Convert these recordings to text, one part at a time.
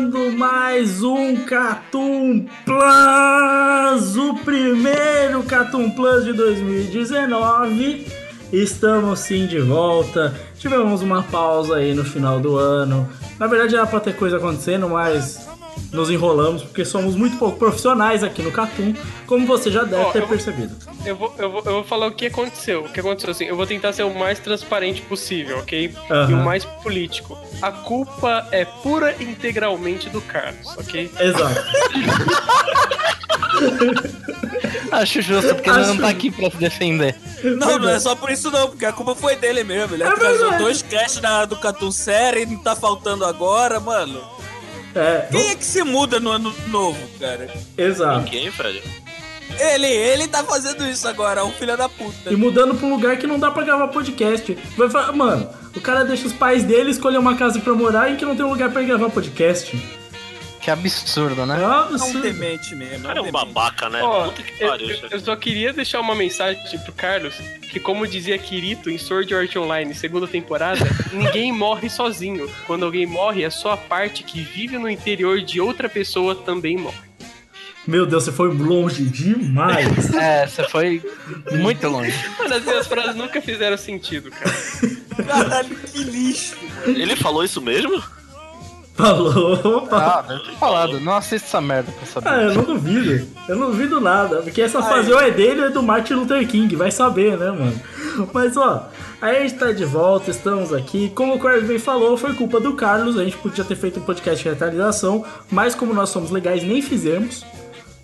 Começando mais um Catum Plus, o primeiro Catum Plus de 2019. Estamos sim de volta. Tivemos uma pausa aí no final do ano. Na verdade era pra ter coisa acontecendo, mas nos enrolamos porque somos muito pouco profissionais aqui no Catum, como você já deve Ó, ter eu vou- percebido. Eu vou, eu, vou, eu vou falar o que aconteceu. O que aconteceu assim, eu vou tentar ser o mais transparente possível, ok? E Aham. o mais político. A culpa é pura e integralmente do Carlos, ok? Exato. Acho justo, porque ele não Acho- tá aqui pra se defender. Não, não é só por isso não, porque a culpa foi dele mesmo. Ele É atrasou verdade. dois casts da, do Catum Série e não tá faltando agora, mano. É, Quem é que se muda no ano novo, cara? exato. Ninguém, velho. Ele, ele tá fazendo isso agora, um filho da puta. E mudando pra um lugar que não dá pra gravar podcast. Vai fa- Mano, o cara deixa os pais dele escolher uma casa pra morar e que não tem um lugar pra gravar podcast. Que absurdo, É né? É um absurdo. demente mesmo. É um cara é um babaca, né? Ó, Puta que eu, pariu. eu- eu só queria deixar uma mensagem pro Carlos, que como dizia Kirito em Sword Art Online, segunda temporada, ninguém morre sozinho. Quando alguém morre, é só a parte que vive no interior de outra pessoa também morre. Meu Deus, você foi longe demais. É, você foi muito longe. Mano, as minhas frases nunca fizeram sentido, cara. Caralho, que lixo. Ele falou isso mesmo? Falou. Ah, deve ter falado. Não assista essa merda pra saber. Ah, eu não duvido. Eu não duvido nada. Porque essa fase ou é dele ou é do Martin Luther King. Vai saber, né, mano? Mas, ó, aí a gente tá de volta, estamos aqui. Como o Corbin falou, foi culpa do Carlos. A gente podia ter feito um podcast de retaliação. Mas como nós somos legais, nem fizemos.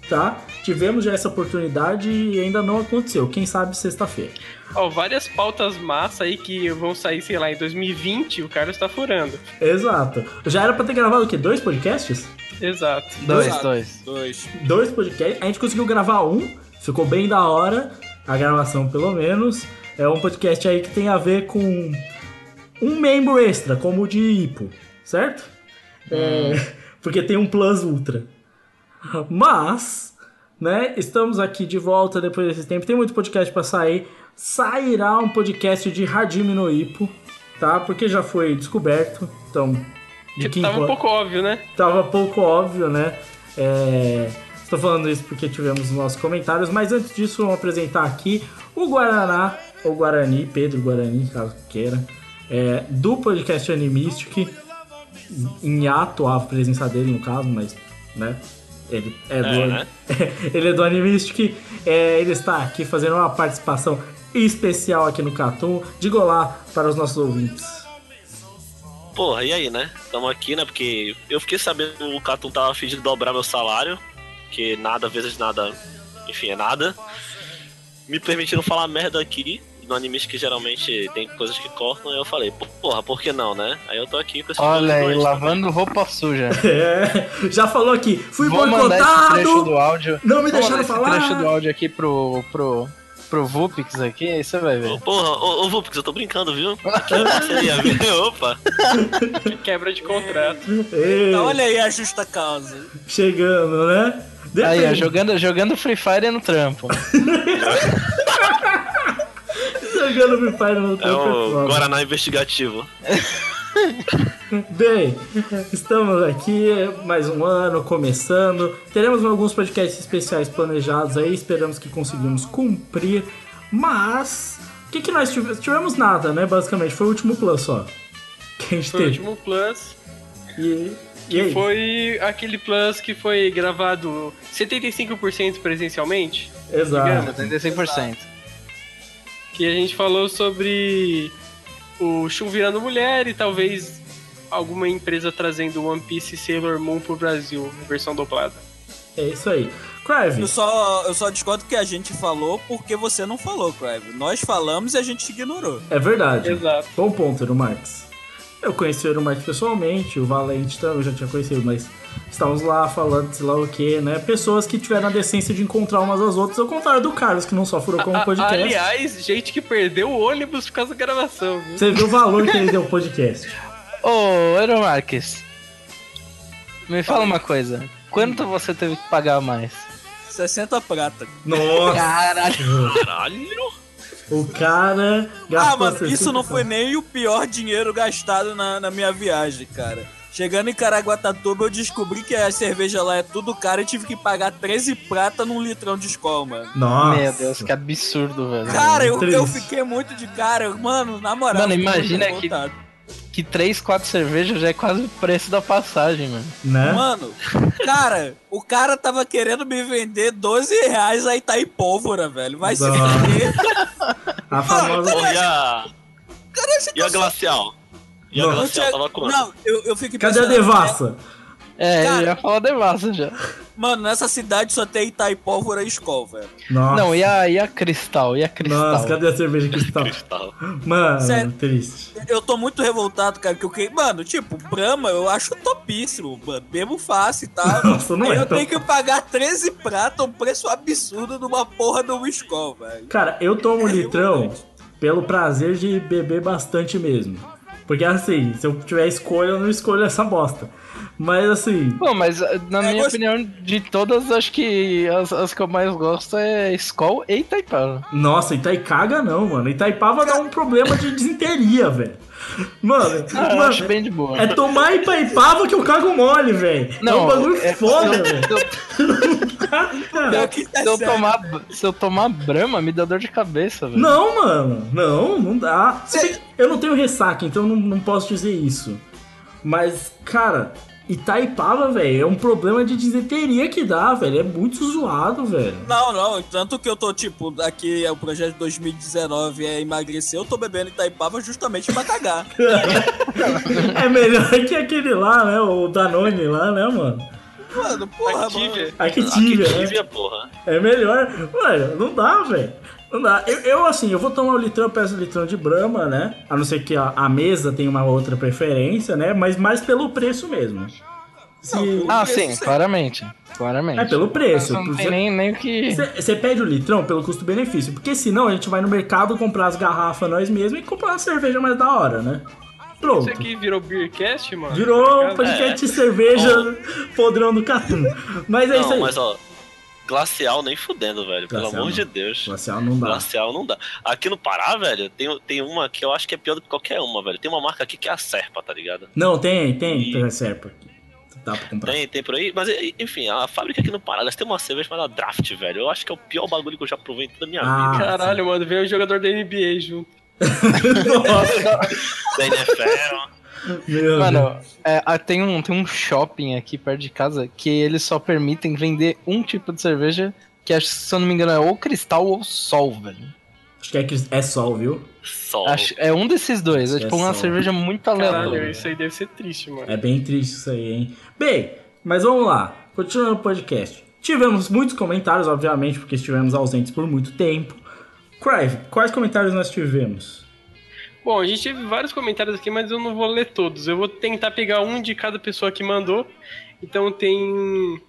Tá? Tivemos já essa oportunidade e ainda não aconteceu. Quem sabe sexta-feira. Ó, várias pautas massa aí que vão sair, sei lá, em 2020, o Carlos tá furando. Exato. Já era pra ter gravado o quê? Dois podcasts? Exato. Dois, Exato. dois. Dois. dois podcasts. A gente conseguiu gravar um, ficou bem da hora, a gravação pelo menos. É um podcast aí que tem a ver com um membro extra, como o de Ipo, certo? É, porque tem um Plus Ultra. Mas, né, estamos aqui de volta depois desse tempo. Tem muito podcast pra sair. Sairá um podcast de Hajime no Ippo, tá? Porque já foi descoberto. Então, de quem Tava um pode- pouco óbvio, né? tava pouco óbvio, né? É... Estou falando isso porque tivemos os nossos comentários, mas antes disso, vamos apresentar aqui o Guaraná, ou Guarani, Pedro Guarani, caso queira, é, do podcast Animistic, em ato a presença dele, no caso, mas, né? Ele é do, É, né? ele é do Animistic, é, ele está aqui fazendo uma participação especial aqui no Catum. Diga olá para os nossos ouvintes. Porra, e aí, né? Tamo aqui, né? Porque eu fiquei sabendo que o Catum tava afim de dobrar meu salário. Que nada vezes nada, enfim, é nada. Me permitiram falar merda aqui. No anime que geralmente tem coisas que cortam. E eu falei, porra, por que não, né? Aí eu tô aqui com esse Olha aí, lavando roupa suja. É, já falou aqui, fui Vou mandar esse trecho do boicotado! áudio. Não me Vou deixaram esse falar! trecho do áudio aqui pro, pro, pro Vupix aqui, aí você vai ver. Ô, Porra, ô, ô Vupix, eu tô brincando, viu? Viu? Opa! Quebra de contrato. Ei, Então, olha aí a justa causa. chegando, né? Aí, ó, Depende. jogando, jogando Free Fire no trampo. Jogando Free Fire no É tempo. o foda. Guaraná investigativo. Bem, estamos aqui, mais um ano começando. Teremos alguns podcasts especiais planejados aí, esperamos que conseguimos cumprir. Mas, o que, que nós tivemos? Tivemos nada, né? Basicamente, foi o último plus só. Que a gente Foi o teve. último plus. E E aí? Que foi aquele Plus que foi gravado 75% presencialmente. Exato. 75%. Que a gente falou sobre o Shun virando mulher e talvez alguma empresa trazendo One Piece e Sailor Moon pro Brasil, versão dublada. É isso aí. Crive, Eu só, eu só discordo que a gente falou porque você não falou, Crive. Nós falamos e a gente ignorou. é verdade. Exato. Bom ponto, Eero Marx. Eu conheci o Eero Marx pessoalmente, o Valente também eu já tinha conhecido, mas estávamos lá falando, sei lá o que, né? Pessoas que tiveram a decência de encontrar umas às outras, ao contrário do Carlos, que não só furou como podcast. aliás, gente que perdeu o ônibus por causa da gravação, viu? Você viu o valor que ele deu ao podcast. Ô, Eero Marques. Me fala uma coisa. Quanto você teve que pagar mais? 60 prata. Nossa, Caralho. Caralho! O cara gastou Ah, mano, 60 isso não foi nem o pior dinheiro gastado na, na minha viagem, cara. Chegando em Caraguatatuba, eu descobri que a cerveja lá é tudo cara e tive que pagar 13 prata num litrão de escola, mano. Nossa. Meu Deus, que absurdo, velho. Cara, eu, eu fiquei muito de cara, mano, na moral. Mano, fiquei muito imagina que-. Que 3, 4 cervejas já é quase o preço da passagem, mano. Né? Mano, cara, o cara tava querendo me vender 12 reais a Itaipólvora, velho. Vai se fuder. A famosa. Pô, e a. E a glacial? E a glacial tava quanto? Não, eu, eu fico Cadê a devassa? É, Cara- eu ia falar devassa já. Mano, nessa cidade só tem Itaipólvora e Skol, velho. Nossa. Não, e a, e a Cristal? E a Cristal? Nossa, cadê a cerveja cristal? Cristal. Mano, Sério. triste. Eu tô muito revoltado, cara, que eu queria. Mano, tipo, Brahma eu acho topíssimo, mano. Bebo fácil e tal. Nossa, não Aí é eu tão- tenho que pagar 13 prata, um preço absurdo numa porra do Skol, velho. Cara, eu tomo É litrão pelo prazer de beber bastante mesmo. Porque assim, se eu tiver escolha, eu não escolho essa bosta. Mas assim, Pô, mas eh, na É, minha gost- opinião, de todas, acho que as, as que eu mais gosto é Skol e Itaipava. nossa, Itaicaga não, mano. Itaipava dá um problema de desinteria, velho. Mano, Ah, mano, acho bem de boa. é tomar Itaipava que eu cago mole, velho. É um bagulho é- foda, se eu- velho. se eu- Cara, que tá Se eu, tomar, se eu tomar Brahma, me dá dor de cabeça, velho. Não, mano, não, não dá. Eu não tenho ressaca, então não, não posso dizer isso. Mas, cara, Itaipava, velho, é um problema de desinteria que dá, velho. É muito zoado, velho. Não, não, tanto que eu tô, tipo, aqui é o projeto de 2019 é emagrecer, eu tô bebendo Itaipava justamente pra cagar. É melhor que aquele lá, né? O Danone lá, né, mano? Mano, porra, Activia. mano. Activia, né? Activia, porra. É melhor. Mano, não dá, velho. Não dá. Eu, eu, assim, eu vou tomar o litrão, eu peço o litrão de Brahma, né? A não ser que a, a mesa tenha uma outra preferência, né? Mas mais pelo preço mesmo. Se... Não, Ah, Preço sim, claramente. Claramente. É pelo preço. Não tem Você- nem, nem o que. Você pede o litrão pelo custo-benefício, porque senão a gente vai no mercado comprar as garrafas nós mesmos e comprar uma cerveja mais da hora, né? Pronto. Isso aqui virou Beercast, mano? Virou Tá podcast de cerveja podrão do Catum. Mas é isso Não, aí. mas ó. Glacial nem fudendo, velho. Pelo Glacial amor não. de Deus. Glacial não dá. Glacial não dá. Aqui no Pará, velho, tem, tem uma que eu acho que é pior do que qualquer uma, velho. Tem uma marca aqui que é a Serpa, tá ligado? Não, tem, tem, E- tem Serpa aqui. Dá pra comprar. Tem, tem por aí. Mas, enfim, a fábrica aqui no Pará, elas têm uma cerveja chamada Draft, velho. Eu acho que é o pior bagulho que eu já provei em toda a minha Ah, vida. Caralho, mano, veio o jogador da NBA junto. Da NFL. Meu Mano, é, ah, tem, um, tem um shopping aqui perto de casa que eles só permitem vender um tipo de cerveja que, acho, se eu não me engano, é ou cristal ou sol, velho. Acho que é, é sol, viu? Sol. Acho, é um desses dois. É que tipo é uma sol. cerveja muito Caralho, aleatória. isso aí deve ser triste, mano. É bem triste isso aí, hein? Bem, mas vamos lá. Continuando o podcast. Tivemos muitos comentários, obviamente, porque estivemos ausentes por muito tempo. Crive, quais comentários nós tivemos? Bom, a gente teve vários comentários aqui, mas eu não vou ler todos. Eu vou tentar pegar um de cada pessoa que mandou. Então tem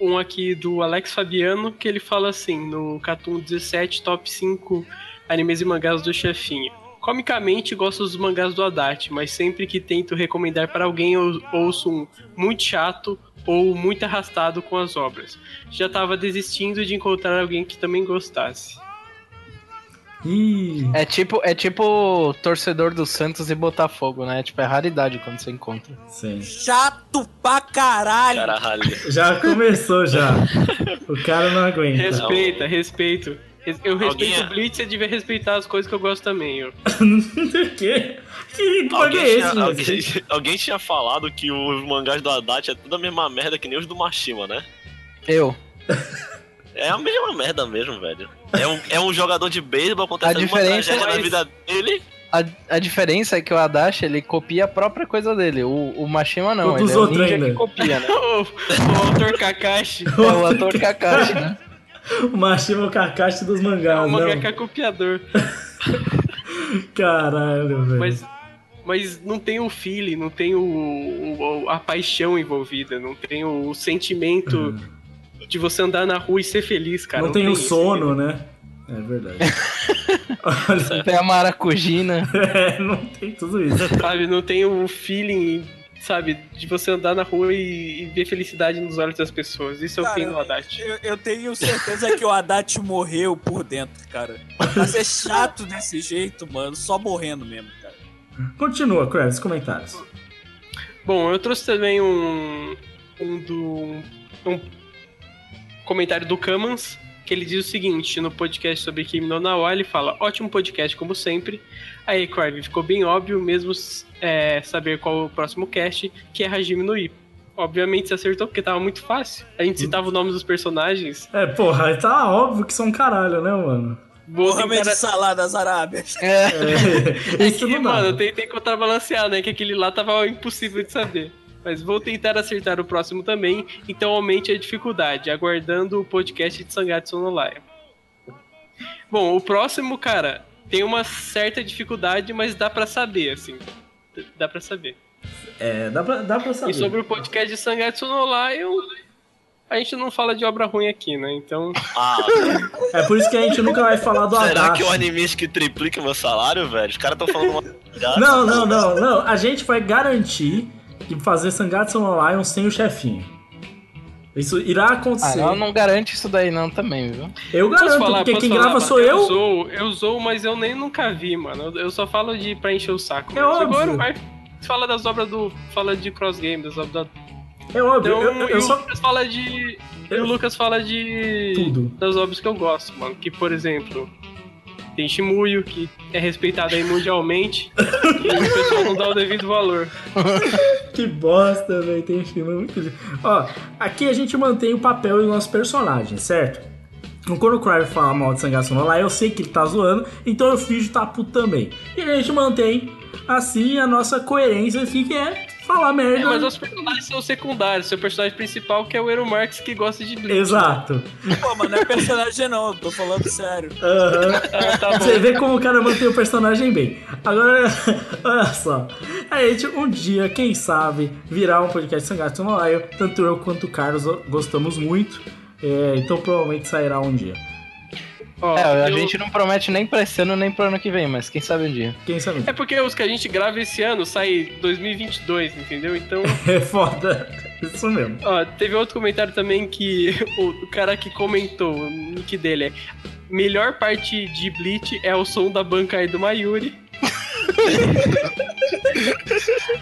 um aqui do Alex Fabiano, que ele fala assim, no Catum 17, top 5 animes e mangás do chefinho. Comicamente, gosto dos mangás do Haddad, mas sempre que tento recomendar para alguém, eu ouço um muito chato ou muito arrastado com as obras. Já tava desistindo de encontrar alguém que também gostasse. Ih, É tipo, é tipo torcedor do Santos e Botafogo, né? Tipo, é raridade quando você encontra. sim. Chato pra caralho. Caralho. Já começou já. o cara não aguenta. Respeita, respeito. Eu respeito Alguém- o Blitz e devia respeitar as coisas que eu gosto também. Eu. que? Que bug Alguém, é esse, tinha, mano? alguém, alguém tinha falado que os mangás do Haddad é tudo a mesma merda que nem os do Mashima, né? Eu. É a mesma merda mesmo, velho. É um, é um jogador de beisebol acontecendo A diferença é- na vida dele. A, a diferença é que o Adachi, ele copia a própria coisa dele. O, o Mashima não, O ele dos é o ninja ainda. que copia, né? o, o autor Kakashi. É o ator Kakashi, né? O Mashima Kakashi dos É mangás, um não. mangaka copiador. Caralho, velho. Mas, mas não tem o feeling, não tem o, o- a paixão envolvida, não tem o sentimento de você andar na rua e ser feliz, cara. não, tem o isso. sono, né? É verdade. Olha, Tem a maracujina. é, não tem tudo isso. Sabe, não tem o feeling, sabe, de você andar na rua e, e ver felicidade nos olhos das pessoas. Isso é o Cara, fim do Haddad. Eu, eu tenho certeza que o Haddad morreu por dentro, cara. Pra ser chato desse jeito, mano, só morrendo mesmo, cara. Continua, Kravis, comentários. Bom, eu trouxe também um, um do um comentário do Kamans, que ele diz o seguinte no podcast sobre Kimi no Nawa, ele fala, ótimo podcast como sempre. Aí, Crive, ficou bem óbvio mesmo é, saber qual o próximo cast, que é Hajime no Ippo. Obviamente você acertou, porque tava muito fácil. A gente citava o nome dos personagens. É, porra, tá óbvio que são caralho, né, mano? Mohamed tentar... Salah das Arábias. É. É, isso que, não mano, tem, tem que contrabalancear, né? Que aquele lá tava impossível de saber. Mas vou tentar acertar o próximo também, então aumente a dificuldade, aguardando o podcast de Sangatsu no Lion. Bom, o próximo, cara, tem uma certa dificuldade, mas dá pra saber, assim. Dá pra saber. É, dá pra, dá pra saber. E sobre o podcast de Sangatsu no Lion, a gente não fala de obra ruim aqui, né? Então, Ah, É por isso que a gente nunca vai falar do será Adachi. que o animista que triplica meu salário, velho? Os caras tão falando uma. Não, não, não, não. A gente vai garantir que fazer Sangatsu no Lion sem o chefinho. Isso irá Ah, acontecer. não, não garante isso daí não também, viu? Eu posso garanto, falar, porque quem falar, grava sou eu. Zoo, eu zoo, mas eu nem nunca vi, mano. Eu- Eu só falo de pra encher o saco. É óbvio. o Marcos fala das obras do. Fala de cross game, das obras da É óbvio, Então, eu, eu, e o só. Lucas fala de. E o Lucas fala de. Tudo. Das obras que eu gosto, mano. Que, por exemplo, tem Shimuyo, que é respeitado aí mundialmente. e o pessoal não dá o devido valor. Que bosta, velho. Tem filme muito. Ó, aqui a gente mantém o papel dos nossos personagens, certo? Quando o Cryer fala mal de Sangatsu Lai, eu sei que ele tá zoando, então eu fiz tá puto também. E a gente mantém, assim, a nossa coerência aqui, que é falar merda. É, mas os personagens são secundários. Seu personagem principal que é o Ero Marx que gosta de Bleach. Exato. Pô, mas não é personagem não, tô falando sério. Aham. Ah, tá. Você vê como o cara mantém o personagem bem. Agora, olha só. A gente, um dia, quem sabe, virar um podcast Sangatsu no. Tanto eu quanto o Carlos gostamos muito. É, então provavelmente sairá um dia. Ó, É, a eu- gente não promete nem pra esse ano nem pro ano que vem, mas quem sabe um dia. Quem sabe? É porque os que a gente grava esse ano saem 2022, entendeu? Então. É foda. Isso mesmo. Ó, teve outro comentário também que o, o cara que comentou, o nick dele é Melhor parte de Bleach é o som da banca aí do Mayuri.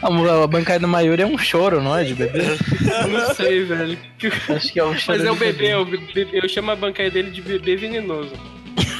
A, a bancada do Mayuri é um choro, não é? De bebê? Eu não sei, velho. Acho que é um choro. Mas é o bebê, o bebê- eu chamo a bancaia dele de bebê venenoso.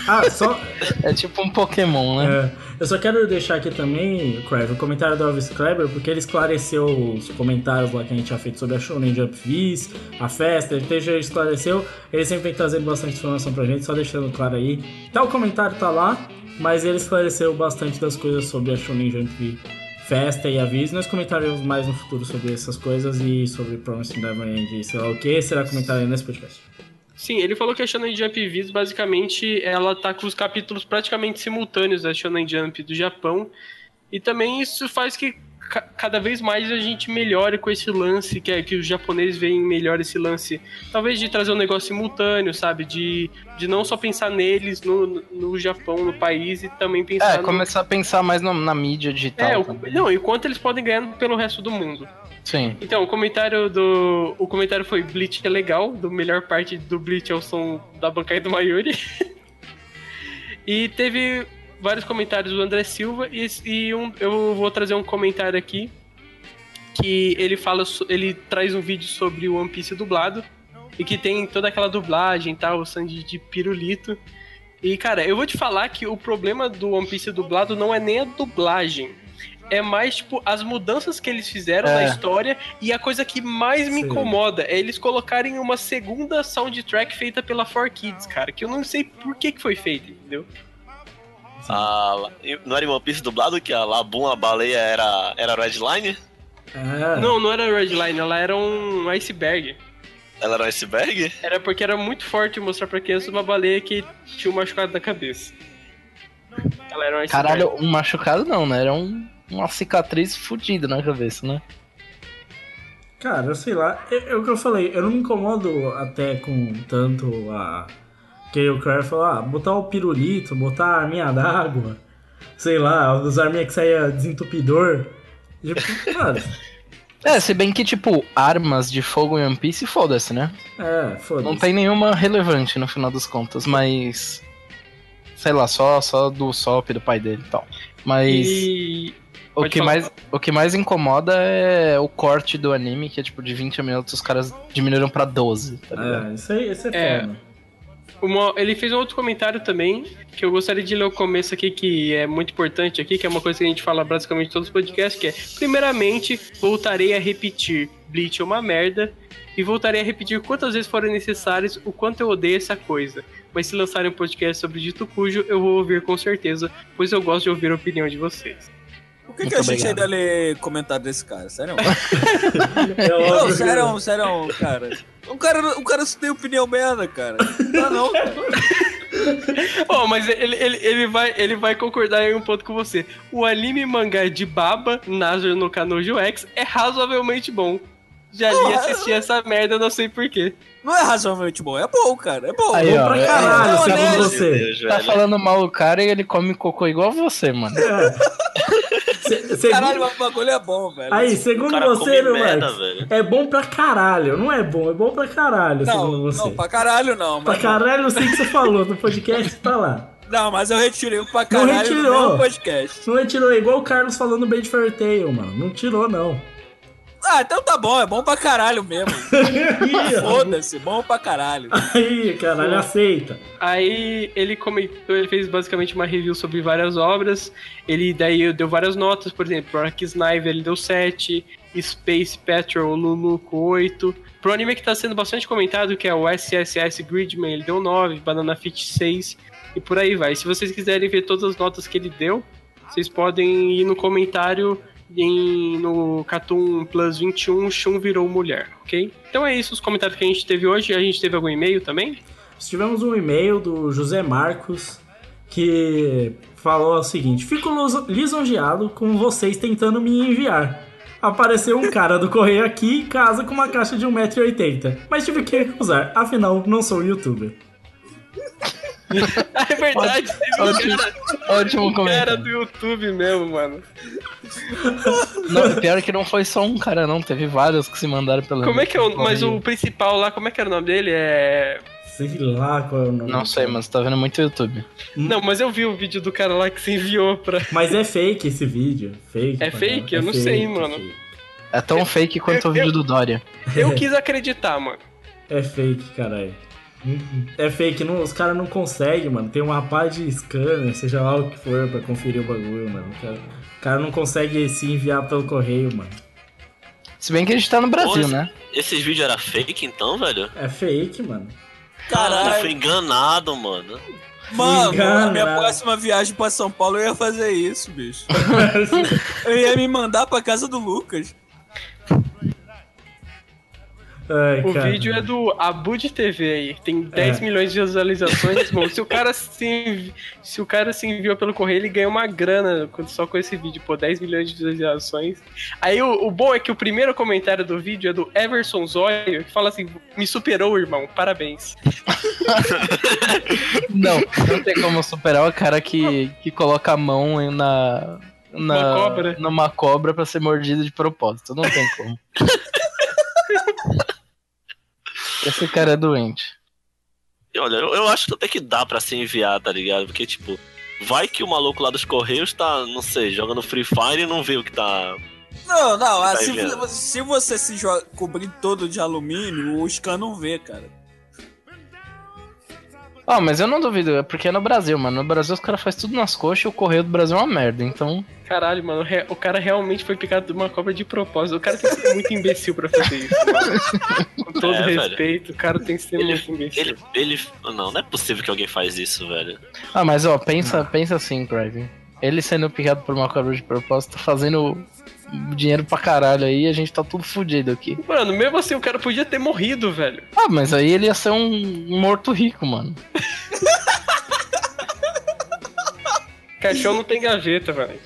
Ah, só. É tipo um Pokémon, né? é, eu só quero deixar aqui também, o comentário do Elvis Kleber, porque ele esclareceu os comentários lá que a gente tinha feito sobre a Shonen Jump Viz, a festa, ele já esclareceu. Ele sempre vem trazendo bastante informação pra gente, só deixando claro aí. Tá, o comentário tá lá, mas ele esclareceu bastante das coisas sobre a Shonen Jump Festa e aviso. Nós comentaremos mais no futuro sobre essas coisas e sobre Promised Neverland e sei lá o que. Será comentário nesse podcast. Sim, ele falou que a Shonen Jump Viz, basicamente, ela tá com os capítulos praticamente simultâneos da Shonen Jump do Japão. E também isso faz que ca- cada vez mais a gente melhore com esse lance, que, é, que os japoneses veem melhor esse lance, talvez de trazer um negócio simultâneo, sabe? De, de não só pensar neles no, no Japão, no país, e também pensar É, no... começar a pensar mais no- na mídia digital. É, o, não, e quanto eles podem ganhar pelo resto do mundo. Sim. Então, o comentário do. O comentário foi Bleach é legal, do melhor parte do Bleach é o som da bancada do Mayuri. e teve vários comentários do André Silva e, e um, eu vou trazer um comentário aqui que ele fala, ele traz um vídeo sobre o One Piece dublado e que tem toda aquela dublagem e tal, o Sandy de pirulito. E, cara, eu vou te falar que o problema do One Piece dublado não é nem a dublagem. É mais, tipo, as mudanças que eles fizeram É. na história e a coisa que mais me Sim. incomoda é eles colocarem uma segunda soundtrack feita pela 4Kids, cara, que eu não sei por que, que foi feita, entendeu? A, não era em One Piece dublado que a Labum, a baleia, era, era Redline? É. Não, não era Redline, ela era um iceberg. Ela era um iceberg? Era porque era muito forte mostrar pra criança uma baleia que tinha um machucado na cabeça. Ela era um iceberg. Caralho, um machucado não, né? Era um, uma cicatriz fodida na cabeça, né? Cara, eu sei lá. É, é o que eu falei, eu não me incomodo até com tanto a. Que o cara falou, ah, botar o pirulito, botar a arminha d'água, sei lá, os arminhas que saia desentupidor. Tipo, mano, É, se bem que, tipo, armas de fogo em One Piece, foda-se, né? é, foda-se. Não tem nenhuma relevante no final das contas, mas. Sei lá, só, só do Sop, do pai dele e tal. Mas. E. O Pode que, falar. mais, o que mais incomoda é o corte do anime, que é tipo de 20 minutos, os caras diminuíram pra 12, tá ligado? É, isso aí, isso é, É. foda. Uma- ele fez um outro comentário também, que eu gostaria de ler o começo aqui, que é muito importante aqui, que é uma coisa que a gente fala basicamente em todos os podcasts, que é, primeiramente, voltarei a repetir, Bleach é uma merda, e voltarei a repetir quantas vezes forem necessárias o quanto eu odeio essa coisa. Mas se lançarem um podcast sobre Dito Cujo, eu vou ouvir com certeza, pois eu gosto de ouvir a opinião de vocês. Por que, que a gente obrigado. ainda lê comentário desse cara? Sério? É Não, sério, sério, cara. O cara, o cara só tem opinião merda, cara. Não, não. Oh, mas ele, ele, ele, vai, ele vai concordar em um ponto com você. O anime mangá de Baba, Nazar no Kanojo X, é razoavelmente bom. Já li e assisti essa merda, não sei porquê. Não é razoavelmente bom, é bom, cara. É bom. Aí, Bom ó, pra é- caralho, é segundo honesto. Meu você. Deus, Tá velho. falando mal o cara e ele come cocô igual você, mano. Se- segundo- Caralho, mas o bagulho é bom, velho. Aí, segundo O cara você, meu merda, Max, velho. é bom pra caralho. Não é bom, é bom pra caralho, segundo não, você. não, pra caralho não. Pra caralho, eu sei que você falou no podcast, tá lá. não, mas eu retirei o pra caralho retirou. no mesmo podcast. Não retirou, é igual o Carlos falando bem de Fairy Tail, mano. Não tirou, não. Ah, então tá bom, é bom pra caralho mesmo. Foda-se, bom pra caralho. Aí, caralho, aceita. Aí ele comentou, ele fez basicamente uma review sobre várias obras. Ele daí deu várias notas, por exemplo, pro Ark Sniper ele deu 7, Space Patrol Luluco 8. Pro anime que tá sendo bastante comentado, que é o SSS Gridman, ele deu 9, Banana Fit 6 e por aí vai. Se vocês quiserem ver todas as notas que ele deu, vocês podem ir no comentário em, no Cartoon Plus 21, Shun virou mulher, ok? Então é isso os comentários que a gente teve hoje. A gente teve algum e-mail também? Tivemos um e-mail do José Marcos que falou o seguinte: Fico lisonjeado com vocês tentando me enviar. Apareceu um cara do correio aqui casa com uma caixa de 1,80m, mas tive que recusar, afinal não sou youtuber. É verdade, Ótimo, cara, ótimo cara comentário. do YouTube mesmo, mano. Não, pior é que não foi só um cara, não. Teve vários que se mandaram pelo Como é que é o. Mas o principal lá, como é que era o nome dele? É. Sei lá qual é o nome. Não sei, mas tá vendo muito YouTube. Não, mas eu vi o vídeo do cara lá que se enviou pra. Mas é fake esse vídeo. Fake. É fake? caralho. Eu não sei, fake, mano. fake. É tão fake quanto eu- o vídeo do Dória. Eu quis acreditar, mano. É fake, caralho. É fake, não, os caras não conseguem, mano. Tem uma pá de scanner, seja lá o que for, pra conferir o bagulho, mano. O cara, o cara não consegue se enviar pelo correio, mano. Se bem que a gente tá no Brasil, Pô, né? Esses vídeos eram fake então, velho? É fake, mano. Eu fui Caralho. enganado, mano. Mano, Engana. a minha próxima viagem pra São Paulo eu ia fazer isso, bicho. Eu ia me mandar pra casa do Lucas. Ai, O cara. vídeo é do Abud TV aí. Tem 10 É. milhões de visualizações. Bom, se o cara se, envi- se o cara se enviou pelo correio, ele ganha uma grana só com esse vídeo, pô, 10 milhões de visualizações. Aí o, o bom é que o primeiro comentário do vídeo é do Everson Zóio, que fala assim: me superou, irmão, parabéns. Não, não tem como superar o cara que, que coloca a mão na. na Uma cobra. Numa cobra pra ser mordido de propósito. Não tem como. Esse cara é doente. E olha, eu, eu acho que até que dá pra se enviar, tá ligado? Porque, tipo, vai que o maluco lá dos Correios tá, não sei, jogando Free Fire e não vê o que tá. Não, não, ah, Tá se, vendo? se você se jo- cobrir todo de alumínio, o scan não vê, cara. Ah, mas eu não duvido, é porque é no Brasil, mano. No Brasil os caras fazem tudo nas coxas e o correio do Brasil é uma merda, então. Caralho, mano, o cara realmente foi picado de uma cobra de propósito. O cara tem que ser muito imbecil pra fazer isso, mano. Com todo É, velho. respeito, o cara tem que ser Ele, muito imbecil. ele, ele. Não, não é possível que alguém faz isso, velho. Ah, mas ó, pensa, pensa assim, Craig. Ele sendo picado por uma cobra de propósito, fazendo dinheiro pra caralho aí, a gente tá tudo fudido aqui. Mano, mesmo assim, o cara podia ter morrido, velho. Ah, mas aí ele ia ser um morto rico, mano. Caixão não tem gaveta, velho.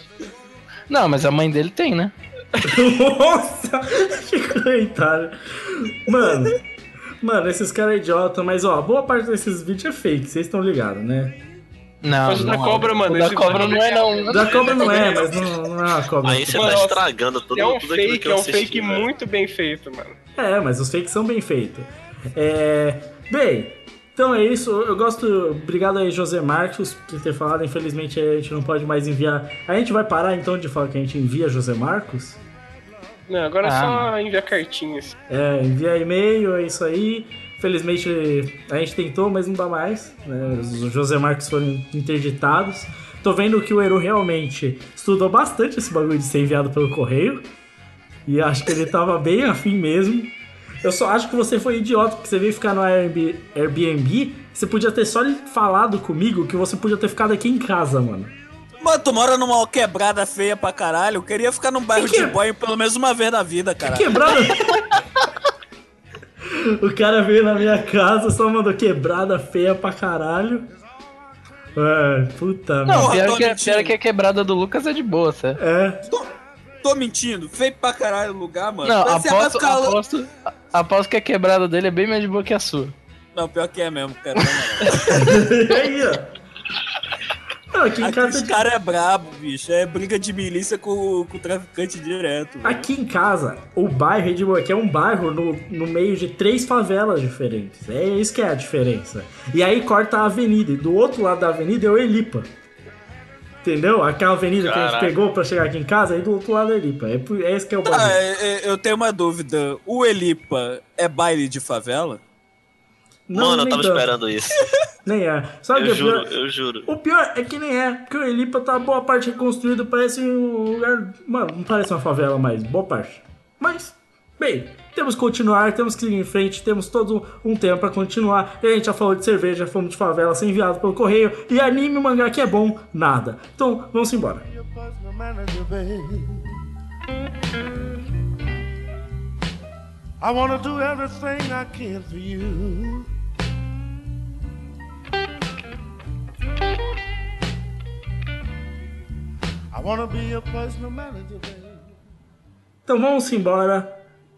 Não, mas a mãe dele tem, né? Nossa, que coitado. Mano, mano, esses caras é idiota, mas ó, boa parte desses vídeos é fake, vocês estão ligados, né? Não, Mas o da não, cobra, mano, O da cobra não é não. Da cobra não é, mas não, não é uma cobra. Aí você Mano, tá nossa, estragando tudo, É um tudo aquilo fake, que é eu um assisti, fake velho. muito bem feito, mano. É, mas os fakes são bem feitos. É, bem, então é isso. Eu gosto. Obrigado aí, José Marcos, por ter falado. Infelizmente a gente não pode mais enviar. A gente vai parar então de falar que a gente envia José Marcos? Não, agora é Ah, só enviar cartinhas. É, envia e-mail, é isso aí. Felizmente a gente tentou, mas não dá mais. né? Os José Marcos foram interditados. Tô vendo que o Eru realmente estudou bastante esse bagulho de ser enviado pelo correio. E acho que ele tava bem afim mesmo. Eu só acho que você foi idiota, porque você veio ficar no Airbnb. Airbnb, Você podia ter só falado comigo que você podia ter ficado aqui em casa, mano. Mano, tu mora numa quebrada feia pra caralho. Eu queria ficar num bairro Que que- de boy pelo menos uma vez na vida, cara. Quebrada. o cara veio na minha casa, só mandou quebrada feia pra caralho. É, puta Não, Porra, pior que, mentindo. pior que a quebrada do Lucas é de boa, certo? É. Tô, tô mentindo. Feio pra caralho o lugar, mano. Não, aposto, ficar- aposto, aposto que a quebrada dele é bem mais de boa que a sua. Não, pior que é mesmo, cara. moral. aí, ó. Não, aqui em Aqui casa. esse cara é brabo, bicho. É briga de milícia com, com o traficante direto. velho. Aqui em casa, o bairro de Boa, que é um bairro no, no meio de três favelas diferentes. É isso que é a diferença. E aí corta a avenida. E do outro lado da avenida é o Elipa. Entendeu? Aquela avenida que a gente Caraca. pegou pra chegar aqui em casa, aí do outro lado é Elipa. É, é esse que é o Ah, bagulho. é- é- eu tenho uma dúvida. O Elipa é baile de favela? Não, Mano, eu tava tanto. esperando isso. Nem é. Sabe o que Eu é juro, pior? eu juro. O pior é que nem é, porque o Elipa tá boa parte reconstruído, parece um lugar. Mano, não parece uma favela mais, boa parte. Mas, bem, temos que continuar, temos que seguir em frente, temos todo um tempo pra continuar. E a gente já falou de cerveja, fomos de favela, ser enviado pelo correio, e anime mangá que é bom, nada. Então, vamos embora. I wanna do everything I can for you. Então vamos embora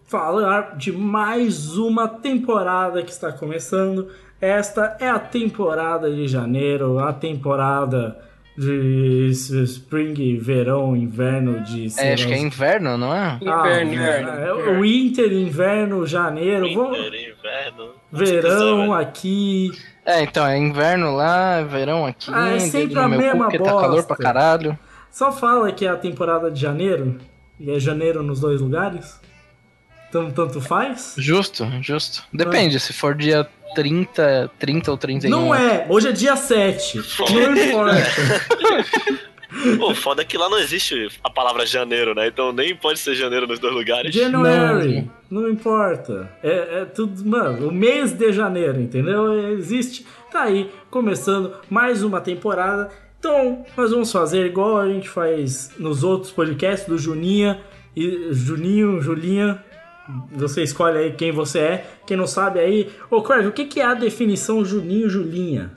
falar de mais uma temporada que está começando. Esta é a temporada de janeiro, a temporada de spring, verão, inverno de É, acho que é inverno, não é? Inverno, Ah, inverno. é, o winter, inverno, janeiro, vamos- Winter, inverno. verão aqui. É, então, é inverno lá, verão aqui, Ah, é sempre a mesma cu, porque tá calor bosta. pra caralho. Só fala que é a temporada de janeiro e é janeiro nos dois lugares. Então tanto faz. Justo, justo. Depende, se for dia 30, 30 ou 31. Não é, hoje é dia 7. Não importa. Pô, foda é que lá não existe a palavra janeiro, né? Então nem pode ser janeiro nos dois lugares. January, não, importa. É, é tudo, mano, o mês de janeiro, entendeu? Existe. Tá aí, começando mais uma temporada. Então, nós vamos fazer igual a gente faz nos outros podcasts do Juninha e Juninho, Julinha. Você escolhe aí quem você é. Quem não sabe aí. Ô, Craig, o que, que é a definição Juninho, Julinha?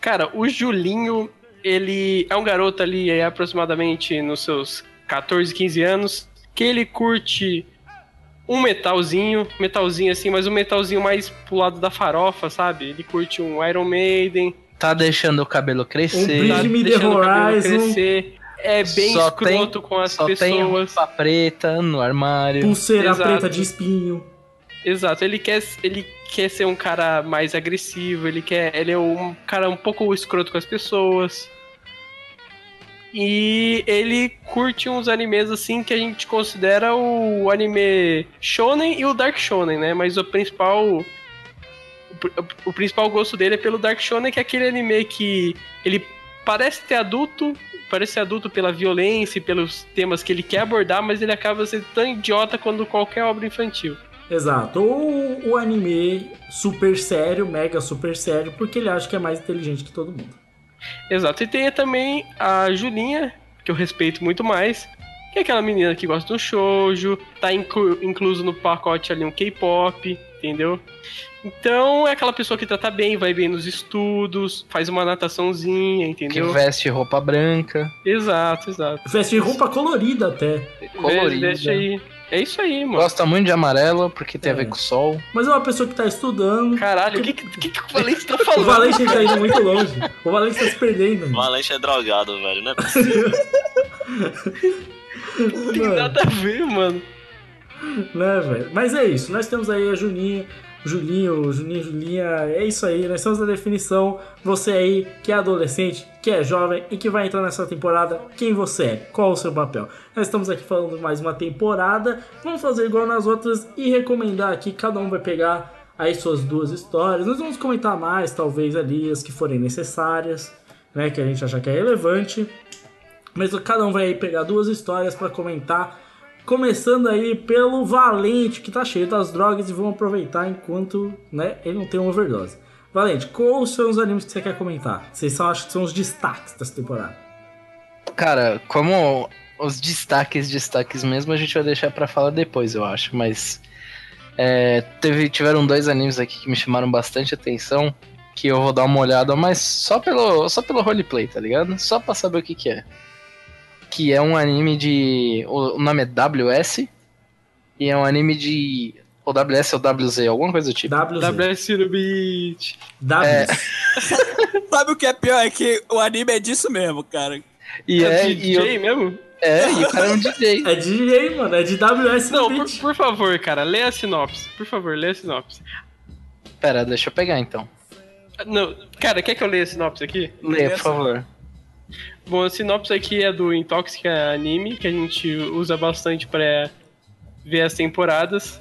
Cara, o Julinho, ele é um garoto ali é, aproximadamente nos seus 14, 15 anos, que ele curte um metalzinho, metalzinho assim, mas um metalzinho mais pro lado da farofa, sabe? Ele curte um Iron Maiden, Tá deixando o cabelo Um crescer. brilho tá me deixando o cabelo Horizon. crescer, é bem Só escroto tem- com as Só tem pessoas. roupa preta no armário. Pulseira Exato. preta de espinho. Exato, ele quer, ele quer ser um cara mais agressivo, ele quer. Ele é um cara um pouco escroto com as pessoas. E ele curte uns animes assim que a gente considera o anime shonen e o dark shonen, né? Mas o principal o, o principal gosto dele é pelo Dark Shonen, que é aquele anime que ele parece ter adulto, parece ser adulto pela violência e pelos temas que ele quer abordar, mas ele acaba sendo tão idiota quanto qualquer obra infantil. Exato. Ou o anime super sério, mega super sério, porque ele acha que é mais inteligente que todo mundo. Exato. E tem também a Julinha, que eu respeito muito mais, que é aquela menina que gosta do shoujo, tá inclu incluso no pacote ali um K-pop, entendeu? Então é aquela pessoa que trata bem, vai bem nos estudos, faz uma nataçãozinha, Que entendeu? veste roupa branca. Exato, exato. Veste roupa colorida até. Colorida. Deixa aí. É isso aí, mano. Gosta muito de amarelo, porque tem a É. ver com o sol. Mas é uma pessoa que tá estudando. Caralho, o que, que, que, que o Valente tá O falando? Valente tá indo muito longe. O Valente tá se perdendo. O Valente é drogado, velho, né? possível. Não tem nada a ver, mano. Né, velho? Mas é isso. Nós temos aí a Juninha. Julinho, Juninho, Julinha, é isso aí, nós estamos na definição. Você aí que é adolescente, que é jovem e que vai entrar nessa temporada, quem você é? Qual o seu papel? Nós estamos aqui falando mais uma temporada. Vamos fazer igual nas outras e recomendar aqui. Cada um vai pegar aí suas duas histórias. Nós vamos comentar mais, talvez ali, as que forem necessárias, né? Que a gente achar que é relevante. Mas cada um vai pegar duas histórias para comentar. Começando aí pelo Valente, que tá cheio das drogas e vamos aproveitar enquanto né, ele não tem uma overdose. Valente, quais são os animes que você quer comentar? Vocês só acham que são os destaques dessa temporada? Cara, como os destaques, destaques mesmo, a gente vai deixar pra falar depois, eu acho. Mas é, teve, tiveram dois animes aqui que me chamaram bastante atenção. Que eu vou dar uma olhada, mas só pelo, só pelo roleplay, tá ligado? Só pra saber o que, que é. Que é um anime de. O, nome é WS. E é um anime de. Ou WS ou WZ, alguma coisa do tipo. WZ. WS no beat. W. É. Sabe o que é pior? É que o anime é disso mesmo, cara. E É, é, e DJ eu- mesmo? é, e o cara é um DJ. É DJ, mano, é de WS Não, no por, beat. por favor, cara, lê a sinopse. Por favor, lê a sinopse. Pera, deixa eu pegar então. Não, cara, quer que eu leia a sinopse aqui? Lê, por favor. Bom, a sinopse aqui é do Intoxic Anime, que a gente usa bastante pra ver as temporadas.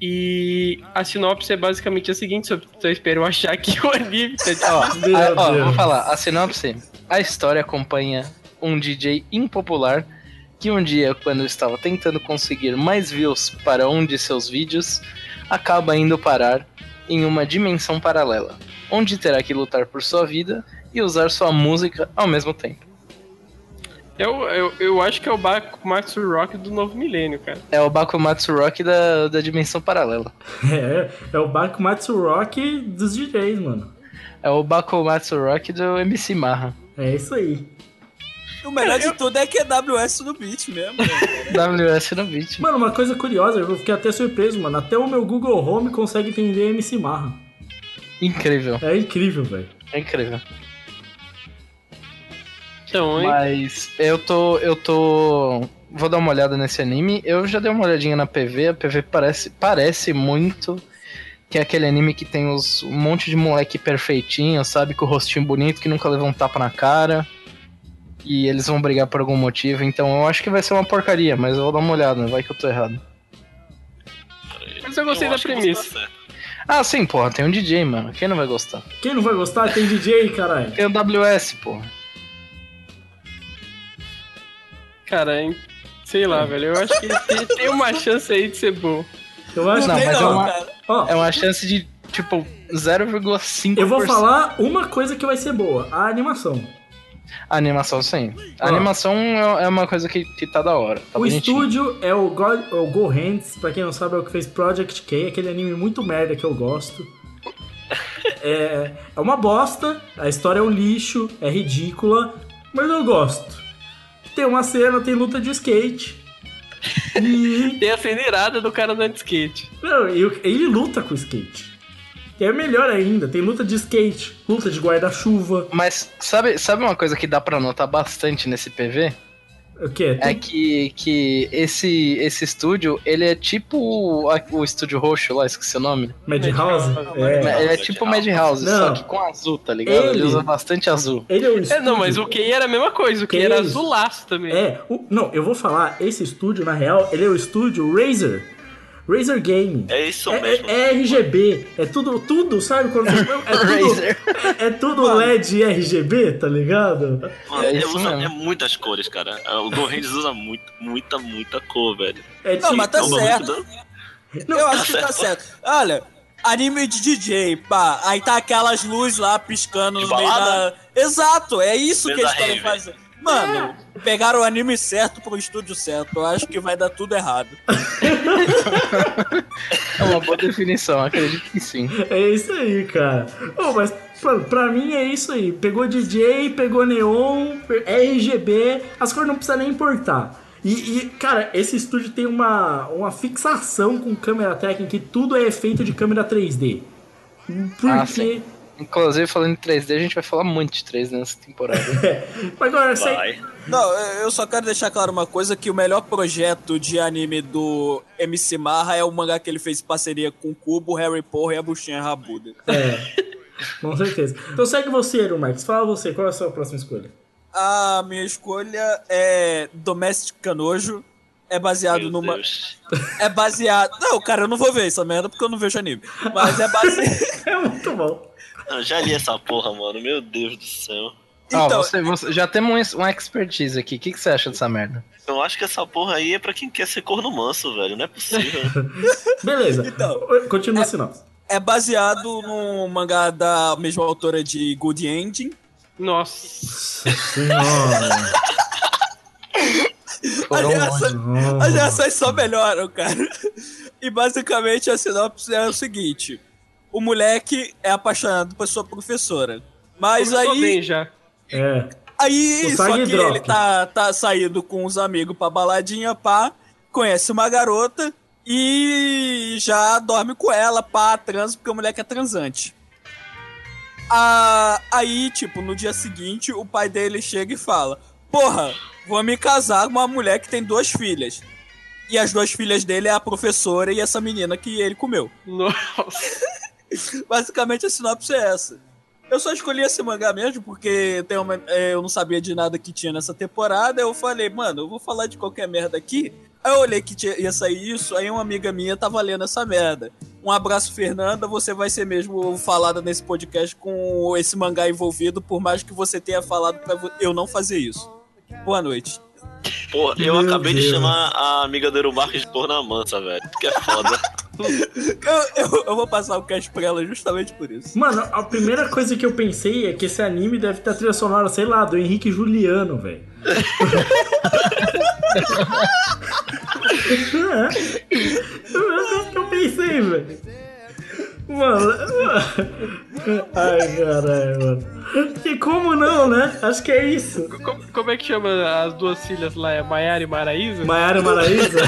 E a sinopse é basicamente a seguinte, só, só espero achar aqui o anime. Tá Ó, a- ó, Deus. vou falar, a sinopse. A história acompanha um DJ impopular que um dia, quando estava tentando conseguir mais views para um de seus vídeos, acaba indo parar em uma dimensão paralela, onde terá que lutar por sua vida e usar sua música ao mesmo tempo. Eu, eu, eu acho que é o Bakumatsu Rock do novo milênio, cara. É o Bakumatsu Rock da, da dimensão paralela. É, é o Bakumatsu Rock dos DJs, mano. É o Bakumatsu Rock do MC Marra. É isso aí. O melhor de tudo é que é WS no beat mesmo. né? WS no beat. Mano, uma coisa curiosa, eu fiquei até surpreso, mano. Até o meu Google Home consegue entender MC Marra. Incrível, É incrível, velho. é incrível. Então, hein? Mas eu tô. Eu tô. Vou dar uma olhada nesse anime. Eu já dei uma olhadinha na PV. A PV parece, parece muito que é aquele anime que tem os, um monte de moleque perfeitinho, sabe? Com o rostinho bonito, que nunca leva um tapa na cara. E eles vão brigar por algum motivo. Então eu acho que vai ser uma porcaria, mas eu vou dar uma olhada, vai que eu tô errado. Mas eu gostei da que você premissa. tá. Ah, sim, porra, tem um DJ, mano. Quem não vai gostar? Quem não vai gostar tem DJ, caralho. Tem o WS, porra. Cara, hein? sei lá, velho. Eu acho que tem, tem uma chance aí de ser bom. Eu acho Não, que. Tem mas é não, uma- cara. Ó, É uma chance de, tipo, 0,5%. eu vou falar uma coisa que vai ser boa: a animação. A animação, sim. A Ó. animação é é uma coisa que, que tá da hora. Tá o bonitinho. estúdio é o Go, o Go Hands, pra quem não sabe, é o que fez Project K, aquele anime muito merda que eu gosto. É, é uma bosta, a história é um lixo, é ridícula, mas eu gosto. Tem uma cena, tem luta de skate. E. Tem a cena irada do cara andando de skate. Não, ele luta com o skate. É melhor ainda, tem luta de skate, luta de guarda-chuva. Mas sabe, sabe uma coisa que dá pra notar bastante nesse PV? O quê? É que, que esse, esse estúdio, ele é tipo o, o estúdio roxo lá, esqueci o nome. Madhouse? É. Ele é tipo o Madhouse, Não. só que com azul, tá ligado? Ele, Ele- usa bastante azul. Ele é o É, estúdio. não, mas o Ken era a mesma coisa. O Ken Que era azulaço também. É, o- não, eu vou falar, esse estúdio, na real, ele é o estúdio Razer. Razer Game. É isso É, mesmo. é- é RGB, é tudo, tudo, sabe? Quando você- é, tudo, Razer. é, é tudo LED RGB, tá ligado? Mano, É ele isso usa mesmo. é muitas cores, cara. O Go Rangers usa muito, muita, muita cor, velho. É Não, mas tá É certo. da- Eu acho que tá certo. Olha, anime de DJ, pá. Aí tá aquelas luzes lá piscando De no meio da. balada? Exato, é isso Meio que eles querem fazer. Mano, pegaram o anime certo pro estúdio certo. Eu acho que vai dar tudo errado. É uma boa definição, acredito que sim. É isso aí, cara. Ô, mas pra, pra mim é isso aí. Pegou DJ, pegou neon, RGB, as cores não precisa nem importar. E, e, cara, esse estúdio tem uma, uma fixação com câmera técnica e tudo é feito de câmera 3D. Porque. Ah. Inclusive, falando em 3D, a gente vai falar muito de 3D nessa temporada. Agora, você- Vai. Não, eu só quero deixar claro uma coisa, que o melhor projeto de anime do MC Marra é o mangá que ele fez em parceria com o Cubo, Harry Porra e a Buchinha Rabuda. É, com certeza. Então segue você, Eero Marques. Fala você, qual é a sua próxima escolha? A minha escolha é Domestic Canojo. É baseado Meu numa. Deus. É baseado. Não, cara, eu não vou ver essa merda porque eu não vejo anime. Mas é baseado. É muito bom. Eu já li essa porra, mano. Meu Deus do céu. Então, você, você- já temos um, um expertise aqui. O que, que você acha dessa merda? Eu acho que essa porra aí é pra quem quer ser corno manso, velho. Não é possível. Beleza. Então, Continua a sinopse. é baseado no mangá da mesma autora de Good Ending. Nossa. Senhora. As reações só melhoram, cara. E basicamente a sinopse é o seguinte: o moleque é apaixonado por sua professora. Mas Começou aí. bem já. É. Aí, só que drop. ele tá, tá saindo com os amigos pra baladinha, pá, conhece uma garota e já dorme com ela, pá, trans, porque o moleque é transante. Ah, aí, tipo, no dia seguinte, o pai dele chega e fala: Porra, vou me casar com uma mulher que tem duas filhas. E as duas filhas dele é a professora e essa menina que ele comeu. Nossa. Basicamente a sinopse é essa. Eu só escolhi esse mangá mesmo porque tem uma- é, eu não sabia de nada que tinha nessa temporada. Eu falei, mano, eu vou falar de qualquer merda aqui. Aí eu olhei que tinha- ia sair isso, aí uma amiga minha tava lendo essa merda. Um abraço, Fernanda. Você vai ser mesmo falada nesse podcast com esse mangá envolvido, por mais que você tenha falado pra eu não fazer isso. Boa noite. Porra, eu Meu acabei de Deus. chamar a amiga do Erumarques de porra mansa, velho. Que é foda. Eu, eu- eu vou passar o cast pra ela justamente por isso. Mano, a primeira coisa que eu pensei é que esse anime deve a trilha sonora, sei lá, do Henrique Juliano, velho. é. É o que eu pensei, velho. Mano. Ai, caralho, mano. E como não, né? Acho que é isso. Como, como é que chama as duas filhas lá? É Maiara e Maraísa? Maiara Maraíza?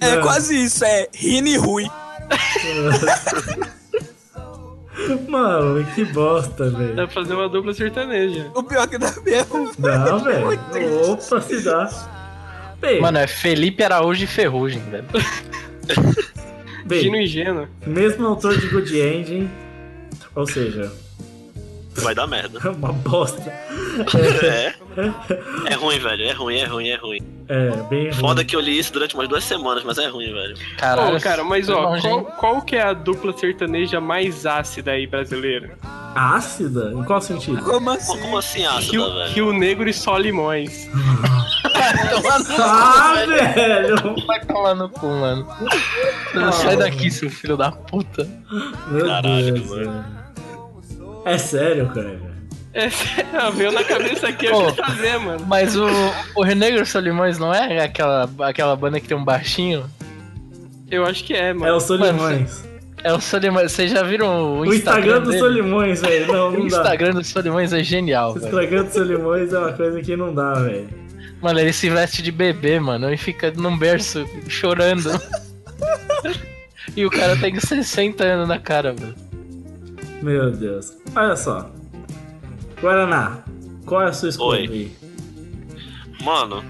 É, É. quase isso, é Rini e Rui. Mano, que bosta, Dá velho. pra fazer uma dupla sertaneja. O pior que dá mesmo. Não, velho. Opa, se dá. Bem, Mano, é Felipe Araújo e Ferrugem, velho. bem. Gino ingênuo. Mesmo autor de Good Engine. Ou seja, Vai dar merda. uma bosta. É. É ruim, velho. É ruim, é ruim, é ruim. É, bem ruim. Foda que eu li isso durante umas duas semanas, mas é ruim, velho. Caralho. Ô, cara, mas ó, qual, qual que é a dupla sertaneja mais ácida aí brasileira? Ácida? Em qual sentido? Como assim? como assim ácida, Rio, velho? Rio Negro e só limões. Ah, velho! Vai tomar no cu, mano. Sai daqui, seu filho da puta. Meu Caralho, Deus, mano. velho. É sério, cara. É, sério, veio na cabeça aqui eu quis fazer, mano. Mas o, o Rio Negro e Solimões não é aquela, aquela banda que tem um baixinho? Eu acho que é, É mano. o Solimões. É o Solimões. Vocês já viram o O Instagram do? Solimões, velho. Não, O não dá. Instagram do Solimões é genial, O. Instagram do Solimões é uma coisa que não dá, velho. Mano, ele se veste de bebê, mano, e fica num berço chorando. e o cara tem 60 anos na cara, velho. Meu Deus. Olha só. Guaraná, qual é a sua escolha Oi. aí? Mano,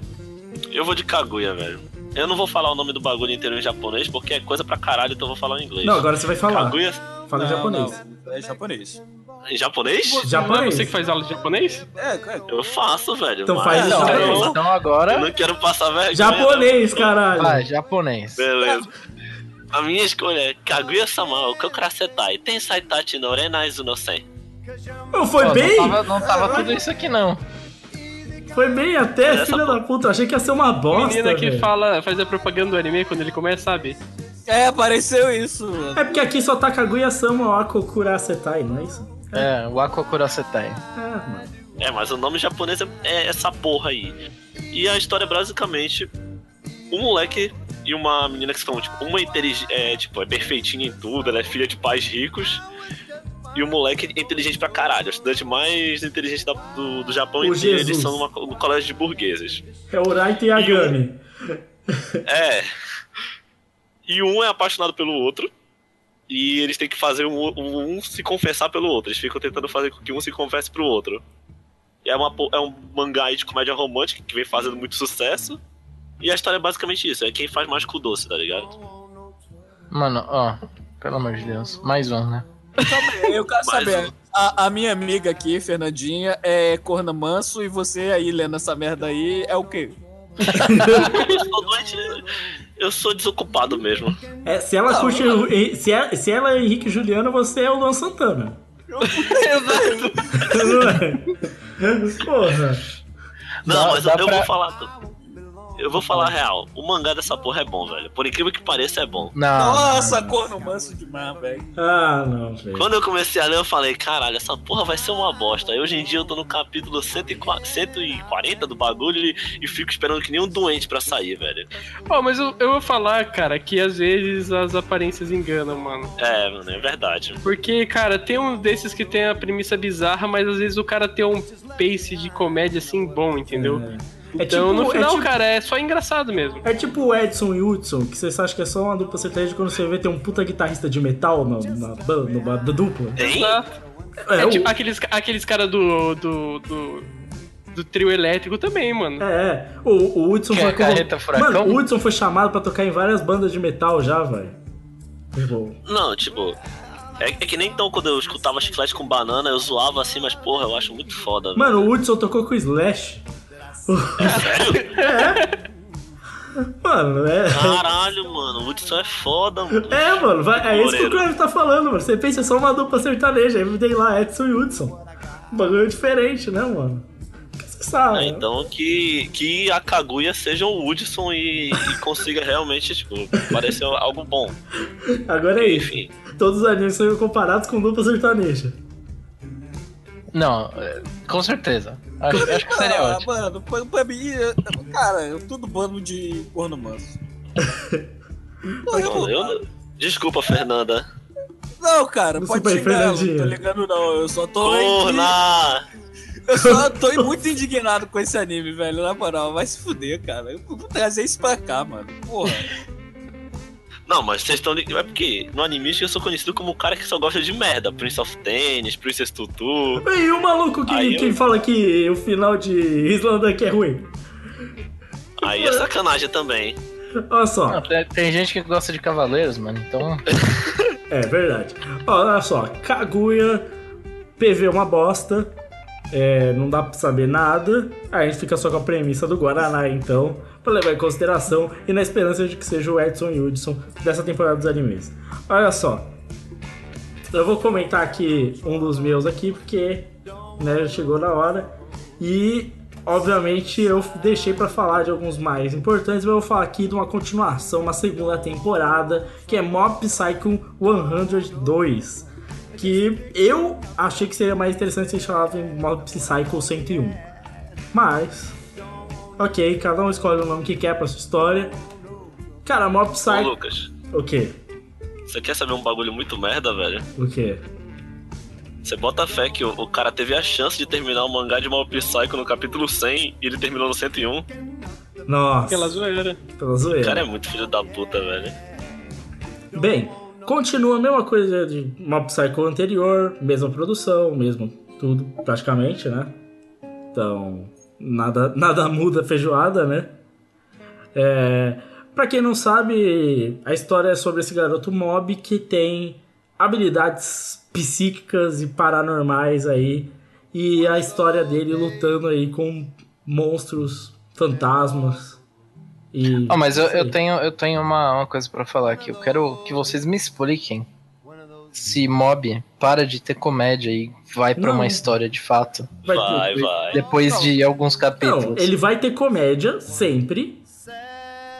eu vou de Kaguya, velho. Eu não vou falar o nome do bagulho inteiro em japonês, porque é coisa pra caralho, então eu vou falar em inglês. Não, agora você vai falar. Kaguya, Fala em Não, japonês. não, é japonês. Em japonês? Não é Japonês. você que faz aula de japonês? É, cara. Eu faço, velho. Então faz Não, japonês. eu, então eu agora. não quero passar vergonha. Japonês, não. caralho. Vai, japonês. Beleza. A minha escolha é Kaguya-sama, o Kokurasetai, Tensai Tachi no Renaizu no Foi Pô, bem. Não tava, não tava tudo isso aqui, não. Foi bem até, Essa filha da puta. Eu achei que ia ser uma bosta. Menina que velho. fala, faz a propaganda do anime quando ele começa, sabe? É, apareceu isso, mano. É porque aqui só tá Kaguya-sama Akokura Setai, não é isso? É, o Aquakurasetai. É, mano. É, mas o nome japonês é, é essa porra aí. E a história é basicamente um moleque e uma menina que são, tipo, uma inteligente, é, tipo, é perfeitinha em tudo, ela é filha de pais ricos. E o moleque é inteligente pra caralho, é o estudante mais inteligente da- do, do Japão O inteiro. Eles são numa, no colégio de burgueses. É o Raito Yagami. É. E um é apaixonado pelo outro. E eles têm que fazer um, um, um se confessar pelo outro. Eles ficam tentando fazer com que um se confesse pro outro. E é, uma, é um mangá aí de comédia romântica que vem fazendo muito sucesso. E a história é basicamente isso: é quem faz mais com o doce, tá ligado? Mano, ó. Pelo amor de Deus. Mais um, né? Eu quero saber. A, a minha amiga aqui, Fernandinha, é corna manso e você aí lendo essa merda aí é o quê? Eu sou doente, Eu sou desocupado mesmo. É, se ela curte. Se, é- se ela é Henrique Juliano, você é o Luan Santana. Não é? Porra. Não, Dá- mas dá eu, eu pra- vou falar. Eu vou falar a real. O mangá dessa porra é bom, velho. Por incrível que pareça, é bom. Não. Nossa, corno manso demais, velho. Ah, não, velho. Quando eu comecei a ler, eu falei, caralho, essa porra vai ser uma bosta. Aí hoje em dia eu tô no capítulo 140 140 do bagulho e, e fico esperando que nem um doente pra sair, velho. Ó, mas eu, eu vou falar, cara, que às vezes as aparências enganam, mano. É, mano, é verdade. Porque, cara, tem um desses que tem a premissa bizarra, mas às vezes o cara tem um pace de comédia assim bom, entendeu? É Então, tipo- no final, é tipo- cara, é só engraçado mesmo. É tipo o Edson e Hudson, que você acha que é só uma dupla sertaneja quando você vê tem um puta guitarrista de metal na, na, ba- da dupla. Exato. É, É, o- tipo aqueles, aqueles caras do, do, do, do trio elétrico também, mano. É, é. O, o Hudson Que foi. é Carreta? Mano, o Hudson foi chamado pra tocar em várias bandas de metal já, velho. Tipo, Não, tipo. É, é que nem então quando eu escutava chiclete com banana, eu zoava assim, mas porra, eu acho muito foda. Mano, o Hudson tocou com o Slash. Sério? Mano, é. Caralho, mano, o Hudson é foda, mano. É, mano, vai, é isso que o. Crave tá falando, mano. Você pensa só uma dupla sertaneja, aí tem lá Edson e Hudson. Um bagulho diferente, né, mano? Você sabe. É, né? então que, que a Kaguya seja o Hudson e, e consiga realmente, tipo, parecer algo bom. Agora é isso. Enfim. Todos os animes são comparados com dupla sertaneja. Não, é, com certeza. Acho, acho que seria Ah, ótimo. mano, pra, pra mim, cara, é tudo bando de corno manso. Não, eu- Eu, eu- desculpa, Fernanda. não, cara, Desculpa pode xingar, eu não tô ligando não, eu só tô Porra! Eu só tô muito indignado com esse anime, velho, na moral, vai se fuder, cara. Eu vou trazer isso pra cá, mano. Porra. Não, mas vocês estão. É porque no anime eu sou conhecido como o cara que só gosta de merda. Prince of Tennis, Princess Tutu. E o maluco que, Aí eu- que fala que o final de Islândia que é ruim? Aí é sacanagem também. Olha só. Não, tem, tem gente que gosta de cavaleiros, mano. Então. É verdade. Olha só, Kaguya, PV é uma bosta. é, não dá pra saber nada. Aí a gente fica só com a premissa do Guaraná, então, pra levar em consideração e na esperança de que seja o Edson e Hudson dessa temporada dos animes. Olha só. Eu vou comentar aqui um dos meus aqui, porque né, chegou na hora. E, obviamente, eu deixei pra falar de alguns mais importantes, mas eu vou falar aqui de uma continuação, uma segunda temporada, que é Mob Psycho 102. Que eu achei que seria mais interessante se chamava em Mob Psycho 101. Mas, ok, cada um escolhe o nome que quer pra sua história. Cara, Mob Ô, Psycho. Lucas, O quê? você quer saber um bagulho muito merda, velho? O quê? Você bota fé que o, o cara teve a chance de terminar o mangá de Mob Psycho no capítulo 100 e ele terminou no 101. Nossa, Aquela zoeira. pela O zoeira. cara é muito filho da puta, velho. Bem, continua a mesma coisa de Mob Psycho anterior, mesma produção, mesmo tudo, praticamente, né? Então, nada, nada muda feijoada, né? É, pra quem não sabe, a história é sobre esse garoto Mob que tem habilidades psíquicas e paranormais aí. E a história dele lutando aí com monstros, fantasmas. E. Ah, mas eu, eu tenho, eu tenho uma, uma coisa pra falar aqui. Eu quero que vocês me expliquem se Mob para de ter comédia e vai pra Não. uma história de fato. Vai Vai. Depois de alguns capítulos. Não, ele vai ter comédia sempre.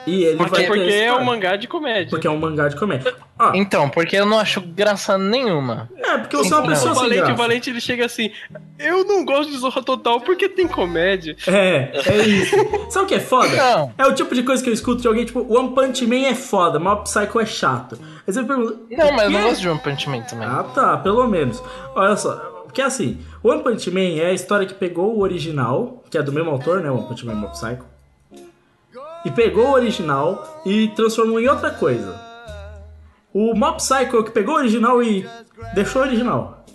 E ele Porque, vai ter porque é um mangá de comédia. Porque é um mangá de comédia. Ah, Então, porque eu não acho graça nenhuma. é, porque eu sou uma Não. pessoa o sem Valente, o graça. Valente ele chega assim: Eu não gosto de Zorra Total porque tem comédia. É, é isso. Sabe o que é foda? Não. É o tipo de coisa que eu escuto de alguém, tipo, One Punch Man é foda, Mob Psycho é chato. Aí você pergunta. Não, mas eu não "Quê?" gosto de One Punch Man também. Ah, tá, pelo menos. Olha só, porque assim, One Punch Man é a história que pegou o original, que é do mesmo autor, né? One Punch Man e Mob Psycho. E pegou o original e transformou em outra coisa. O Mob Psycho que pegou o original e deixou o original.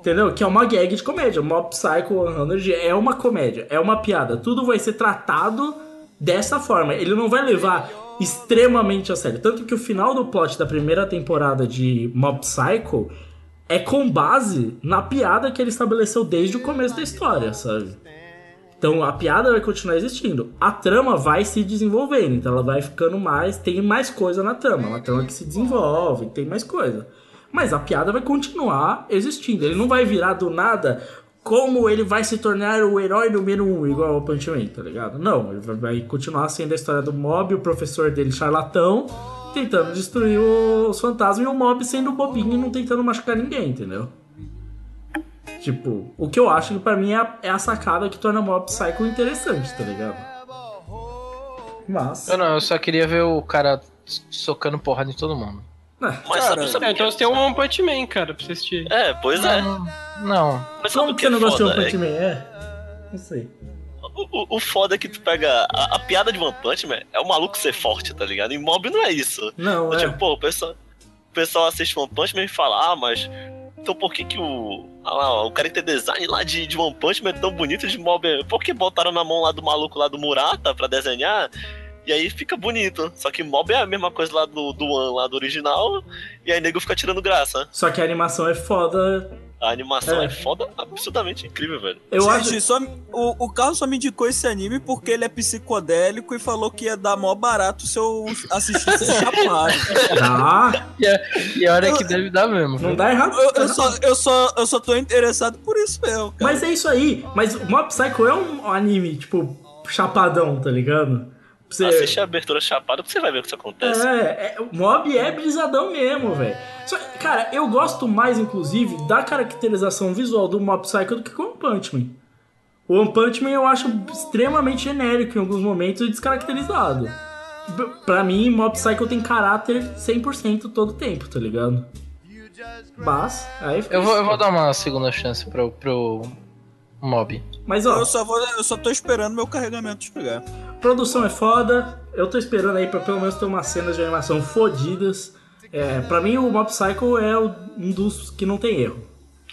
Entendeu? Que é uma gag de comédia. Mob Psycho 100 é uma comédia, é uma piada. Tudo vai ser tratado dessa forma. Ele não vai levar extremamente a sério. Tanto que o final do plot da primeira temporada de Mob Psycho é com base na piada que ele estabeleceu desde o começo da história, sabe? Então a piada vai continuar existindo. A trama vai se desenvolvendo, então ela vai ficando mais. Tem mais coisa na trama. Uma trama que se desenvolve, tem mais coisa. Mas a piada vai continuar existindo. Ele não vai virar do nada como ele vai se tornar o herói número um, igual ao Punch Man, tá ligado? Não, ele vai- continuar sendo a história do Mob, o professor dele charlatão, tentando destruir os fantasmas e o Mob sendo bobinho e não tentando machucar ninguém, entendeu? Tipo, o que eu acho que pra mim é a, é a sacada que torna Mob Psycho interessante, tá ligado? Mas. Eu não, eu só queria ver o cara socando porrada em todo mundo. né, Mas Cara, sabe, sabe É, então você tem um One Punch Man, cara, pra você assistir. É, pois é. Não, não. Mas sabe Como o que você não é gostou do foda? Punch É Man? É? Não sei. O, o- o foda é que tu pega. A, a piada de One Punch Man é o maluco ser forte, tá ligado? Em mob não é isso. Não, Tipo, é. pô, o pessoal, o pessoal assiste One Punch Man e fala, ah, mas. Então por que que o. ah lá, o character design lá de, de One Punch Man é tão bonito de mob? Por que botaram na mão lá do maluco lá do Murata pra desenhar? E aí fica bonito. Só que mob é a mesma coisa lá do, do One, lá do original. E aí nego fica tirando graça. Só que a animação é foda. A animação É. é, foda, absurdamente incrível, velho. Eu Gente, acho. só, o, o Carlos só me indicou esse anime porque ele é psicodélico e falou que ia dar mó barato se eu assistisse chapado. Dá. E, a- e a hora é que deve dar mesmo. Não dá errado. Eu, eu só, eu, só, eu só tô interessado por isso mesmo, cara. Mas é isso aí. Mas o Mob Psycho é um anime, tipo, chapadão, tá ligado? Você... Assiste a abertura chapada que você vai ver o que isso acontece. É, é, o Mob é brisadão mesmo, velho. Cara, eu gosto mais, inclusive, da caracterização visual do Mob Psycho do que com o One Punch Man. O One Punch Man eu acho extremamente genérico em alguns momentos e descaracterizado. Pra mim, Mob Psycho tem caráter 100% todo o tempo, tá ligado? Mas, aí fica Eu vou, eu vou dar uma segunda chance pro, pro Mob. Mas ó, Eu só, vou, eu só tô esperando meu carregamento chegar. Produção é foda. Eu tô esperando aí pra pelo menos ter umas cenas de animação fodidas. É, pra mim, o Mob Psycho é um dos que não tem erro.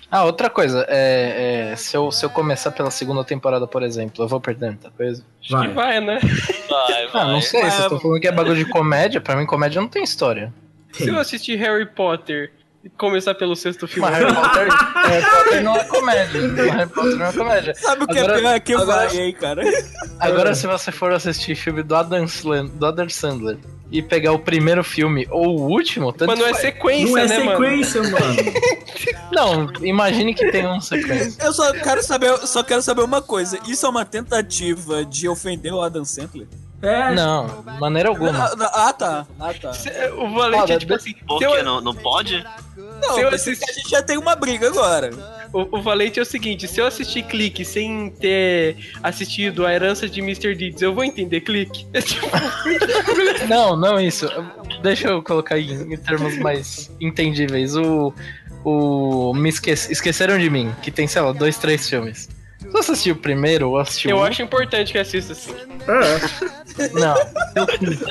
Ah, outra coisa, é, é, se, eu, se eu começar pela segunda temporada, por exemplo, eu vou perder muita coisa. Acho que vai, né? Vai, vai. Ah, não sei, Mas- vocês estão falando que é bagulho de comédia, pra mim comédia não tem história. Se eu assistir Harry Potter começar pelo sexto filme. Mas Harry Potter, Harry Potter não é comédia. Harry Potter não é comédia. Sabe o que Agora- é pior? Que agora- vai, hein, cara? Agora, se você for assistir filme do Adam, Slan- do Adam Sandler e pegar o primeiro filme ou o último, tanto Mas não é sequência, Não é né, mano? sequência, mano. Não, imagine que tem um sequência. Eu só quero saber, eu só quero saber uma coisa. Isso é uma tentativa de ofender o Adam Sandler? É, Não, maneira alguma. Ah, ah, tá. Ah, tá. O Valente é tipo assim. Por eu- que não, não pode? Não, Se eu assistir- a gente já tem uma briga agora. O, o Valente é o seguinte: se eu assistir clique sem ter assistido a herança de Mr. Deeds, eu vou entender clique? É tipo, Não, não isso. Deixa eu colocar em, em termos mais entendíveis. O. O. Me esque- Esqueceram de mim, que tem, sei lá, dois, três filmes. Se você assistiu o primeiro ou assistiu eu um, acho importante que assista assim. é. Não.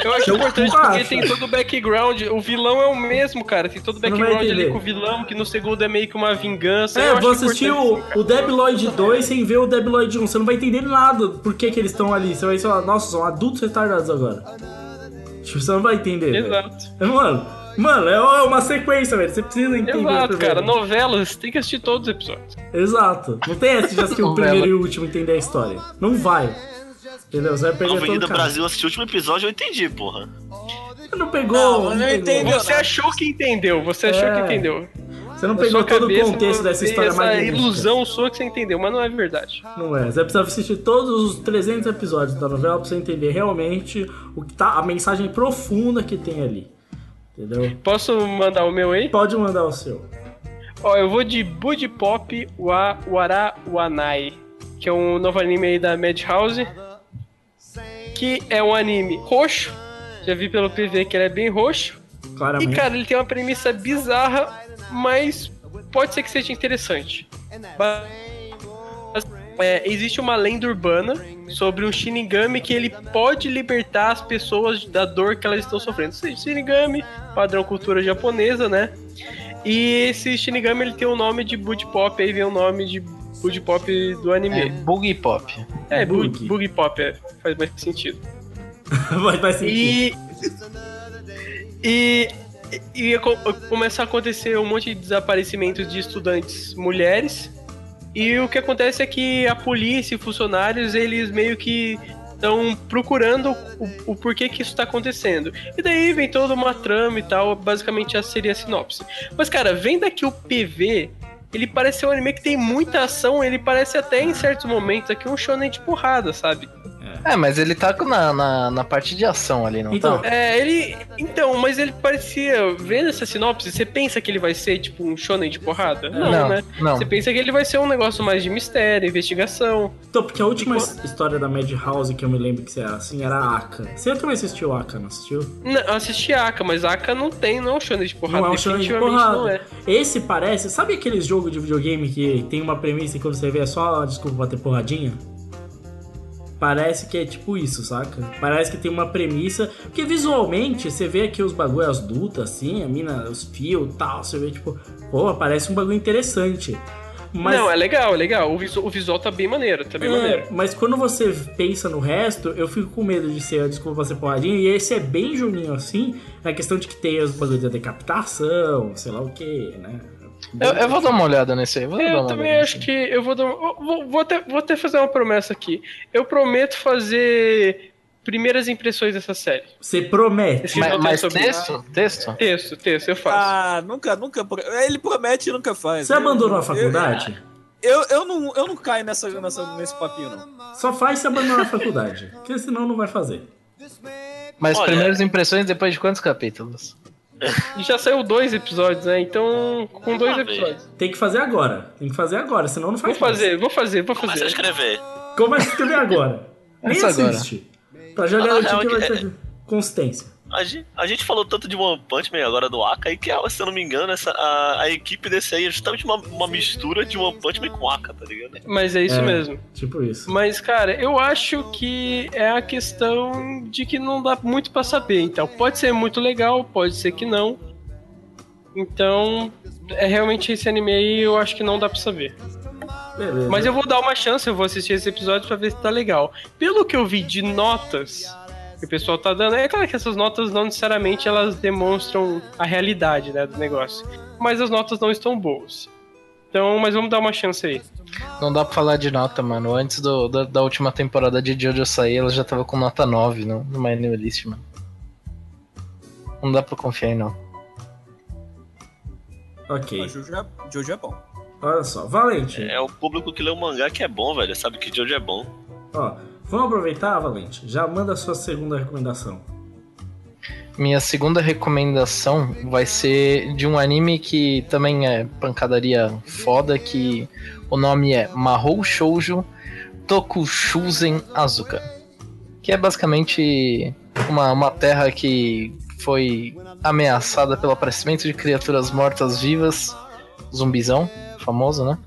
Eu acho Eu importante porque tem todo o background. O vilão é o mesmo, cara. Tem todo o background ali com o vilão, que no segundo é meio que uma vingança. É, eu vou assistir o, o Debiloid 2 sem ver o Debiloid 1. Você não vai entender nada por que, que eles estão ali. Você vai falar, nossa, são adultos retardados agora. Tipo, você não vai entender. Exato. Mano, Mano, é uma sequência, velho. Você precisa entender Exato, cara. Novelas, tem que assistir todos os episódios. Exato. Não tem essa de assistir o primeiro e o último e entender a história. Não vai. Entendeu? Você vai perder todo Avenida. Brasil, assisti o último episódio, eu entendi, porra. Você não pegou. Não, eu não entendi. Você achou que entendeu, você achou É. que entendeu. Você não Na pegou todo o contexto dessa história essa magnífica. ilusão sua que você entendeu, mas não é verdade. Não é. Você precisa assistir todos os 300 episódios da novela pra você entender realmente o que tá, a mensagem profunda que tem ali. Entendeu? Posso mandar o meu aí? Pode mandar o seu. Ó, eu vou de Bud Pop wa Wara Wanai, que é um novo anime aí da Madhouse, que é um anime roxo. Já vi pelo PV que ele é bem roxo. E, Claramente. cara, ele tem uma premissa bizarra, mas pode ser que seja interessante. Ba- É, existe uma lenda urbana sobre um Shinigami que ele pode libertar as pessoas da dor que elas estão sofrendo. Shinigami, padrão cultura japonesa, né? E esse Shinigami ele tem o nome de Bud Pop, aí vem o nome de Bud Pop do É anime. Boogie Pop. É, Bug, Bug. Bug Pop, é, faz mais sentido. Vai, vai sentir. E. E ia co- começar a acontecer um monte de desaparecimentos de estudantes mulheres. E o que acontece é que a polícia e funcionários, eles meio que estão procurando o, o porquê que isso está acontecendo. E daí vem toda uma trama e tal, basicamente essa seria a sinopse. Mas, cara, vendo aqui o PV, ele parece um anime que tem muita ação, ele parece até em certos momentos aqui um shonen de porrada, sabe? É, mas ele tá com- na, na, na parte de ação ali, não Então, tá? É, ele. Então, mas ele parecia. Vendo essa sinopse, você pensa que ele vai ser tipo um shonen de porrada? Não, Não, né? não. Você pensa que ele vai ser um negócio mais de mistério, investigação. Então, porque a última his- história da Madhouse que eu me lembro que era assim era a Aka. Você também assistiu a Aka, não assistiu? Não, eu assisti Aka, mas Aka não tem, não é um shonen de porrada. não é um show de definitivamente porrada. não é. Esse parece. Sabe aqueles jogos de videogame que tem uma premissa e quando você vê é só desculpa bater porradinha? Parece que é tipo isso, saca? Parece que tem uma premissa. Porque visualmente você vê aqui os bagulho, as lutas, assim, a mina, os fios e tal. Você vê tipo, pô, parece um bagulho interessante. Mas, Não, é legal, é legal. O visual, o visual tá bem maneiro, tá bem É, maneiro. mas quando você pensa no resto, eu fico com medo de ser, desculpa ser porradinha, e esse é bem juninho assim, na questão de que tem os bagulhos da decapitação, sei lá o que, né? Eu, eu vou dar uma olhada nesse aí. Vou dar Eu uma também acho nesse que eu vou dar. Vou, vou- até, vou até fazer uma promessa aqui. Eu prometo fazer primeiras impressões dessa série. Você promete. Mas, mas sobre- texto? Texto? Texto, texto, eu faço. Ah, nunca, nunca. Ele promete e nunca faz. Você Eu- abandonou a eu- faculdade? Eu, eu, não, eu não caio nessa, nessa, nesse papinho, não. Só faz se abandonar a faculdade, porque senão não vai fazer. Mas Olha- primeiras impressões depois de quantos capítulos? E já saiu dois episódios, né? Então, com dois episódios. Tem que fazer agora, tem que fazer agora, senão não Vou faz mais. fazer, vou fazer, vou Começa a fazer. escrever. Começa a escrever agora. Nem Começa agora. assiste. Pra já Ah, garantir é, que vai é- ter consistência. A gente, a gente falou tanto de One Punch Man agora do Aka, aí que, se eu não me engano, essa, a, a equipe desse aí é justamente uma, uma mistura de One Punch Man com Aka, tá ligado? Mas é isso É, mesmo. Tipo isso. Mas, cara, eu acho que é a questão de que não dá muito pra saber. Então, pode ser muito legal, pode ser que não. Então, é realmente esse anime aí, eu acho que não dá pra saber. Beleza. Mas eu vou dar uma chance, eu vou assistir esse episódio pra ver se tá legal. Pelo que eu vi de notas que o pessoal tá dando, é claro que essas notas não necessariamente elas demonstram a realidade, né, do negócio. Mas as notas não estão boas. Então, mas vamos dar uma chance aí. Não dá pra falar de nota, mano. Antes do, da, da última temporada de Jojo sair, ela já tava com nota 9 no, no My New List, mano. Não dá pra confiar em não. Ok. Jojo é, Jojo é bom. Olha só. Valente. É o público que lê o mangá que é bom, velho. Sabe que Jojo é bom. Ó, vamos aproveitar, Valente. Já manda a sua segunda recomendação. Minha segunda recomendação vai ser de um anime que também é pancadaria foda, que o nome é Mahou Shoujo Tokushuzen Azuka. Que é basicamente uma, uma terra que foi ameaçada pelo aparecimento de criaturas mortas-vivas, zumbizão, famoso, né?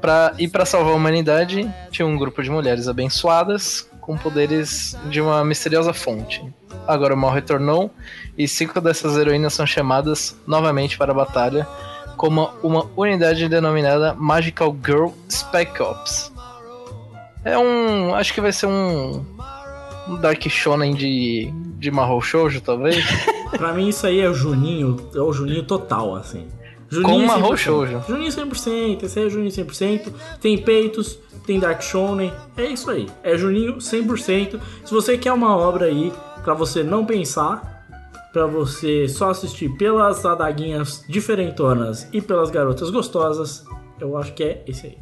Pra, e para salvar a humanidade, tinha um grupo de mulheres abençoadas com poderes de uma misteriosa fonte. Agora o mal retornou e cinco dessas heroínas são chamadas novamente para a batalha como uma unidade denominada Magical Girl Spec Ops. É um. Acho que vai ser um. Um Dark Shonen de, de Mahou Shoujo, talvez. Pra mim isso aí é o Juninho, é o Juninho total, assim. Juninho Com uma 100%. Roshoujo. Juninho 100%, esse aí é Juninho 100%. Tem peitos, tem Dark Shonen, é isso aí. É Juninho 100%. Se você quer uma obra aí pra você não pensar, pra você só assistir pelas adaguinhas diferentonas e pelas garotas gostosas, eu acho que é esse aí.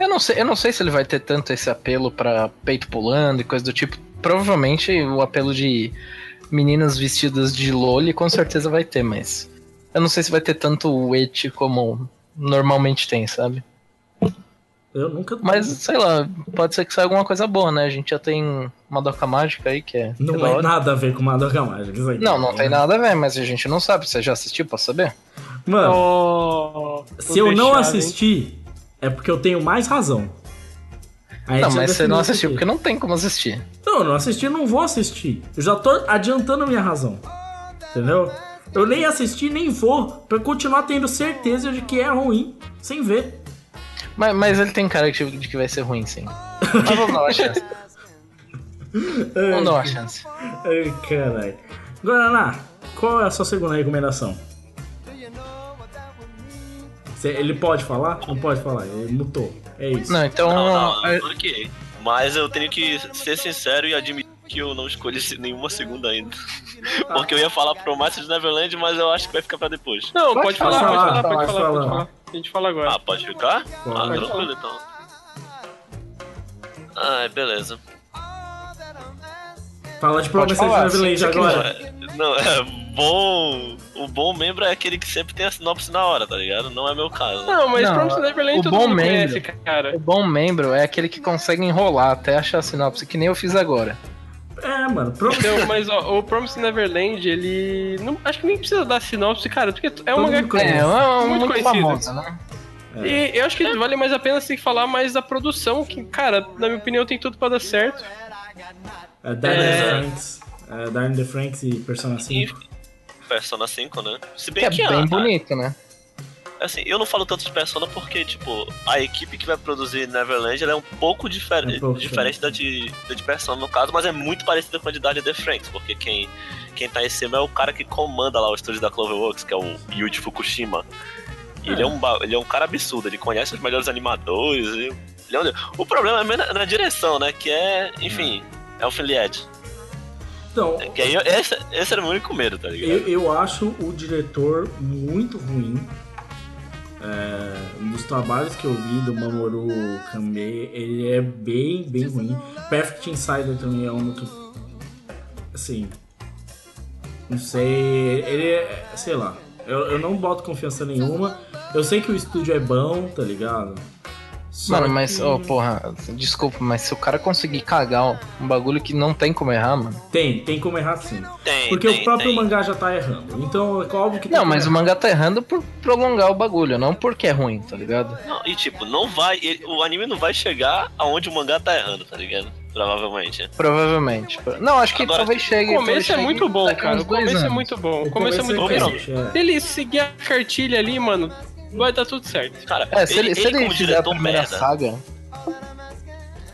Eu não sei, eu não sei se ele vai ter tanto esse apelo pra peito pulando e coisa do tipo. Provavelmente o apelo de meninas vestidas de loli com certeza vai ter, mas eu não sei se vai ter tanto et como normalmente tem, sabe? Eu nunca. Mas sei lá, pode ser que saia alguma coisa boa, né? A gente já tem Madoka Mágica aí que é. Não da é nada a ver com Madoka Mágica. isso aí. Não, não tem nada a ver, mas a gente não sabe. Você já assistiu, posso saber? Mano, Oh, se eu não assistir, é porque eu tenho mais razão. Aí não, mas você não assistiu aqui. porque não tem como assistir. Não, eu não assisti, eu não vou assistir. Eu já tô adiantando a minha razão. Entendeu? Eu nem assisti, nem vou, pra continuar tendo certeza de que é ruim, sem ver. Mas, mas ele tem cara de que vai ser ruim, sim. Mas vamos dar uma chance. Vamos dar uma chance. Ai, caralho. Guaraná, qual é a sua segunda recomendação? Ele pode falar? Não pode falar, ele mutou. É isso. Não, então. Não, não, a- ok. Mas eu tenho que ser sincero e admitir que eu não escolhi nenhuma segunda ainda. Porque eu ia falar Promessa de Neverland, mas eu acho que vai ficar pra depois. Não, Pode pode, falar, falar, pode falar, pode pode falar, falar. pode falar. A gente fala agora. Ah, pode ficar? Pode. Ah, tranquilo então. Ah, beleza. Fala de Promised falar, Neverland agora. Não, é bom. O bom membro é aquele que sempre tem a sinopse na hora, tá ligado? Não é meu caso. Não, mas Não, Promised Neverland o todo bom mundo membro- conhece, cara. O bom membro é aquele que consegue enrolar até achar a sinopse, que nem eu fiz agora. É, mano, Promised Então, mas ó, o Promised Neverland, ele. Não, acho que nem precisa dar sinopse, cara, porque é um HQ. conhece. É, é um Muito muito, conhecido. famoso, né? E eu acho que vale mais a pena se falar mais da produção, que, cara, na minha opinião tem tudo pra dar certo. é, Darren É. the Franks. É, Darren the Franks e Persona 5. Persona 5, né? Se Que bem é que, bem ah, bonito, né? Assim, eu não falo tanto de Persona porque, tipo, a equipe que vai produzir Neverland é um pouco difer Um pouco diferente da de, da de Persona, no caso, mas é muito parecida com a de Dark The Franks, porque quem, quem tá em cima é o cara que comanda lá o estúdio da Cloverworks, que é o Yuji Fukushima. E ele, é um, ba- ele é um cara absurdo, ele conhece os melhores animadores. e- ele é um- o problema é na, na direção, né? Que é, enfim, é o Filiad. Então, Que aí, esse, esse era o meu único medo, tá ligado? eu, eu acho o diretor muito ruim. É, um dos trabalhos que eu vi do Mamoru Kame, ele é bem, bem ruim. Perfect Insider também é um que. Assim. Não sei. Ele é. Sei lá. Eu, eu não boto confiança nenhuma. Eu sei que o estúdio é bom, tá ligado? Só Mano, mas, que ó, porra, desculpa, mas se o cara conseguir cagar um bagulho que não tem como errar, mano. Tem, tem como errar sim. Tem, Porque tem, o próprio tem. mangá já tá errando. Então é óbvio que tem Não, como mas o errar. mangá tá errando por prolongar o bagulho, não porque é ruim, tá ligado? Não, e tipo, não vai. ele- o anime não vai chegar aonde o mangá tá errando, tá ligado? Provavelmente. Provavelmente. Não, acho que Agora, talvez chegue. O começo é muito bom, cara. uns O começo é muito bom. O O começo é muito bom. é. Se ele seguir a cartilha ali, mano, vai dar tudo certo. Cara, É, se ele, se ele como fizer a primeira merda. saga.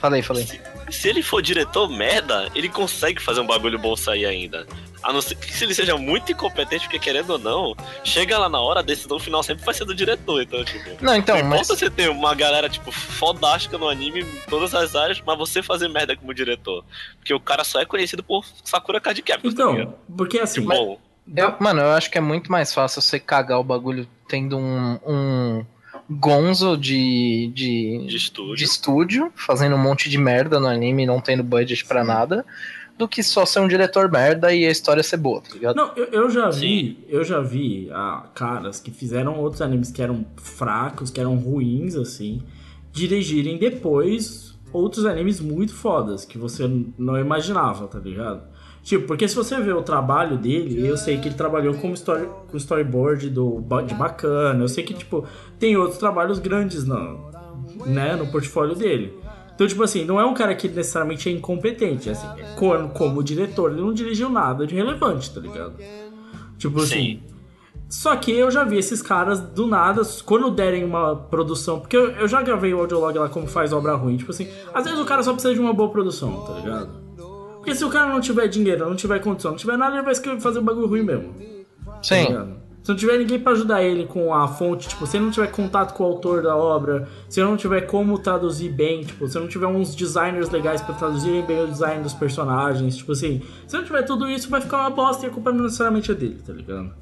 Falei, falei. Se ele for diretor merda, ele consegue fazer um bagulho bom sair ainda. A não ser que se ele seja muito incompetente, porque querendo ou não, chega lá na hora, a decisão final sempre vai ser do diretor. Então, tipo. Não, então, não mas. importa você ter uma galera, tipo, fodástica no anime em todas as áreas, mas você fazer merda como diretor. Porque o cara só é conhecido por Sakura Card tá? Então, porque assim. Bom, Eu- mano, eu acho que é muito mais fácil você cagar o bagulho tendo um, um gonzo de, de, de estúdio. de estúdio, fazendo um monte de merda no anime e não tendo budget pra nada, do que só ser um diretor merda e a história ser boa, tá ligado? Não, eu, eu já vi, eu já vi ah, caras que fizeram outros animes que eram fracos, que eram ruins, assim, dirigirem depois outros animes muito fodas, que você não imaginava, tá ligado? Tipo, porque se você vê o trabalho dele, eu sei que ele trabalhou como story, com storyboard do, de bacana, eu sei que, tipo, tem outros trabalhos grandes no, né, no portfólio dele. Então, tipo assim, não é um cara que necessariamente é incompetente. Assim, como, como diretor, ele não dirigiu nada de relevante, tá ligado? Tipo Sim. assim. Só que eu já vi esses caras do nada, quando derem uma produção. Porque eu, eu já gravei o audiolog lá como faz obra ruim. Tipo assim, às vezes o cara só precisa de uma boa produção, tá ligado? Porque se o cara não tiver dinheiro, não tiver condição, não tiver nada, ele vai fazer um bagulho ruim mesmo. tá Sim. ligado? Se não tiver ninguém pra ajudar ele com a fonte, tipo, se ele não tiver contato com o autor da obra, se ele não tiver como traduzir bem, tipo, se não tiver uns designers legais pra traduzirem bem o design dos personagens, tipo assim, se não tiver tudo isso, vai ficar uma bosta e a culpa não necessariamente é dele, tá ligado?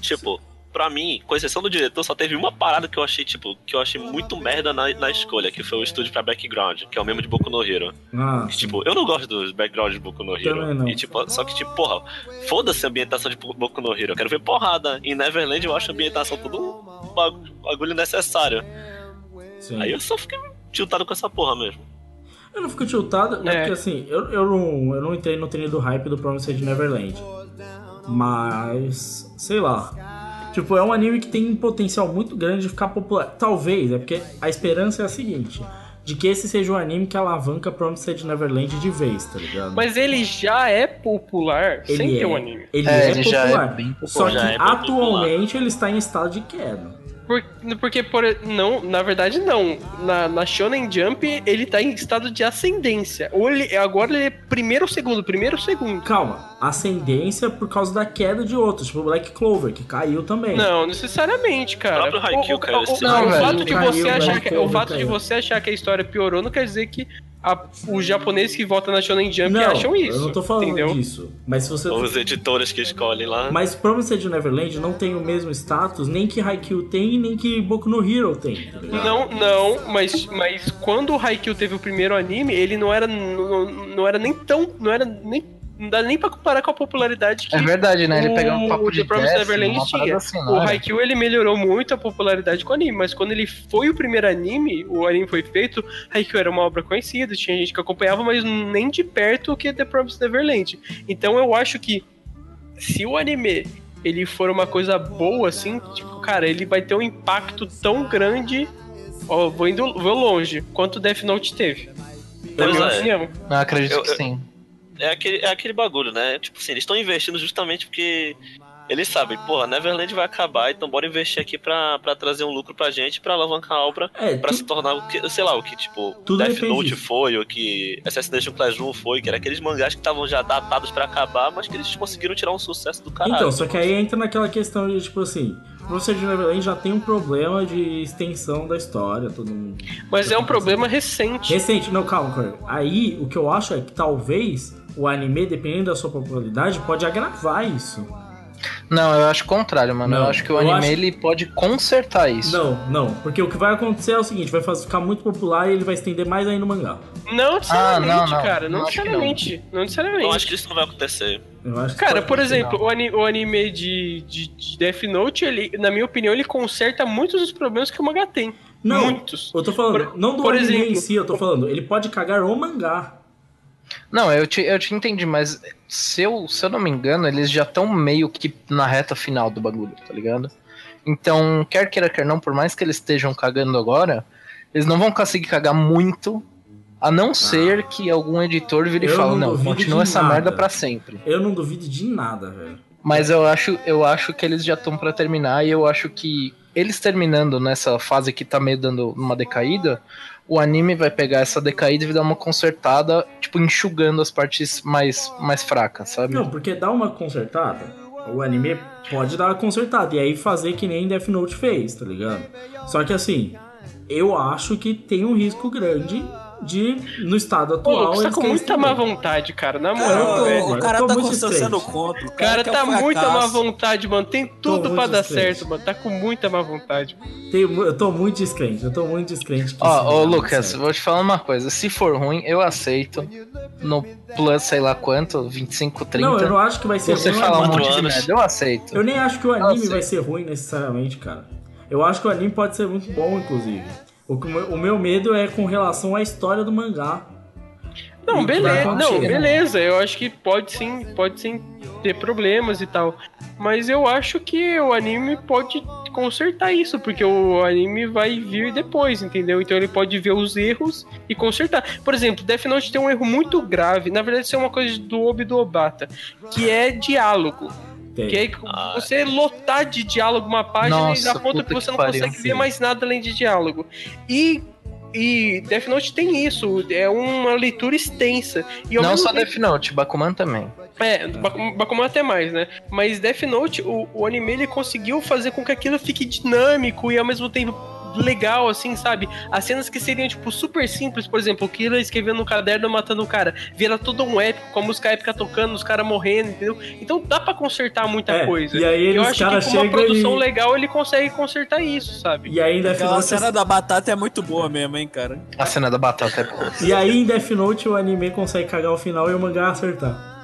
Tipo, pra mim, com exceção do diretor, só teve uma parada que eu achei, tipo, que eu achei muito merda na, na escolha, que foi o estúdio pra background, que é o mesmo de Boku no Hero. Ah, Que, tipo, eu não gosto dos backgrounds de Boku no Hero. Também não. E, tipo, só que, tipo, porra, foda-se a ambientação de Boku no Hero. Eu quero ver porrada. Em Neverland eu acho a ambientação tudo um bagu- bagulho necessário. sim. Aí eu só fiquei tiltado com essa porra mesmo. Eu não fico tiltado, é É. porque assim, eu, eu, não, eu não entrei no treino do hype do Promised Neverland. Mas, sei lá. Tipo, é um anime que tem um potencial muito grande de ficar popular. Talvez, é porque a esperança é a seguinte: de que esse seja o anime que alavanca Promised Neverland de vez, tá ligado? Mas ele já é popular ele sem é, ter um anime. Ele É, é, ele já é popular. bem popular. Só que é atualmente ele está em estado de queda. Por- porque, por, não, na verdade, não. Na, na Shonen Jump, ele tá em estado de ascendência. Ou ele, agora ele é primeiro ou segundo, primeiro ou segundo. Calma, ascendência por causa da queda de outros, tipo Black Clover, que caiu também. Não, necessariamente, cara. O fato de você achar que, o fato de você achar que a história piorou não quer dizer que a- os japoneses que votam na Shonen Jump Não, acham isso. eu não tô falando entendeu? disso. Mas se você Os editores que escolhem lá. Mas Promised Neverland não tem o mesmo status nem que Haikyuu tem nem que Boku no Hero tem, tá? Não, não, mas, mas quando o Haikyuu teve o primeiro anime, ele não era, não, não era nem tão. Não era nem. Não dá nem pra comparar com a popularidade que É verdade, né? Ele pegou um papo de The Promised Neverland tinha. assim, o era? Haikyuu ele melhorou muito a popularidade com o anime, mas quando ele foi o primeiro anime, o anime foi feito, Haikyuu era uma obra conhecida, tinha gente que acompanhava, mas nem de perto o que The Promised Neverland. Então eu acho que se o anime ele for uma coisa boa assim, tipo, cara, ele vai ter um impacto tão grande, ó, vou indo vou longe, quanto Death Note teve. Na minha é. opinião. Eu acredito Eu- que eu- sim. É aquele, é aquele bagulho, né? Tipo assim, eles estão investindo justamente porque eles sabem, porra, Neverland vai acabar, então bora investir aqui pra, pra trazer um lucro pra gente, pra alavancar a obra, É, pra tu- se tornar o que, sei lá, o que tipo Tudo Death Note disso. foi, o que Assassination Classroom foi, que era aqueles mangás que estavam já datados pra acabar, mas que eles conseguiram tirar um sucesso do caralho. Então, só que aí entra naquela questão de, tipo assim, Promised Neverland já tem um problema de extensão da história, todo mundo. Mas é um problema recente. Recente, não, calma. Aí, o que eu acho é que talvez o anime, dependendo da sua popularidade, pode agravar isso. Não, eu acho o contrário, mano. Não, eu acho que o eu anime acho- ele pode consertar isso. Não, não, porque o que vai acontecer é o seguinte, vai fazer- ficar muito popular e ele vai estender mais ainda no mangá. Não necessariamente, Ah, não, não. cara. Não, necessariamente. Não necessariamente. Então acho que isso não vai acontecer. Eu Cara, por exemplo, o, ani- o anime de, de, de Death Note, ele, na minha opinião, ele conserta muitos dos problemas que o mangá tem. Não, Muitos. eu tô falando, Por- não do por anime exemplo- em si, eu tô falando, ele pode cagar o mangá. Não, eu te, eu te entendi, mas se eu, se eu não me engano, eles já estão meio que na reta final do bagulho, tá ligado? Então, quer queira, quer não, por mais que eles estejam cagando agora, eles não vão conseguir cagar muito, a não ser que algum editor vire e Eu fale, não não, continua essa nada. merda pra sempre. Eu não duvido de nada, velho. Mas eu acho, eu acho que eles já estão pra terminar e eu acho que eles terminando nessa fase que tá meio dando uma decaída, o anime vai pegar essa decaída e dar uma consertada, tipo, enxugando as partes mais, mais fracas, sabe? Não, porque dá uma consertada, o anime pode dar uma consertada e aí fazer que nem Death Note fez, tá ligado? Só que assim, eu acho que tem um risco grande de, no estado Pô, atual, você tá com muita má vontade, cara. Na Cara, moral, velho. o cara tá descrente. contra. O O cara quer tá um muita má vontade, mano. Tem tudo pra dar descrente. certo, mano. Tá com muita má vontade. Tenho- eu tô muito descrente, eu tô muito descrente. Ó, ô Lucas, vou te falar uma coisa. Se for ruim, eu aceito. No plus, sei lá quanto, 25, 30. Não, eu não acho que vai ser Se você ruim. falar um monte de merda, eu aceito. Eu nem acho que o anime vai ser ruim necessariamente, cara. Eu acho que o anime pode ser muito bom, inclusive. O, o meu medo é com relação à história do mangá. Não, beleza. Não, beleza. Eu acho que pode sim, pode sim ter problemas e tal. Mas eu acho que o anime pode consertar isso, porque o anime vai vir depois, entendeu? Então ele pode ver os erros e consertar. Por exemplo, Death Note tem um erro muito grave. Na verdade, isso é uma coisa do Obi do Obata, que é diálogo. Tem. Que é Ah. você lotar de diálogo uma página Nossa, e dá ponto puta que você que não pariu, consegue ver sim. mais nada além de diálogo. E E Death Note tem isso, é uma leitura extensa. E Não só tempo- Death Note, Bakuman também. É, Baku- Bakuman até mais, né? Mas Death Note, o, o anime ele conseguiu fazer com que aquilo fique dinâmico e ao mesmo tempo legal, assim, sabe? As cenas que seriam, tipo, super simples, por exemplo, o Kira escrevendo no caderno matando o cara, vira todo um épico, com a música épica tocando, os caras morrendo, entendeu? Então dá pra consertar muita É, coisa. e aí eu acho que com uma produção e- legal ele consegue consertar isso, sabe? E aí Death Note. cena da batata é muito boa mesmo, hein, cara. A cena da batata é boa. E aí em Death Note o anime consegue cagar o final e o mangá acertar.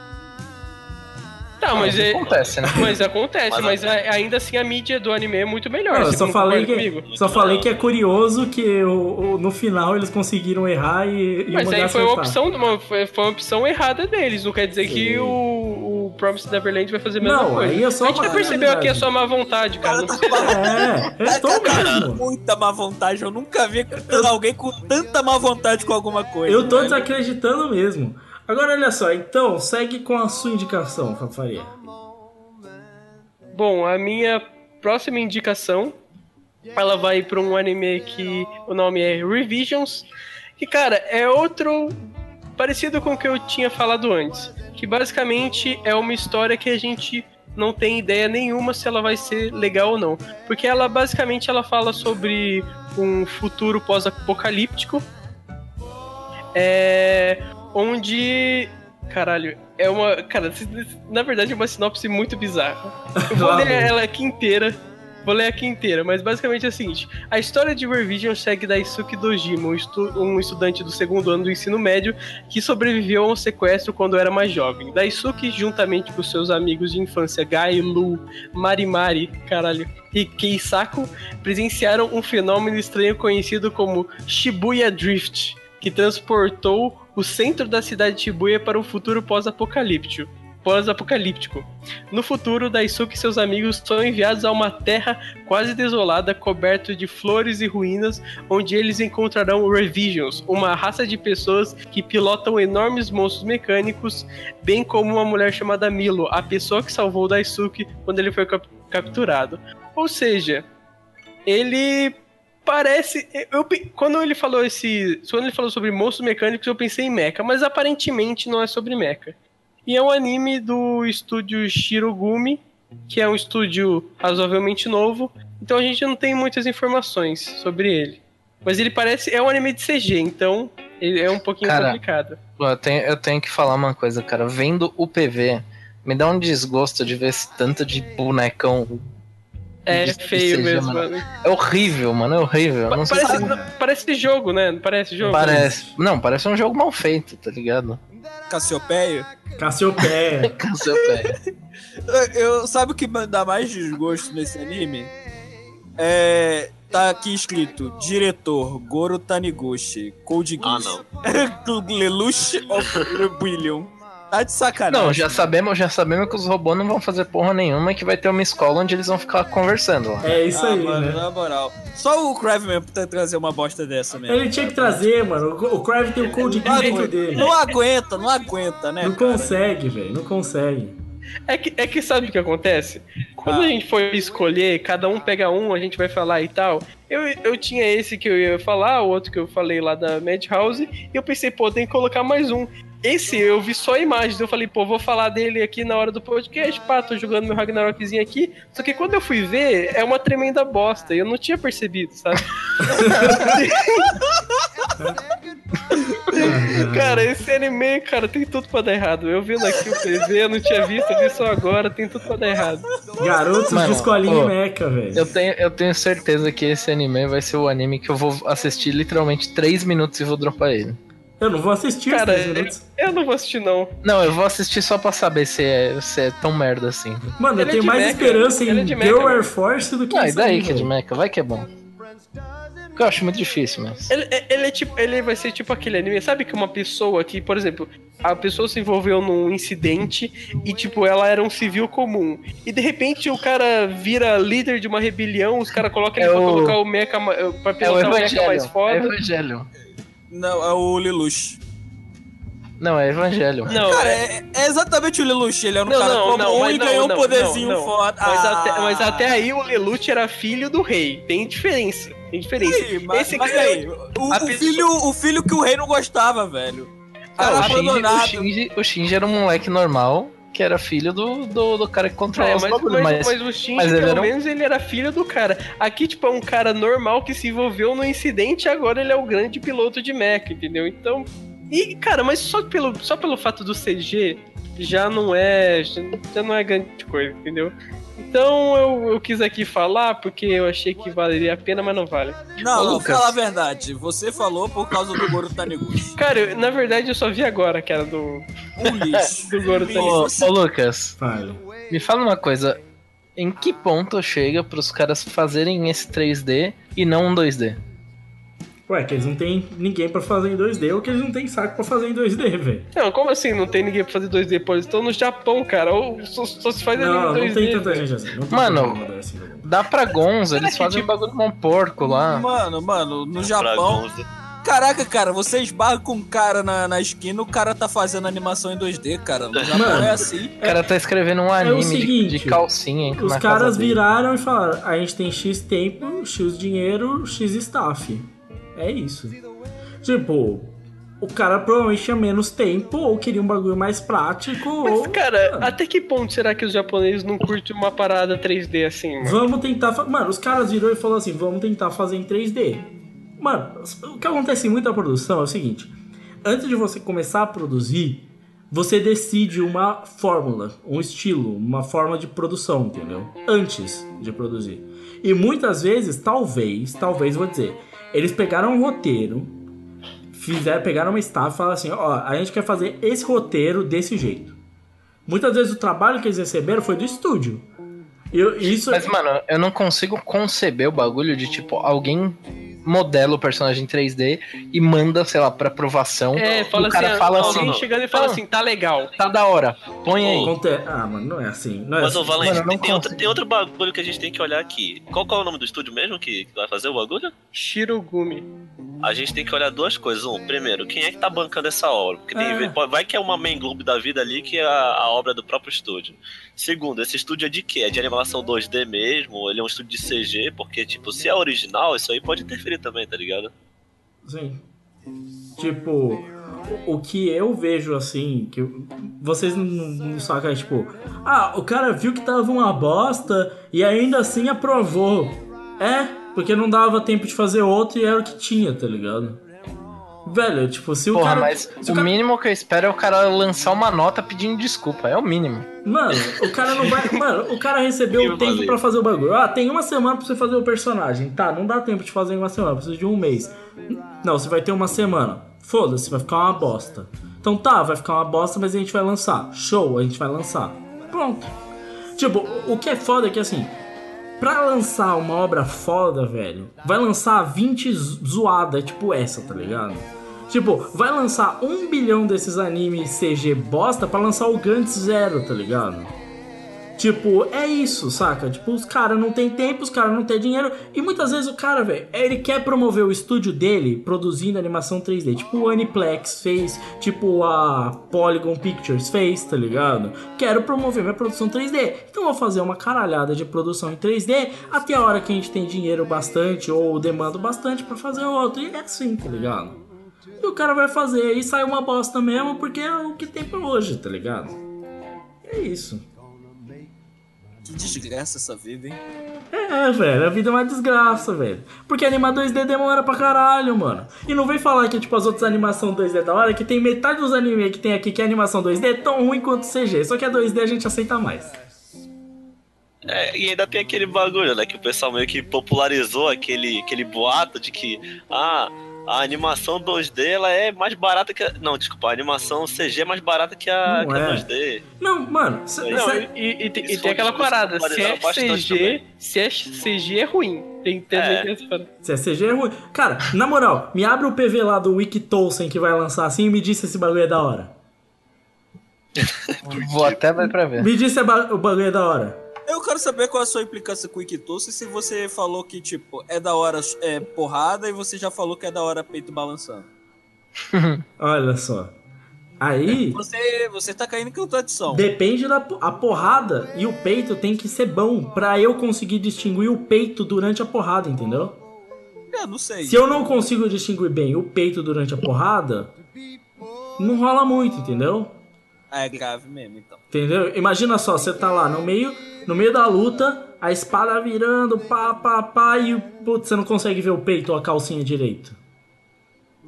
Tá, mas é. Acontece, né? Mas acontece, Mas mas, a- ainda assim a mídia do anime é muito melhor. Não, eu você só falei, que, comigo? só falei que é curioso que o, o- no final eles conseguiram errar e, e Mas aí foi uma opção, uma, foi uma opção errada deles. Não quer dizer que o, o Promised Neverland vai fazer a mesma Não, coisa. aí é só a gente uma já percebeu aqui a realidade. sua má vontade, cara. Não precisa- É, eu tô Cara, mesmo. muita má vontade. Eu nunca vi alguém com tanta má vontade com alguma coisa. Eu tô desacreditando mesmo. Agora olha só, então, segue com a sua indicação, Fafaria. Bom, a minha próxima indicação ela vai para um anime que o nome é Revisions. Que, cara, é outro parecido com o que eu tinha falado antes. Que basicamente é uma história que a gente não tem ideia nenhuma se ela vai ser legal ou não. Porque ela basicamente ela fala sobre um futuro pós-apocalíptico. É, onde. Caralho, é uma. Cara, na verdade é uma sinopse muito bizarra. Eu vou ler ela aqui inteira. Vou ler aqui inteira, mas basicamente é o seguinte: a história de Revision segue Daisuke Dojima, um, estu- um estudante do segundo ano do ensino médio que sobreviveu a um sequestro quando era mais jovem. Daisuke, juntamente com seus amigos de infância Gai, Lu, Marimari, caralho, e Keisako, presenciaram um fenômeno estranho conhecido como Shibuya Drift, que transportou o centro da cidade de Shibuya para um futuro pós-apocalíptico. Pós-apocalíptico. No futuro, Daisuke e seus amigos são enviados a uma terra quase desolada, coberta de flores e ruínas, onde eles encontrarão Revisions, uma raça de pessoas que pilotam enormes monstros mecânicos, bem como uma mulher chamada Milo, a pessoa que salvou Daisuke quando ele foi cap- capturado. Ou seja, ele parece. Eu, quando ele falou esse. Quando ele falou sobre monstros mecânicos, eu pensei em Mecha, mas aparentemente não é sobre Mecha. E é um anime do estúdio Shirogumi, que é um estúdio razoavelmente novo, então a gente não tem muitas informações sobre ele. Mas ele parece. É um anime de CG, então ele é um pouquinho Cara, complicado. Eu tenho, eu tenho que falar uma coisa, cara. Vendo o PV, me dá um desgosto de ver esse tanto de bonecão. É feio CG, mesmo. mano. mano. É horrível, mano. É horrível. Não Parece, não, parece jogo, né? Não parece jogo? Parece. Não, parece um jogo mal feito, tá ligado? Cassiopeia. Cassiopeia. Cassiopeia. Eu, sabe o que me dá mais desgosto nesse anime? É. Tá aqui escrito: diretor Goro Taniguchi, Code Ah, Geass. não. Lelouch of Rebellion. Tá de sacanagem. Não, já sabemos, já sabemos que os robôs não vão fazer porra nenhuma e que vai ter uma escola onde eles vão ficar conversando lá. É isso ah, aí, mano, né? na moral. Só o Crave mesmo pra trazer uma bosta dessa mesmo. Ele tinha que trazer, mano. O Crave tem o Code dentro dele. não aguenta, não aguenta, né? Não cara? consegue, velho. Não consegue. É que, é que sabe o que acontece? Quando Ah. a gente for escolher, cada um pega um, a gente vai falar e tal. Eu, eu tinha esse que eu ia falar, o outro que eu falei lá da Madhouse, e eu pensei, pô, tem que colocar mais um. Esse eu vi só imagens, eu falei, pô, vou falar dele aqui na hora do podcast, pá, tô jogando meu Ragnarokzinho aqui. Só que quando eu fui ver, é uma tremenda bosta, e eu não tinha percebido, sabe? cara, esse anime, cara, tem tudo pra dar errado. Eu vendo aqui o PV, eu não tinha visto, eu vi só agora, tem tudo pra dar errado. Garotos Mano, de escolinha e meca, velho. Eu tenho, eu tenho certeza que esse anime vai ser o anime que eu vou assistir literalmente 3 minutos e vou dropar ele. Eu não vou assistir Cara, os 10 minutos. eu não vou assistir, não. Não, eu vou assistir só pra saber se é, se é tão merda assim. Mano, eu Ele é tenho de mais mecha, esperança é em de mecha, Girl. Air Force do que Ah, e daí aí, que é de mecha? Vai que é bom. Porque eu acho muito difícil, mas. Ele, ele é tipo, ele vai ser tipo aquele anime, sabe que uma pessoa que, por exemplo, a pessoa se envolveu num incidente e tipo ela era um civil comum e de repente o cara vira líder de uma rebelião, os caras colocam ele É pra o- colocar o mecha ma- pra É o pilotar o mecha Evangelho. mais É foda. Evangelho. Não, é o Lelouch. Não, é Evangelho. Não, Cara, é- é, é exatamente o Lelouch. Ele era um Não, cara não, comum não, e não, ganhou não, um poderzinho não, não. foda. Mas, Ah. até, mas até aí o Lelouch era filho do rei. Tem diferença. Tem diferença. Mas, Esse mas cara- aí, o, o pessoa- filho, o filho que o rei não gostava, velho. Cara Ah, o, Shinji, o. Shinji, o Shinji era um moleque normal, que era filho do, do, do cara que controla É, os mas, bagulhos, mas, mas, mas o Shinji, mas pelo era um- menos, ele era filho do cara. Aqui, tipo, é um cara normal que se envolveu no incidente e agora ele é o grande piloto de mecha, entendeu? Então. E, cara, mas só pelo, só pelo fato do CG já não é. Já não é grande coisa, entendeu? Então eu, eu quis aqui falar porque eu achei que valeria a pena, mas não vale. Não, Ô, não, Lucas. fala a verdade. Você falou por causa do Goro Taniguchi. Cara, eu- na verdade eu só vi agora que era do, Um lixo. do Goro. Taniguchi. Ô, Lucas, Fale. me fala uma coisa. Em que ponto chega pros caras fazerem esse 3D e não um 2D? Ué, que eles não tem ninguém pra fazer em 2D ou que eles não tem saco pra fazer em 2D, velho. Não, como assim não tem ninguém pra fazer 2D? Pô, eles estão no Japão, cara. Ou só, só se faz Não, anime não 2D. tem tanta velho. gente assim. Não tem Mano, tanta gente assim, não. Dá pra Gonzo, eles fazem tipo- um bagulho mão porco lá. Mano, mano, no Pra Japão. Caraca, cara, você esbarra com um cara na, na esquina, o cara tá fazendo animação em 2D, cara. No Japão Mano. é assim. O cara tá escrevendo um anime de- seguinte, de, calcinha. hein, Os na caras viraram e falaram: a gente tem X tempo, X dinheiro, X staff. É isso. Tipo, o cara provavelmente tinha menos tempo ou queria um bagulho mais prático. Mas, ou... cara, Mano, até que ponto será que os japoneses não curtem uma parada 3D assim, mano? Vamos tentar. fa- Mano, os caras virou e falou assim: vamos tentar fazer em 3D. Mano, o que acontece em muita produção é o seguinte: antes de você começar a produzir, você decide uma fórmula, um estilo, uma forma de produção, entendeu? Antes de produzir. E muitas vezes, talvez, talvez vou dizer, eles pegaram um roteiro, fizeram, pegaram uma staff e falaram assim: ó, a gente quer fazer esse roteiro desse jeito. Muitas vezes o trabalho que eles receberam foi do estúdio. Eu- isso Mas, mano, eu não consigo conceber o bagulho de, tipo, alguém modela o personagem em 3D e manda, sei lá, pra aprovação. É, fala o cara assim, fala alguém assim, chegando e fala "Não, assim, tá legal. tá da hora, põe aí. Ah, mano, não é assim. Não é Mas, ô assim. Valente, Mano, tem, outro, tem outro bagulho que a gente tem que olhar aqui. Qual, qual é o nome do estúdio mesmo que, que vai fazer o bagulho? Shirogumi. A gente tem que olhar duas coisas. Um, primeiro, quem é que tá bancando essa obra? Porque tem, É. vai que é uma main globe da vida ali que é a, a obra do próprio estúdio. Segundo, esse estúdio é de quê? É de animação 2D mesmo? Ele é um estúdio de CG? Porque, tipo, se é original, isso aí pode interferir também, tá ligado? Sim. Tipo, o, que eu vejo assim, que vocês não, não sacam, é tipo, ah, o cara viu que tava uma bosta e ainda assim aprovou. É, porque não dava tempo de fazer outro e era o que tinha, tá ligado? Velho, tipo, se o Porra, cara. mas se o cara- mínimo que eu espero é o cara lançar uma nota pedindo desculpa. É o mínimo. Mano, o cara não vai. Mano, o cara recebeu Eu o tempo falei. pra fazer o bagulho. Ah, tem uma semana pra você fazer o personagem. Tá, não dá tempo de fazer em uma semana, precisa de um mês. Não, você vai ter uma semana. Foda-se, vai ficar uma bosta. Então tá, vai ficar uma bosta, mas a gente vai lançar. Show, a gente vai lançar. Pronto. Tipo, o- o que é foda é que assim. Pra lançar uma obra foda, velho, vai lançar 20 zo- zoada, tipo essa, tá ligado? Tipo, vai lançar um bilhão desses animes CG bosta pra lançar o Gantz Zero, tá ligado? Tipo, é isso, saca? Tipo, os caras não tem tempo, os caras não tem dinheiro. E muitas vezes o cara, velho, ele quer promover o estúdio dele produzindo animação 3D. Tipo o Aniplex fez, tipo a Polygon Pictures fez, tá ligado? Quero promover minha produção 3D. Então vou fazer uma caralhada de produção em 3D até a hora que a gente tem dinheiro bastante ou demanda bastante pra fazer outro. E é assim, tá ligado? E o cara vai fazer e sai uma bosta mesmo porque é o que tem pra hoje, tá ligado? É isso. Que desgraça essa vida, hein? É, velho, a vida é uma desgraça, velho. Porque animar 2D demora pra caralho, mano. E não vem falar que, tipo, as outras animações 2D da hora, que tem metade dos animes que tem aqui que é animação 2D é tão ruim quanto CG. Só que a 2D a gente aceita mais. É, e ainda tem aquele bagulho, né? Que o pessoal meio que popularizou aquele, aquele boato de que, ah, a animação 2D ela é mais barata que a. Não, desculpa, a animação CG é mais barata que a, Não que a é. 2D. Não, mano, cê, Não, cê- e, e tem- e Isso tem aquela parada, se é CG, se é CG é ruim. Tem, É. tem essa parada. se é CG é ruim. Cara, na moral, me abre o PV lá do Wikitolsen que vai lançar assim e me diz se esse bagulho é da hora. Vou até ver pra ver. Me diz se é ba- o bagulho é da hora. Eu quero saber qual é a sua implicância com o Ikitoshi se você falou que, tipo, é da hora é, porrada e você já falou que é da hora peito balançando. Olha só. Aí. Você, você tá caindo em contradição. Depende da a porrada e o peito tem que ser bom pra eu conseguir distinguir o peito durante a porrada, entendeu? É, não sei. Se eu não consigo distinguir bem o peito durante a porrada, não rola muito, entendeu? Ah, é grave mesmo, então. Entendeu? Imagina só, você tá lá no meio, no meio da luta, a espada virando, pá, pá, pá, e putz, você não consegue ver o peito ou a calcinha direito.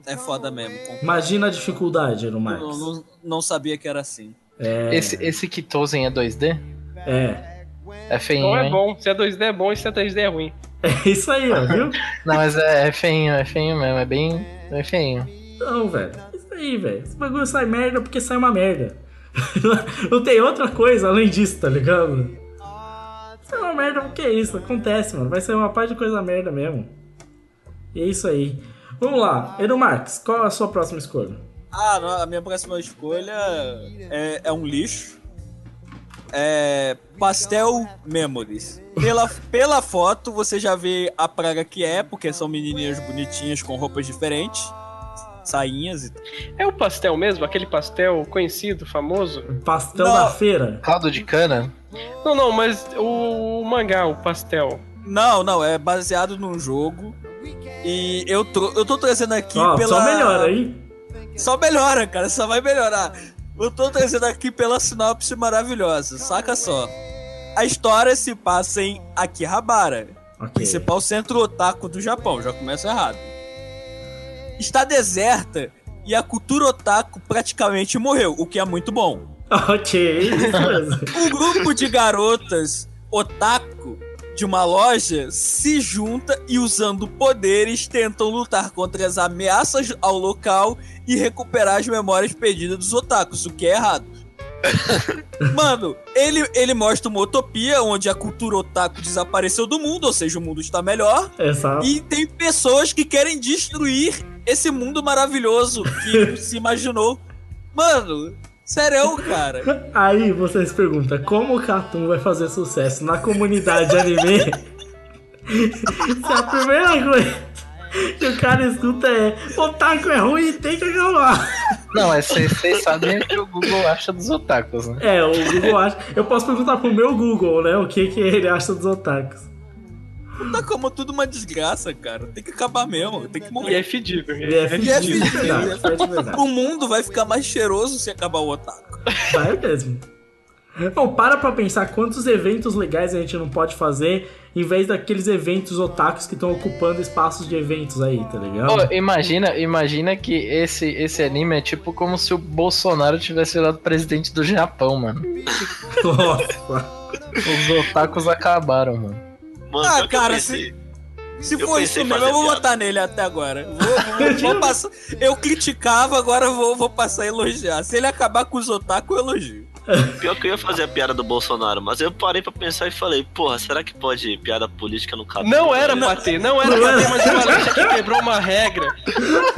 É foda mesmo. Imagina a dificuldade no Não, Marcos. não, não sabia que era assim. É, Esse, esse Kitozen é 2D? é. É feinho, Então é bom. Se é 2D é bom e se é 3D é ruim. É isso aí, ó, viu? Não, mas é, é feinho, é feinho mesmo. É bem. É feinho. Não, velho. É Isso aí, velho. Esse bagulho sai merda porque sai uma merda. Não tem outra coisa além disso, tá ligado? Sai uma merda porque é isso, acontece, mano. Vai ser uma parte de coisa merda mesmo. E é isso aí. Vamos lá, Edu Marques, qual a sua próxima escolha? Ah, a minha próxima escolha é, é um lixo. É Pastel Memories. Pela, pela foto você já vê a praga que é, porque são menininhas bonitinhas com roupas diferentes, sainhas e É o pastel mesmo? Aquele pastel conhecido, famoso? Pastel Não. da feira. Caldo de cana? Não, não, mas o, o mangá, o pastel. Não, não, é baseado num jogo. E eu, tro- eu tô trazendo aqui Ó, pela. só melhora, hein? Só melhora, cara, só vai melhorar. Eu tô trazendo aqui pela sinopse maravilhosa, saca só. A história se passa em Akihabara, Ok. principal centro otaku do Japão, já começa errado. Está deserta e a cultura otaku praticamente morreu, o que é muito bom. Ok. Um grupo de garotas otaku de uma loja se junta e usando poderes tentam lutar contra as ameaças ao local e recuperar as memórias perdidas dos otakus, o que é errado. Mano, ele, ele mostra uma utopia onde a cultura otaku desapareceu do mundo, ou seja, o mundo está melhor. Exato. E tem pessoas que querem destruir esse mundo maravilhoso que se imaginou. Mano, sério, cara. Aí você se pergunta, como o Catum vai fazer sucesso na comunidade anime? Se a primeira coisa que o cara escuta é Otaku é ruim, tem que acabar. Não, mas vocês vocês sabem o que o Google acha dos otakus, né? É, o Google acha. Eu posso perguntar pro meu Google, né? O que, que ele acha dos otakus. Tá como tudo uma desgraça, cara. Tem que acabar mesmo, tem que E morrer. é é E é fedido, de fedido, verdade. é é de verdade. O mundo vai ficar mais cheiroso se acabar o otaku. Vai mesmo. Bom, para pra pensar quantos eventos legais a gente não pode fazer em vez daqueles eventos otakus que estão ocupando espaços de eventos aí, tá ligado? Ô, imagina, imagina que esse, esse anime é tipo como se o Bolsonaro tivesse virado presidente do Japão, mano. Nossa. Os otakus acabaram, mano. Mano, Ah, que cara, Se Eu for isso mesmo, eu vou piada. votar nele até agora. Vou, vou- vou passar- eu criticava, agora eu vou, vou passar a elogiar. Se ele acabar com os otaku, eu elogio. Pior que eu ia fazer a piada do Bolsonaro, mas eu parei pra pensar e falei, porra, será que pode piada política no cabelo? Não era pra ter, não era pra ter, mas o Valente aqui quebrou uma regra.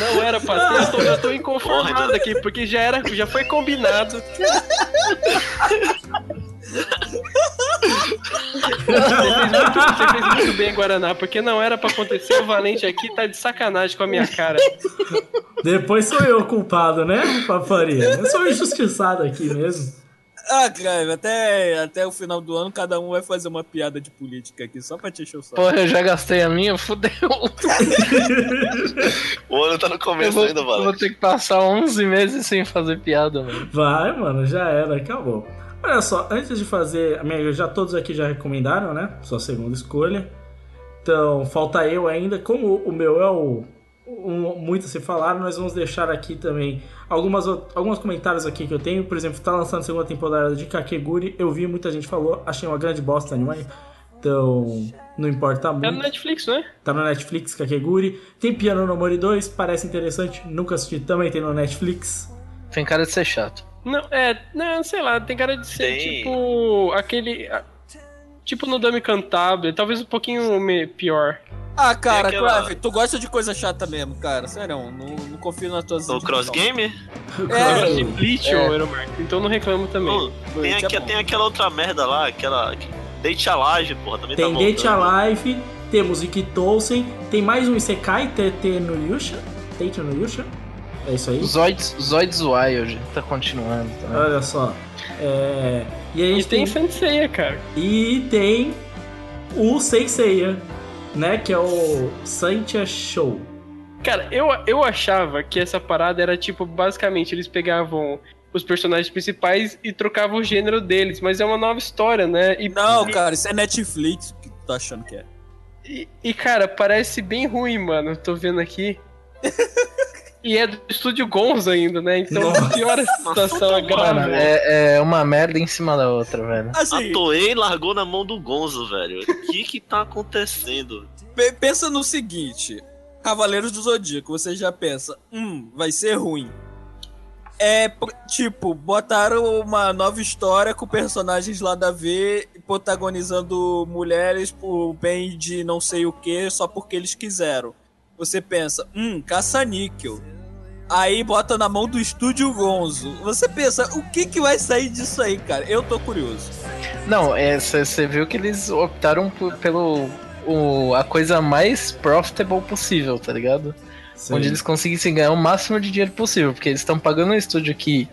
Não era pra ter, eu tô, eu tô inconformado aqui, porque já, era, já foi combinado. Você fez, muito, você fez muito bem, Guaraná, porque não era pra acontecer. O Valente aqui tá de sacanagem com a minha cara. Depois sou eu o culpado, né, Paparia? Eu sou injustiçado aqui mesmo. Ah, cara, até, até o final do ano cada um vai fazer uma piada de política aqui, só pra te encher o saco. Porra, eu já gastei a minha, fudeu. O ano tá no começo vou, ainda, eu vou ter que passar 11 meses sem fazer piada, mano. Vai, mano, já era, acabou. Olha só, antes de fazer, amigo, já todos aqui já recomendaram, né? Sua segunda escolha. Então, falta eu ainda. Como o meu é o, o muito a se falar, nós vamos deixar aqui também algumas alguns comentários aqui que eu tenho. Por exemplo, tá lançando a segunda temporada de Kakeguri. Eu vi, muita gente falou, achei uma grande bosta anime. Então, não importa muito. É no Netflix, não é? Tá no Netflix, Kakeguri. Tem Piano no Mori 2, parece interessante. Nunca assisti, também tem no Netflix. Tem cara de ser chato. Não, é, não, sei lá, tem cara de ser Tem. tipo aquele. Tipo no Dame Cantabile, talvez um pouquinho pior. Ah, cara, Tem aquela- tu gosta de coisa chata mesmo, cara. Sério, não, não confio nas tuas O Cross Game? É, Bleach, É. Euromark, então não reclamo também. Pô, tem, é aqui, bom. tem aquela outra merda lá, aquela. Date Alive, porra, também Tem tá Date voltando. Alive, temos Ikitosen, tem mais um Isekai, TT no Yusha. Tate no Yusha. É isso aí. Zoids, Zoids Wild tá continuando também. Olha só. É, E a E tem tem, Senseiya, cara. E tem o Seiya. né? Que é o Santia Show. Cara, eu, eu achava que essa parada era tipo, basicamente, eles pegavam os personagens principais e trocavam o gênero deles, mas é uma nova história, né? E, Não, e, cara, isso é Netflix que tu tá achando que é. E, e, cara, parece bem ruim, mano. Tô vendo aqui. e é do estúdio Gonzo ainda, né? Então Nossa. piora a situação é grave. Mano, é, é uma merda em cima da outra, velho. Assim, A Toei largou na mão do Gonzo, velho. O que que tá acontecendo? pe- pensa no seguinte: Cavaleiros do Zodíaco, você já pensa, hum, vai ser ruim. É, tipo, botaram uma nova história com personagens lá da V protagonizando mulheres por bem de não sei o que, só porque eles quiseram. Você pensa, hum, caça-níquel. Aí bota na mão do estúdio Gonzo. Você pensa, o que que vai sair disso aí, cara? Eu tô curioso. Não, você viu que eles optaram por- pelo o, a coisa mais profitable possível, tá ligado? Sim. Onde eles conseguissem ganhar o máximo de dinheiro possível, porque eles estão pagando um estúdio que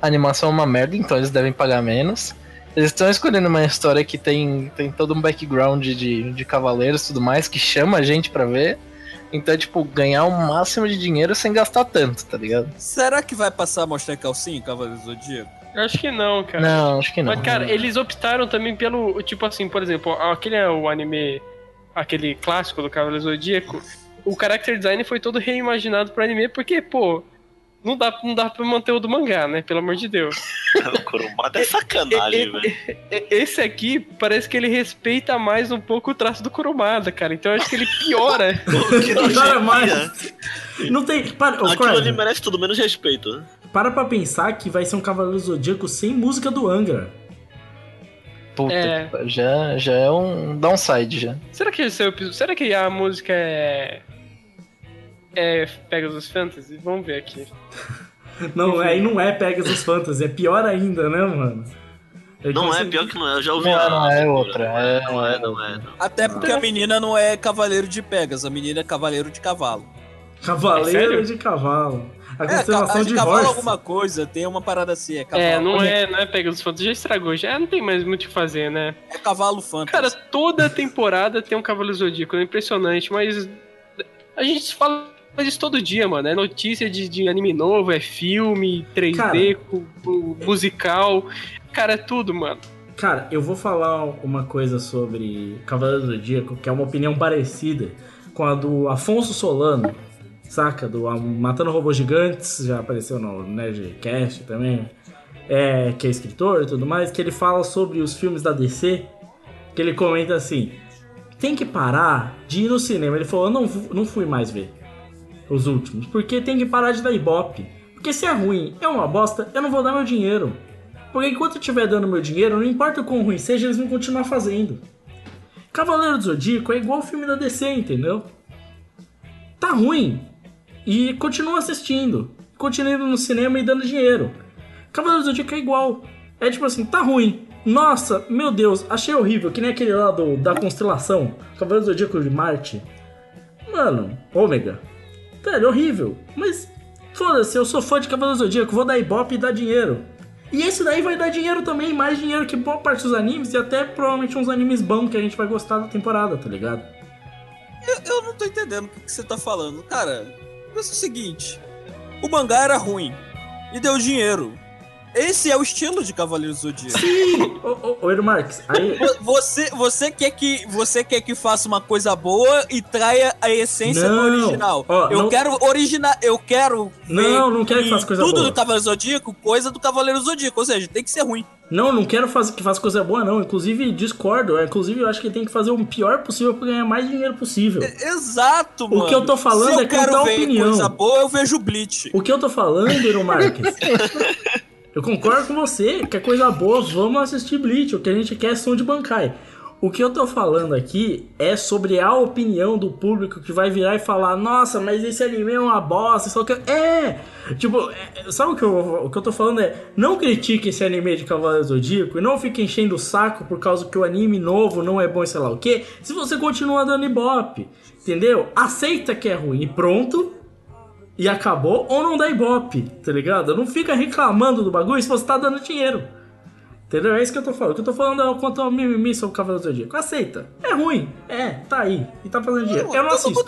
a animação é uma merda, então eles devem pagar menos. Eles estão escolhendo uma história que tem, tem todo um background de, de cavaleiros e tudo mais, que chama a gente pra ver. Então, é, tipo, ganhar o máximo de dinheiro sem gastar tanto, tá ligado? Será que vai passar a mostrar calcinha, Cavaleiros do Zodíaco? Eu acho que não, cara. Não, acho que não. Mas, cara, eles optaram também pelo. Tipo assim, por exemplo, aquele é o anime. Aquele clássico do Cavaleiro Zodíaco. O character design foi todo reimaginado pro anime, porque, pô. Não dá, não dá pra manter o do mangá, né? Pelo amor de Deus. O Kurumada é sacanagem, velho. Esse aqui parece que ele respeita mais um pouco o traço do Kurumada, cara. Então eu acho que ele piora. Nojento. mais. Não tem. Para, Aquilo Craig, ali merece tudo menos respeito. para pra pensar que vai ser um Cavaleiro Zodíaco sem música do Angra. Puta, É. já, já é um downside já. Será que esse é o episódio- Será que a música é. É Pegasus Fantasy? Vamos ver aqui. Não, aí não é Pegasus Fantasy, é pior ainda, né, mano? Eu Não é, pior que não é. Eu já ouvi Não, a- não, é outra. É, Não é, não é. Não. Até porque a menina não é cavaleiro de Pegas, a menina é cavaleiro de cavalo. Cavaleiro É de cavalo. A É, constelação a de, de cavalo Horse. alguma coisa, tem uma parada assim, é cavalo. É, não é, não é Pegasus Fantasy. Já estragou, já não tem mais muito o que fazer, né? É cavalo fantasy. Cara, toda temporada tem um Cavaleiro Zodíaco, é impressionante, mas a gente fala disso todo dia, mano. É notícia de, de anime novo, é filme, 3D, cu- cu- musical. Cara, é tudo, mano. Cara, eu vou falar uma coisa sobre Cavaleiro do Zodíaco, que é uma opinião parecida com a do Afonso Solano, saca? Do Matando Robôs Gigantes, já apareceu no Nerdcast também, é, que é escritor e tudo mais, que ele fala sobre os filmes da DC, que ele comenta assim, tem que parar de ir no cinema. Ele falou, eu não, não fui mais ver os últimos, porque tem que parar de dar ibope. Porque se é ruim, é uma bosta, eu não vou dar meu dinheiro. Porque enquanto eu estiver dando meu dinheiro, não importa o quão ruim seja, eles vão continuar fazendo. Cavaleiro do Zodíaco é igual o filme da DC, entendeu? Tá ruim. E continua assistindo. Continua indo no cinema e dando dinheiro. Cavaleiro do Zodíaco é igual. É tipo assim, tá ruim. Nossa, meu Deus, achei horrível. Que nem aquele lá do, da constelação. Cavaleiro do Zodíaco de Marte. Mano, ômega. Velho, horrível. Mas foda-se, eu sou fã de Cavaleiro Zodíaco. Vou dar ibope e dar dinheiro. E esse daí vai dar dinheiro também, mais dinheiro que boa parte dos animes e até provavelmente uns animes bons que a gente vai gostar da temporada, tá ligado? Eu, eu não tô entendendo o que, que você tá falando. Cara, pensa o seguinte: o mangá era ruim e deu dinheiro. Esse é o estilo de Cavaleiro do Zodíaco. Ô, ô, ô Marques, aí. Vo- Você, você, quer que, você quer que faça uma coisa boa e traia a essência Não. do original. Ó, eu não- quero original, eu quero Não, ver não quero que faça coisa tudo boa. do Cavaleiro Zodíaco, coisa do Cavaleiro Zodíaco, ou seja, tem que ser ruim. Não, não quero fazer, que faça coisa boa, não. Inclusive, discordo. É, Inclusive, eu acho que tem que fazer o pior possível pra ganhar mais dinheiro possível. Exato, mano. que eu tô falando Se eu é quero contar ver opinião. coisa boa, eu vejo Bleach. O que eu tô falando, Eero Marques? eu concordo com você, que é coisa boa, vamos assistir Bleach. O que a gente quer é som de Bankai. O que eu tô falando aqui é sobre a opinião do público que vai virar e falar: Nossa, mas esse anime é uma bosta. Só que. É! Tipo, é, sabe o que, eu, o que eu tô falando é: Não critique esse anime de Cavaleiro Zodíaco e não fique enchendo o saco por causa que o anime novo não é bom e sei lá o que. Se você continua dando ibope, entendeu? Aceita que é ruim e pronto e acabou, ou não dá ibope, tá ligado? Não fica reclamando do bagulho se você tá dando dinheiro. Entendeu? É isso que eu tô falando. O que eu tô falando é quanto ao mimimi sobre o Cavaleiro do Zodíaco. Aceita. É ruim. É, tá aí. E tá fazendo dinheiro. Eu não assisto.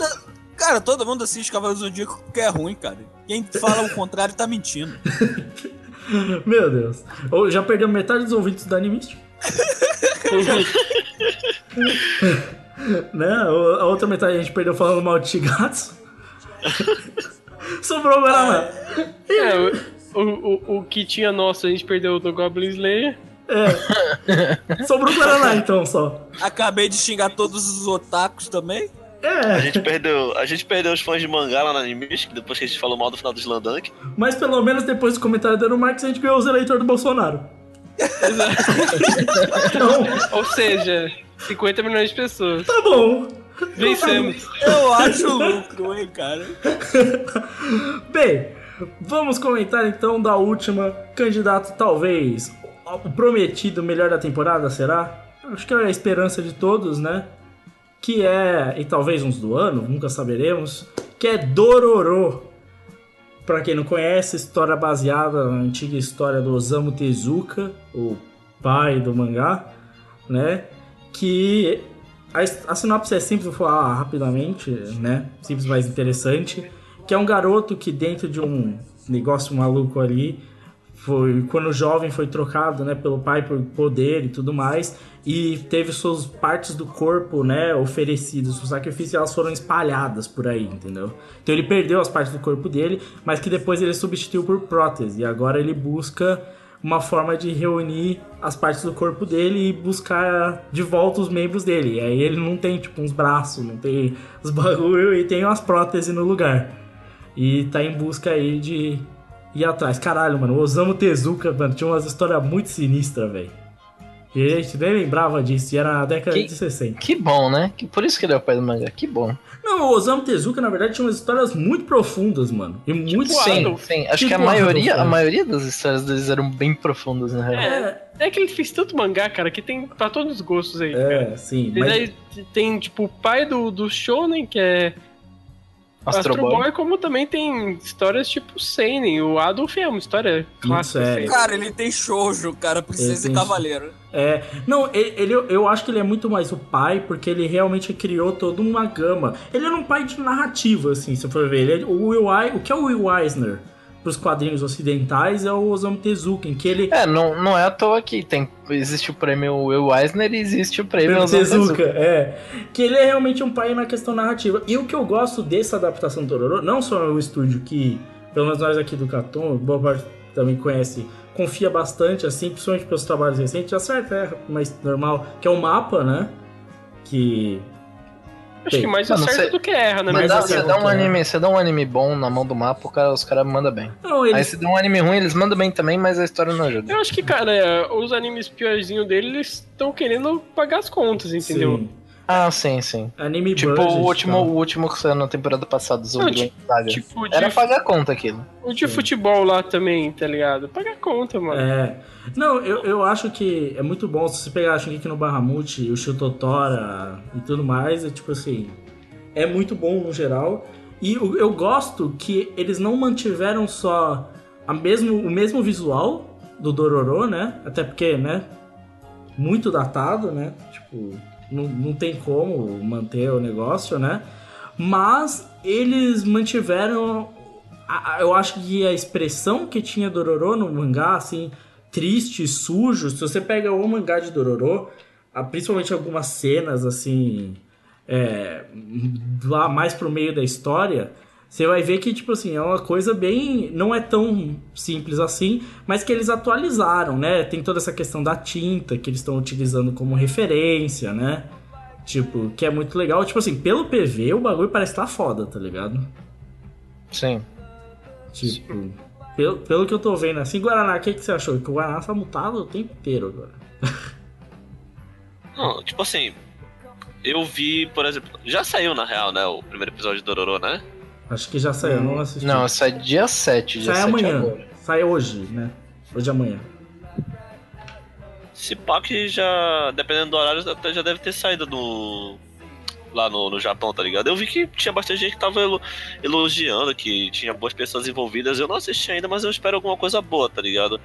Cara, todo mundo assiste Cavaleiro do Zodíaco porque é ruim, cara. Quem fala o contrário tá mentindo. Meu Deus. Ou já perdeu metade dos ouvintes da Animist. né? A outra metade a gente perdeu falando mal de Shigatsu. Sobrou o Guaraná. É, o, o, o que tinha nosso a gente perdeu do Goblin Slayer. É. Sobrou o Guaraná então só. Acabei de xingar todos os otakus também. A É. gente perdeu, a gente perdeu os fãs de mangá lá na Animistic, depois que a gente falou mal do final do Slandunk. Mas pelo menos depois do comentário do Marx a gente ganhou os eleitores do Bolsonaro. então, Ou seja, 50 milhões de pessoas. tá bom. Vencemos. Eu acho lucro, hein, cara. Bem, vamos comentar então da última candidato, talvez o prometido melhor da temporada, será? Acho que é a esperança de todos, né? Que é, e talvez uns do ano, nunca saberemos, que é Dororo. Pra quem não conhece, história baseada na antiga história do Osamu Tezuka, o pai do mangá, né? Que a, a sinopse é simples, vou falar rapidamente, né? Simples, mas interessante. Que é um garoto que dentro de um negócio maluco ali, foi quando jovem foi trocado, né, pelo pai por poder e tudo mais, e teve suas partes do corpo, né, oferecidas, os sacrifícios elas foram espalhadas por aí, entendeu? Então ele perdeu as partes do corpo dele, mas que depois ele substituiu por prótese, e agora ele busca uma forma de reunir as partes do corpo dele e buscar de volta os membros dele. E aí ele não tem, tipo, uns braços, não tem os bagulho e tem umas próteses no lugar. E tá em busca aí de ir atrás. Caralho, mano, o Osamu Tezuka, mano, tinha umas histórias muito sinistras, velho. E a gente nem lembrava disso, e era na década Que- de 60. Que bom, né? Que por isso que ele é o pai do mangá. Que bom. Não, o Osamu Tezuka, na verdade, tinha umas histórias muito profundas, mano. E muito Tipo sim, Adolf. sim. Acho Tipo que a Adolf, maioria, a maioria das histórias deles eram bem profundas, na real. É, É que ele fez tanto mangá, cara, que tem pra todos os gostos aí, cara. é, sim. E Mas, daí tem, tipo, o pai do, do Shonen, que é Astro Astro Boy. Boy, como também tem histórias tipo Seinen. O Adolf é uma história clássica. sério. Seinen. Cara, ele tem shoujo, cara, princesa Ele e tem cavaleiro. É, não, ele, ele- eu acho que ele é muito mais o pai, porque ele realmente criou toda uma gama. Ele era um pai de narrativa, assim, se for ver. Ele é, o, Will, o que é o Will Eisner pros quadrinhos ocidentais é o Osamu Tezuka, em que ele... É, não, não é à toa que tem, existe o prêmio Will Eisner e existe o prêmio Pelo Osamu Tezuka, é. Que ele é realmente um pai na questão narrativa. E o que eu gosto dessa adaptação do Dororo, não só o estúdio que, pelo menos nós aqui do Caton, boa parte também conhece, confia bastante, assim, principalmente pelos trabalhos recentes, acerta, é, mas normal, que é o mapa, né? Que. Acho que mais Mano, acerta cê- do que erra, né? Mas Você dá, assim, você dá um anime, você dá um anime bom na mão do mapa, cara, os caras mandam bem. Não, Aí eles. se dá um anime ruim, eles mandam bem também, mas a história não ajuda. Eu acho que, cara, é, os animes piorzinhos deles eles estão querendo pagar as contas, entendeu? Sim. Ah, sim, sim. Anime Tipo, budget o último, tal. o último que saiu na temporada passada, o Não, Zombie Saga. Tipo, de, Era pagar conta aquilo. o de futebol lá também, tá ligado? Paga a conta, mano. É. Não, eu, eu acho que é muito bom se você pegar Shingeki no Bahamut, o Shutotora e tudo mais, é tipo assim, é muito bom no geral. E eu, eu gosto que eles não mantiveram só a mesmo, o mesmo visual do Dororo, né? Até porque, né? Muito datado, né? Tipo, não, não tem como manter o negócio, né? Mas eles mantiveram a- a- eu acho que a expressão que tinha Dororo no mangá, assim, triste, sujo, se você pega o mangá de Dororo, ah, principalmente algumas cenas, assim, é, lá mais pro meio da história, você vai ver que, tipo assim, é uma coisa bem. Não é tão simples assim, mas que eles atualizaram, né? Tem toda essa questão da tinta que eles estão utilizando como referência, né? Tipo, que é muito legal. Tipo assim, pelo PV, o bagulho parece estar foda, tá ligado? Sim. Tipo, pelo, pelo que eu tô vendo assim, Guaraná, o que, que você achou? Que o Guaraná tá mutado o tempo inteiro agora. Não, tipo assim, eu vi, por exemplo, já saiu na real, né, o primeiro episódio de Dororo, né? Acho que já saiu, não assisti. Não, sai dia 7, dia sai 7 amanhã. agora. Sai hoje, né? Hoje e amanhã. Se pá que já, dependendo do horário, até já deve ter saído no. Lá no, no Japão, tá ligado? Eu vi que tinha bastante gente que tava elo- elogiando, que tinha boas pessoas envolvidas. Eu não assisti ainda, mas eu espero alguma coisa boa, tá ligado?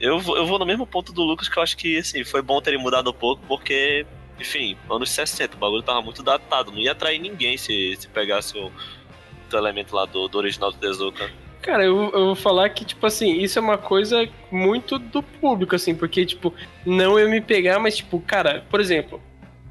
eu, vou- eu vou no mesmo ponto do Lucas, que eu acho que, assim, foi bom terem mudado um pouco, porque, enfim, anos 60, o bagulho tava muito datado. Não ia atrair ninguém se, se pegasse o, o elemento lá do, do original do Tezuka. Cara, eu, eu vou falar que, tipo assim, isso é uma coisa muito do público, assim, porque, tipo, não eu me pegar, mas, tipo, cara, por exemplo,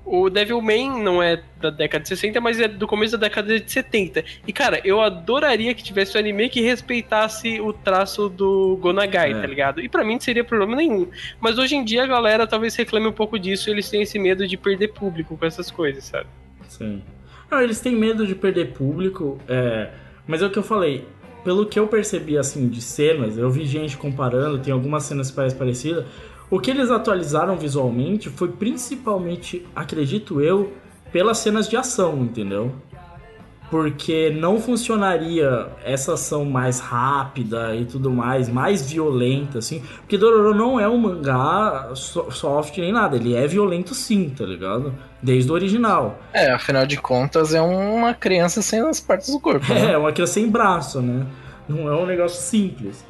o Devilman não é da década de 60, mas é do começo da década de 70. E, cara, eu adoraria que tivesse um anime que respeitasse o traço do Gonagai, É. tá ligado? E pra mim não seria problema nenhum. Mas hoje em dia a galera talvez reclame um pouco disso e eles têm esse medo de perder público com essas coisas, sabe? Sim. Não, eles têm medo de perder público, é, mas é o que eu falei. Pelo que eu percebi, assim, de cenas, eu vi gente comparando, tem algumas cenas que parecem parecidas. O que eles atualizaram visualmente foi principalmente, acredito eu, pelas cenas de ação, entendeu? Porque não funcionaria essa ação mais rápida e tudo mais, mais violenta, assim. Porque Dororo não é um mangá so- soft nem nada, ele é violento sim, tá ligado? Desde o original. É, afinal de contas, é uma criança sem as partes do corpo. né? É, uma criança sem braço, né? Não é um negócio simples.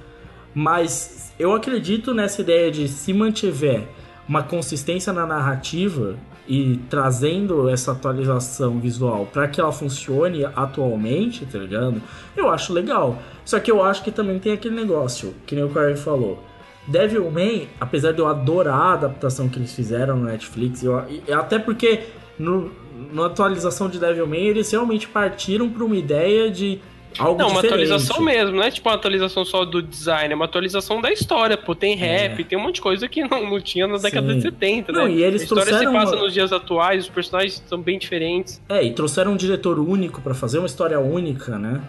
Mas eu acredito nessa ideia de se mantiver uma consistência na narrativa e trazendo essa atualização visual para que ela funcione atualmente, tá ligado? Eu acho legal. Só que eu acho que também tem aquele negócio, que nem o Corey falou. Devilman, apesar de eu adorar a adaptação que eles fizeram no Netflix, eu, até porque no, na atualização de Devilman eles realmente partiram para uma ideia de algo Não, uma diferente. atualização mesmo, não é tipo uma atualização só do design, é uma atualização da história, pô. Tem rap, tem um monte de coisa que não, não tinha na década É. Sim. de 70, Não, né? e eles a história se trouxeram passa uma- nos dias atuais, os personagens são bem diferentes. É, e trouxeram um diretor único pra fazer uma história única, né?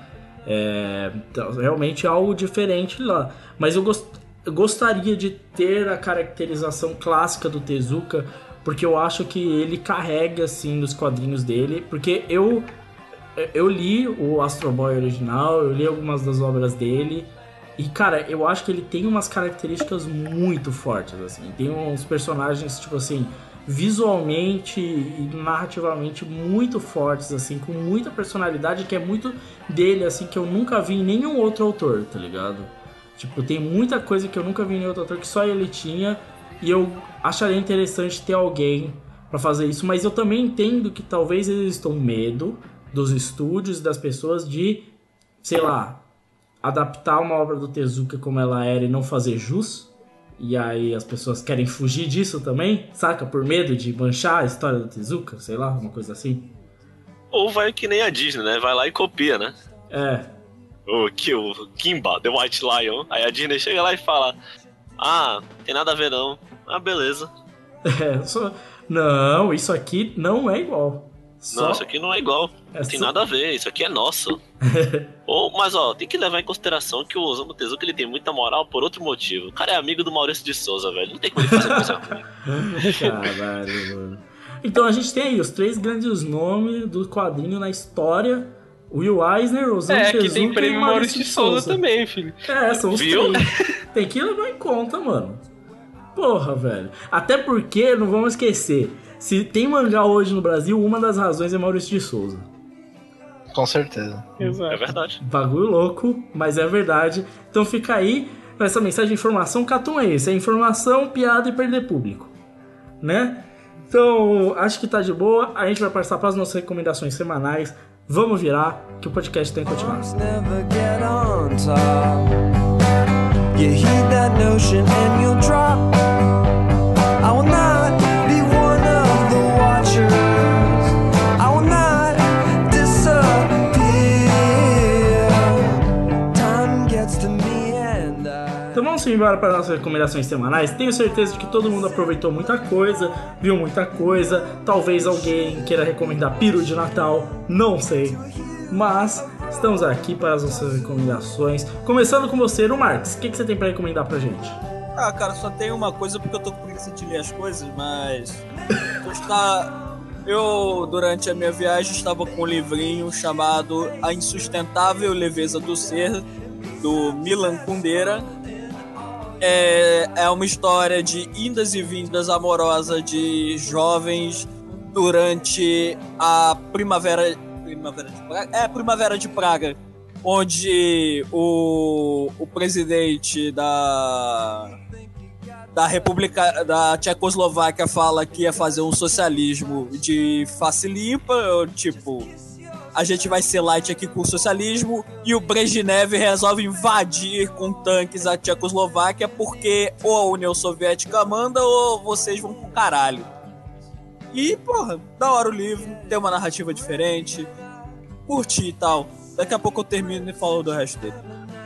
É, então, realmente é algo diferente lá. Mas eu, gos- eu gostaria de ter a caracterização clássica do Tezuka, porque eu acho que ele carrega, assim, nos quadrinhos dele. Porque eu, eu li o Astro Boy original, eu li algumas das obras dele. E, cara, eu acho que ele tem umas características muito fortes, assim. Tem uns personagens, tipo assim, visualmente e narrativamente muito fortes, assim, com muita personalidade, que é muito dele, assim, que eu nunca vi em nenhum outro autor, tá ligado? Tipo, tem muita coisa que eu nunca vi em nenhum outro autor que só ele tinha, e eu acharia interessante ter alguém pra fazer isso, mas eu também entendo que talvez eles estão medo dos estúdios e das pessoas de, sei lá, adaptar uma obra do Tezuka como ela era e não fazer jus. E aí as pessoas querem fugir disso também, saca? Por medo de manchar a história do Tezuka, sei lá, uma coisa assim. Ou vai que nem a Disney, né? Vai lá e copia, né? É, O, que, o Kimba, The White Lion. Aí a Disney chega lá e fala: Ah, tem nada a ver não. Ah, beleza. é só... Não, isso aqui não é igual. Só... Não, isso aqui não é igual. É Não tem só- nada a ver, isso aqui é nosso. Ou, mas ó, tem que levar em consideração que o Osamu Tezuka ele tem muita moral por outro motivo. O cara é amigo do Maurício de Souza, velho. Não tem como ele fazer coisa ruim. Caralho, mano. Então a gente tem aí os três grandes nomes do quadrinho na história. Will Eisner, Osamu É, Tezuka que tem e prêmio Maurício de Souza Souza. também, filho. É, são os Viu? três. Tem que levar em conta, mano. Porra, velho. Até porque, não vamos esquecer, se tem mangá hoje no Brasil, uma das razões é Maurício de Souza. Com certeza. Exato. É verdade. Bagulho louco, mas é verdade. Então fica aí com essa mensagem de informação. Catum é esse: é informação, piada e perder público. Né? Então, acho que tá de boa. A gente vai passar para as nossas recomendações semanais. Vamos virar, que o podcast tem que continuar. never get on top. You I. Vamos embora para nossas recomendações semanais. Tenho certeza de que todo mundo aproveitou muita coisa, viu muita coisa. Talvez alguém queira recomendar Piro de Natal, não sei. Mas estamos aqui para as nossas recomendações. Começando com você, o Marcos. O que, que você tem para recomendar pra gente? Ah, cara, só tem uma coisa porque eu tô com preguiça de ler as coisas, mas. Eu, está... eu durante a minha viagem, estava com um livrinho chamado A Insustentável Leveza do Ser, do Milan Kundera. É, é uma história de indas e vindas amorosa de jovens durante a primavera. Primavera de Praga? É, Primavera de Praga. Onde o, o presidente da da República da Tchecoslováquia fala que ia fazer um socialismo de face limpa, tipo, a gente vai ser light aqui com o socialismo, e o Brezhnev resolve invadir com tanques a Tchecoslováquia porque ou a União Soviética manda ou vocês vão pro caralho. E, porra, da hora o livro, tem uma narrativa diferente, curti e tal. Daqui a pouco eu termino e falo do resto dele.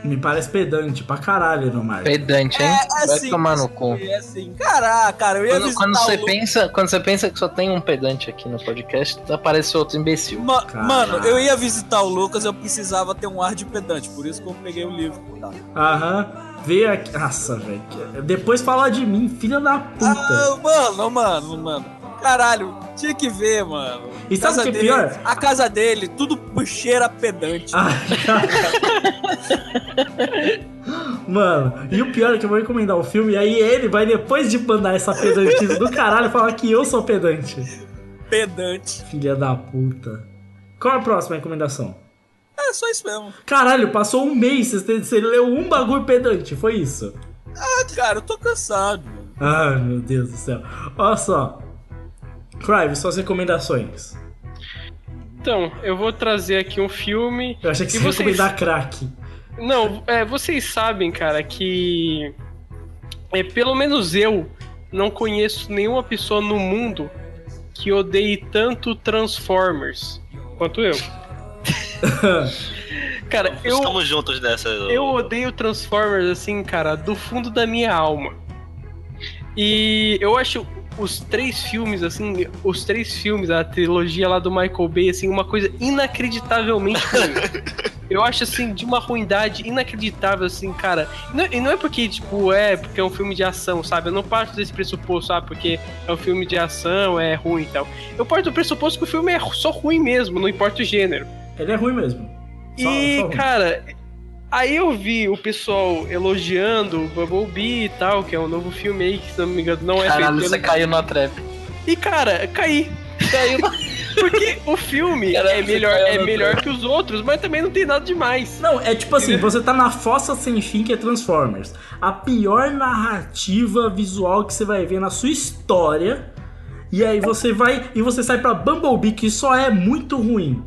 Me parece pedante pra caralho no Mario. Pedante, hein? É Vai assim, tomar no cu. É assim, caraca, cara, eu ia Quando, visitar quando o você Lu- pensa, quando você pensa que só tem um pedante aqui no podcast, aparece outro imbecil. Ma- Caralho. mano, eu ia visitar o Lucas, eu precisava ter um ar de pedante, por isso que eu peguei o livro. Tá. Aham. Veio aqui. Nossa, velho. Depois fala de mim, filha da puta. Ah, mano, mano, mano. Caralho, tinha que ver, mano. E sabe o que é dele, pior? A casa dele, tudo cheira pedante. Ah, Mano, e o pior é que eu vou recomendar o filme, e aí ele vai, depois de mandar essa pedantice do caralho, falar que eu sou pedante. Pedante. Filha da puta. Qual é a próxima recomendação? É só isso mesmo. Caralho, passou um mês, você, leu um bagulho pedante, foi isso? Ah, cara, eu tô cansado. Ai, meu Deus do céu. Olha só. Crive, suas recomendações. Então, eu vou trazer aqui um filme. Eu achei que você vocês- recomendar crack. Não, é, vocês sabem, cara, que. É, pelo menos eu não conheço nenhuma pessoa no mundo que odeie tanto Transformers quanto eu. Cara, eu, Estamos juntos nessa. eu odeio Transformers, assim, cara, do fundo da minha alma. E eu acho os três filmes, assim, os três filmes, a trilogia lá do Michael Bay, assim, uma coisa inacreditavelmente ruim. Eu acho, assim, de uma ruindade inacreditável, assim, cara. Não- e não é porque, tipo, é porque é um filme de ação, sabe? Eu não parto desse pressuposto, sabe? Porque é um filme de ação, é ruim e tal. Eu parto do pressuposto que o filme é só ruim mesmo, não importa o gênero. Ele é ruim mesmo. Só- E, só ruim. cara, aí eu vi o pessoal elogiando o Bumblebee e tal, que é um novo filme aí, que se não me engano não é Caralho, feito você caiu na trap. E, cara, caí. Caiu. Porque o filme Caralho, é melhor, é melhor trap. que os outros, mas também não tem nada demais. Não, é tipo assim, você tá na fossa sem fim que é Transformers. A pior narrativa visual que você vai ver na sua história. E aí você vai e você sai pra Bumblebee, que só é muito ruim.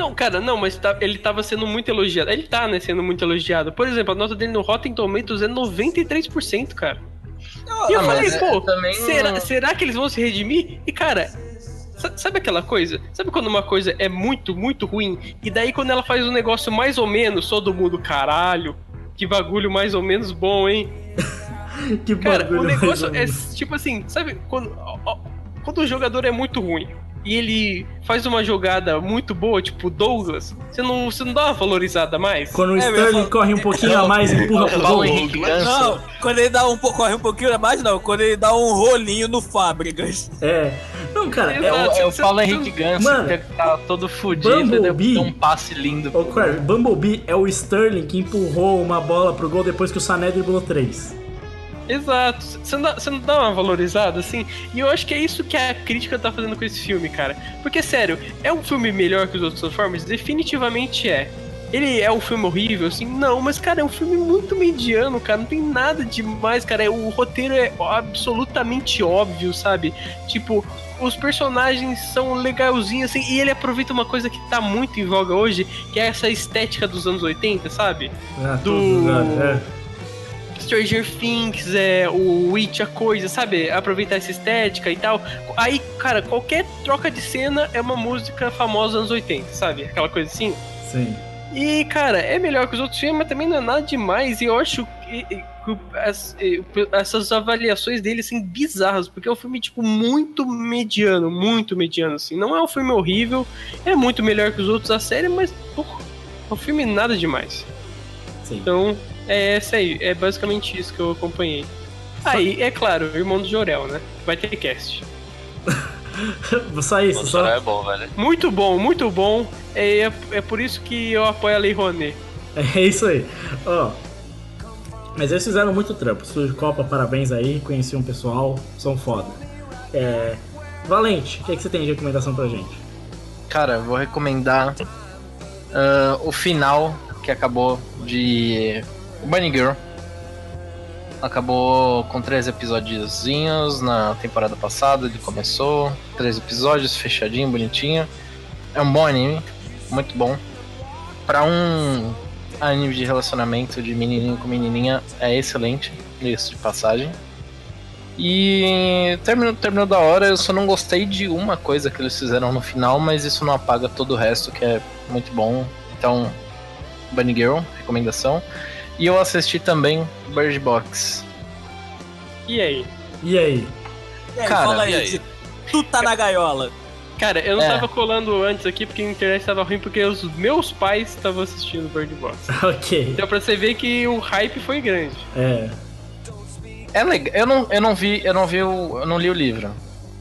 Não, cara, não, mas tá- ele tava sendo muito elogiado. Ele tá, né, sendo muito elogiado. Por exemplo, a nota dele no Rotten Tomatoes é 93%, cara. E eu falei, mas é- pô, também será, será que eles vão se redimir? E, cara, sa- sabe aquela coisa? Sabe quando uma coisa é muito, muito ruim? E daí quando ela faz um negócio mais ou menos, todo mundo, caralho, que bagulho mais ou menos bom, hein? Que Cara, o negócio é tipo assim, sabe quando, quando o jogador é muito ruim e ele faz uma jogada muito boa, tipo o Douglas, você não, você não dá uma valorizada a mais? Quando o É, Sterling meu, corre um pouquinho a mais e empurra pro Paulo gol. Não, quando ele dá um pouco, corre um pouquinho a mais, não. Quando ele dá um rolinho no Fábricas. É. Não, cara, É é o, é o Você- Henrique Ganso, Mano, que tá todo fudido e Bumblebee- deu um passe lindo. Ô, Crave, Bumblebee é o Sterling que empurrou uma bola pro gol depois que o Sané driblou três. Exato. Você não, dá, você não dá uma valorizada, assim? E eu acho que é isso que a crítica tá fazendo com esse filme, cara. Porque, sério, é um filme melhor que os outros Transformers? Definitivamente é. Ele é um filme horrível, assim? Não, mas, cara, é um filme muito mediano, cara. Não tem nada demais, cara. O roteiro é absolutamente óbvio, sabe? Tipo, os personagens são legalzinhos, assim, e ele aproveita uma coisa que tá muito em voga hoje, que é essa estética dos anos 80, sabe? Ah, Do- todos, é. Stranger Things, é, o Witch, a coisa, sabe? Aproveitar essa estética e tal. Aí, cara, qualquer troca de cena é uma música famosa dos anos 80, sabe? Aquela coisa assim. Sim. E, cara, é melhor que os outros filmes, mas também não é nada demais. E eu acho que, que as- essas avaliações dele, assim, bizarras, porque é um filme, tipo, muito mediano, muito mediano, assim. Não é um filme horrível, é muito melhor que os outros da série, mas, porra, é um filme nada demais. Sim. Então, é essa aí, é basicamente isso que eu acompanhei. Aí, é claro, irmão do Jorel, né? Vai ter cast. Só isso, O só. é bom, velho. Muito bom, muito bom. É, é, é por isso que eu apoio a Lei Rouanet. É isso aí. Ó. Mas eles fizeram muito trampo. Estúdio Copa, parabéns aí. Conheci um pessoal, são foda. É. Valente, o que, é que você tem de recomendação pra gente? Cara, eu vou recomendar ah, o final que acabou de Bunny Girl. Acabou com três episódiozinhos na temporada passada, ele começou. Três episódios, fechadinho, bonitinho. É um bom anime, muito bom. Pra um anime de relacionamento de menininho com menininha, é excelente, isso de passagem. E terminou, terminou da hora, eu só não gostei de uma coisa que eles fizeram no final, mas isso não apaga todo o resto, que é muito bom. Então, Bunny Girl, recomendação. E eu assisti também Bird Box. E aí? E aí? E aí, Cara, fala aí, e aí? tu tá na gaiola. Cara, eu não É. tava colando antes aqui porque a internet tava ruim porque os meus pais estavam assistindo Bird Box. ok. Então pra você ver que o hype foi grande. É. É legal. Eu não, eu não vi, eu não vi o, eu não li o livro,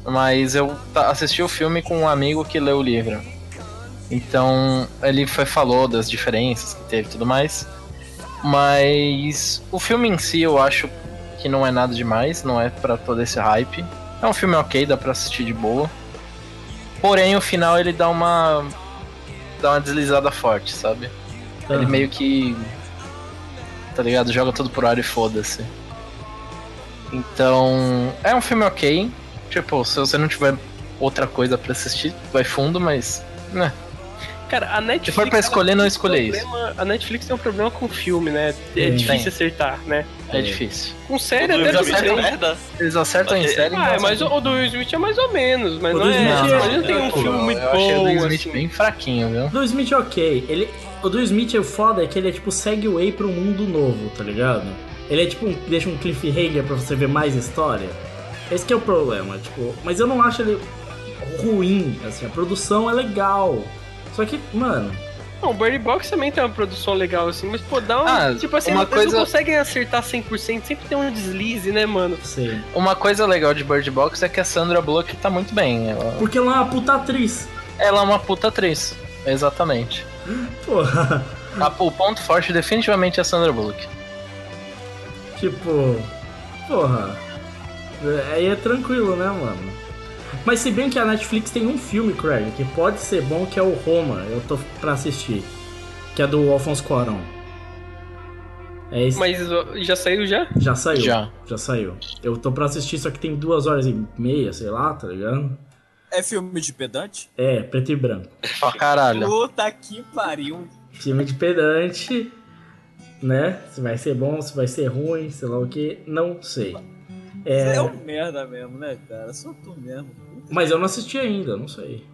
mas eu assisti o filme com um amigo que leu o livro. Então ele foi falou das diferenças que teve e tudo mais. Mas o filme em si eu acho que não é nada demais, não é pra todo esse hype. É um filme ok, dá pra assistir de boa. Porém o final ele dá uma dá uma deslizada forte, sabe? Ele Aham. meio que. Tá ligado? Joga tudo por ar e foda-se. Então. É um filme ok. Tipo, se você não tiver outra coisa pra assistir, vai fundo, mas. Né. Cara, a Netflix. Se for pra escolher, não um escolher isso. problema- A Netflix tem um problema com filme, né? É Tem. difícil Tem. acertar, né? É É. difícil. Com série até isso é acertam- bem. merda. Eles acertam em série. Ah, mas o, do Will Smith é mais ou menos, mas O não é. Smith é- Mas não tem um filme muito eu achei o bom. do Smith assim. bem fraquinho, viu? Do Smith é ok. Ele, o do Smith é o foda é que ele é tipo segue o way pra um mundo novo, tá ligado? Ele é tipo um, deixa um cliffhanger pra você ver mais história. Esse que é o problema, tipo, mas eu não acho ele ruim, assim, a produção é legal. Só que, mano, Não, o Bird Box também tem uma produção legal, assim, mas pô, dá um. Ah, tipo assim, uma eles coisa- não conseguem acertar 100%, sempre tem um deslize, né, mano? sei. Uma coisa legal de Bird Box é que a Sandra Bullock tá muito bem. Ela, Porque ela é uma puta atriz. ela é uma puta atriz. Exatamente. Porra. A- o ponto forte definitivamente é a Sandra Bullock. Tipo, porra. é- Aí é tranquilo, né, mano? Mas se bem que a Netflix tem um filme, Craig, que pode ser bom, que é o Roma. Eu tô pra assistir. Que é do Alfonso Cuarón. É esse. Mas ó, já saiu já? Já saiu. Já. Já saiu. Eu tô pra assistir, só que tem duas horas e meia, sei lá, tá ligado? É filme de pedante? É, preto e branco. Pra caralho. Puta que pariu. Filme de pedante, né? Se vai ser bom, se vai ser ruim, sei lá o que, não sei. É, É, um merda mesmo, né, cara? Só tu mesmo. mas eu não assisti ainda, não sei.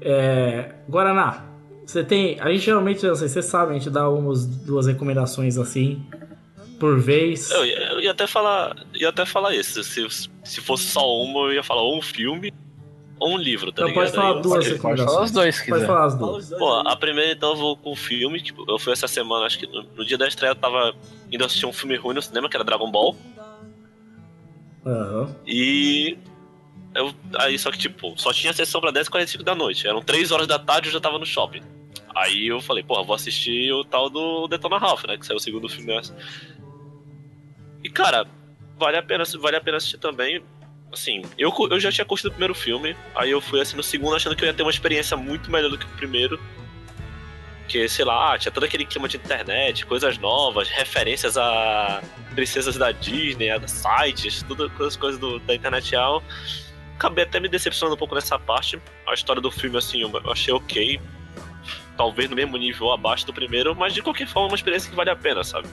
É, Guaraná, você tem. A gente geralmente, não sei, você sabe, a gente dá umas duas recomendações assim, por vez. Eu, ia- eu ia até falar. Ia até falar isso. Se, se fosse só uma, eu ia falar ou um filme ou um livro, tá Então ligado? pode falar Aí duas Pode recomendações. falar os dois, se Pode falar as duas. Pô, a primeira então eu vou com o filme, tipo, eu fui essa semana, acho que no, no dia da estreia eu tava indo assistir um filme ruim no cinema, que era Dragon Ball. Aham. E. Eu, aí só que, tipo, só tinha sessão pra 10h45 da noite. Eram 3 horas da tarde e eu já tava no shopping. Aí eu falei, porra, vou assistir o tal do Detona Ralph, né? Que saiu o segundo filme. essa. E cara, vale a pena, vale a pena assistir também. Assim, eu, eu já tinha curtido o primeiro filme, aí eu fui assim no segundo achando que eu ia ter uma experiência muito melhor do que o primeiro. Que, sei lá, tinha todo aquele clima de internet, coisas novas, referências a princesas da Disney, a sites, tudo as coisas do- da internet real. Acabei até me decepcionando um pouco nessa parte. A história do filme, assim, eu achei ok. Talvez no mesmo nível ou abaixo do primeiro, mas de qualquer forma é uma experiência que vale a pena, sabe?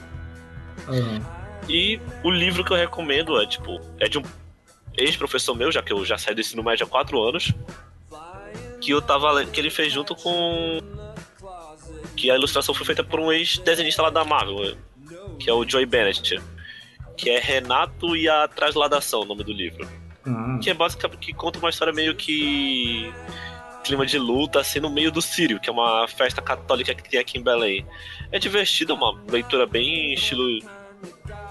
aham. E o livro que eu recomendo é, tipo, é de um ex-professor meu, já que eu já saí do ensino médio há quatro anos, que eu tava que ele fez junto com. Que a ilustração foi feita por um ex-desenhista lá da Marvel, que é o Joey Bennett. Que é Renato e a Transladação, o nome do livro. Ah, Que é basicamente que conta uma história meio que. clima de luta, assim, no meio do Sírio, que é uma festa católica que tem aqui em Belém. É divertido, uma leitura bem estilo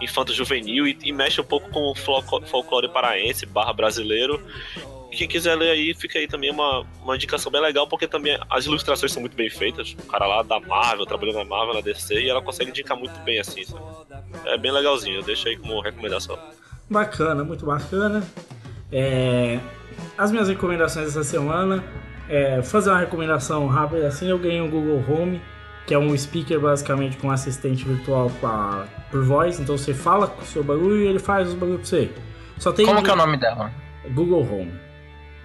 infanto-juvenil e, e mexe um pouco com o folclore, folclore paraense barra brasileiro. Quem quiser ler aí, fica aí também uma, uma indicação bem legal, porque também as ilustrações são muito bem feitas. O cara lá da Marvel, trabalhando na Marvel, na DC, e ela consegue indicar muito bem, assim, sabe? É bem legalzinho, eu deixo aí como recomendação. Bacana, muito bacana. É, as minhas recomendações essa semana é fazer uma recomendação rápida assim, eu ganhei um Google Home que é um speaker basicamente com um assistente virtual pra, por voz. Então você fala com o seu bagulho e ele faz os bagulho pra você. Só tem Como que é o nome dela? Google Home.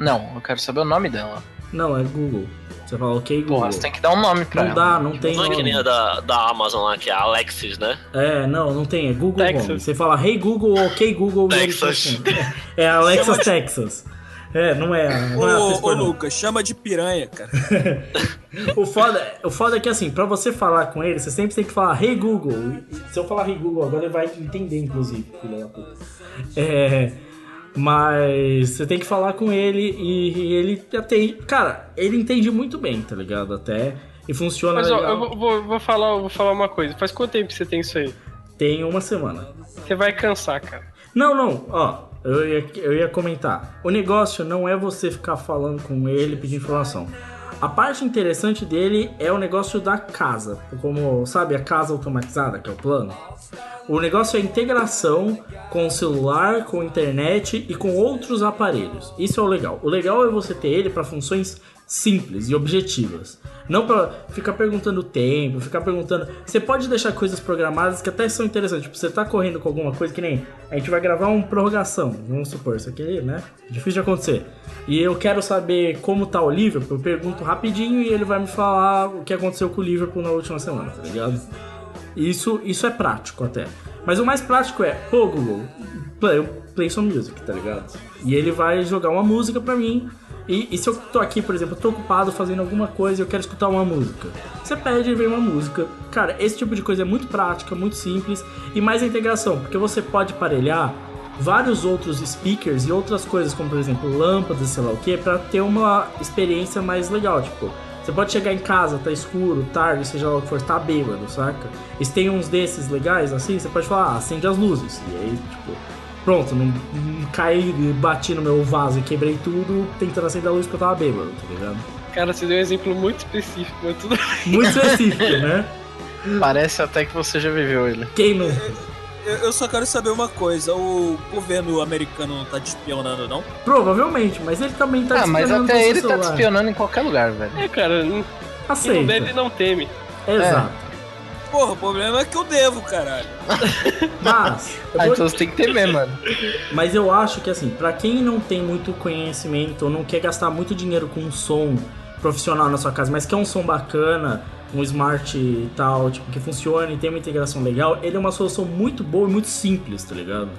Não, eu quero saber o nome dela. Não, é Google. Você fala ok, Google. Porra, você tem que dar um nome pra Não ela. dá, não tem Não é que nome. nem a da, da Amazon lá, que é a Alexis, né? É, não, não tem. É Google. Você fala Hey Google, ok Google. Texas. funciona. É Alexa Texas. É, não é. Não é Ô, ô. Lucas, chama de piranha, cara. O foda, o foda é que assim, pra você falar com ele, você sempre tem que falar Hey Google. Se eu falar Hey Google agora, ele vai entender, inclusive, filho da puta. É. Mas você tem que falar com ele e, e ele atende. Cara, ele entende muito bem, tá ligado? Até. E funciona Mas ó, eu vou, vou- vou falar, vou falar uma coisa. Faz quanto tempo você tem isso aí? Tem uma semana. Você vai cansar, cara. Não, não, ó, eu ia, eu ia comentar. O negócio não é você ficar falando com ele, pedir informação. A parte interessante dele é o negócio da casa. Como, sabe, a casa automatizada, que é o plano. O negócio é a integração com o celular, com a internet e com outros aparelhos. Isso é o legal. O legal é você ter ele para funções simples e objetivas. Não para ficar perguntando o tempo, ficar perguntando. Você pode deixar coisas programadas que até são interessantes. Tipo, você tá correndo com alguma coisa que nem. A gente vai gravar uma prorrogação. Vamos supor, isso aqui, né? Difícil de acontecer. E eu quero saber como tá o Liverpool. Eu pergunto rapidinho e ele vai me falar o que aconteceu com o Liverpool na última semana, tá ligado? Isso, isso é prático até. Mas o mais prático é, pô, Google, play, play some music, tá ligado? E ele vai jogar uma música pra mim. E, e se eu tô aqui, por exemplo, tô ocupado fazendo alguma coisa e eu quero escutar uma música. Você pede e vem uma música. Cara, esse tipo de coisa é muito prática, muito simples. E mais a integração, porque você pode parelhar vários outros speakers e outras coisas, como por exemplo lâmpadas, sei lá o que, pra ter uma experiência mais legal. Tipo, você pode chegar em casa, tá escuro, tarde, seja lá o que for, tá bêbado, saca? E se tem uns desses legais assim, você pode falar, ah, acende as luzes. E aí, tipo, pronto, não, não caí, bati no meu vaso e quebrei tudo tentando acender a luz porque eu tava bêbado, tá ligado? Cara, você deu um exemplo muito específico, mas tudo Muito específico, né? Parece até que você já viveu ele. Quem não. Eu, só quero saber uma coisa: o governo americano não tá te espionando, não? Provavelmente, mas ele também tá ah, mas espionando com até seu ele tá te celular. espionando em qualquer lugar, velho. É, cara, não- quem não Aceita. deve não teme. Exato. Porra, o problema é que eu devo, caralho. Mas, eu Ah, então você tem que temer, mano. Mas eu acho que assim, pra quem não tem muito conhecimento ou não quer gastar muito dinheiro com um som profissional na sua casa, mas quer um som bacana, um smart e tal, tipo, que funcione e tem uma integração legal, ele é uma solução muito boa e muito simples, tá ligado?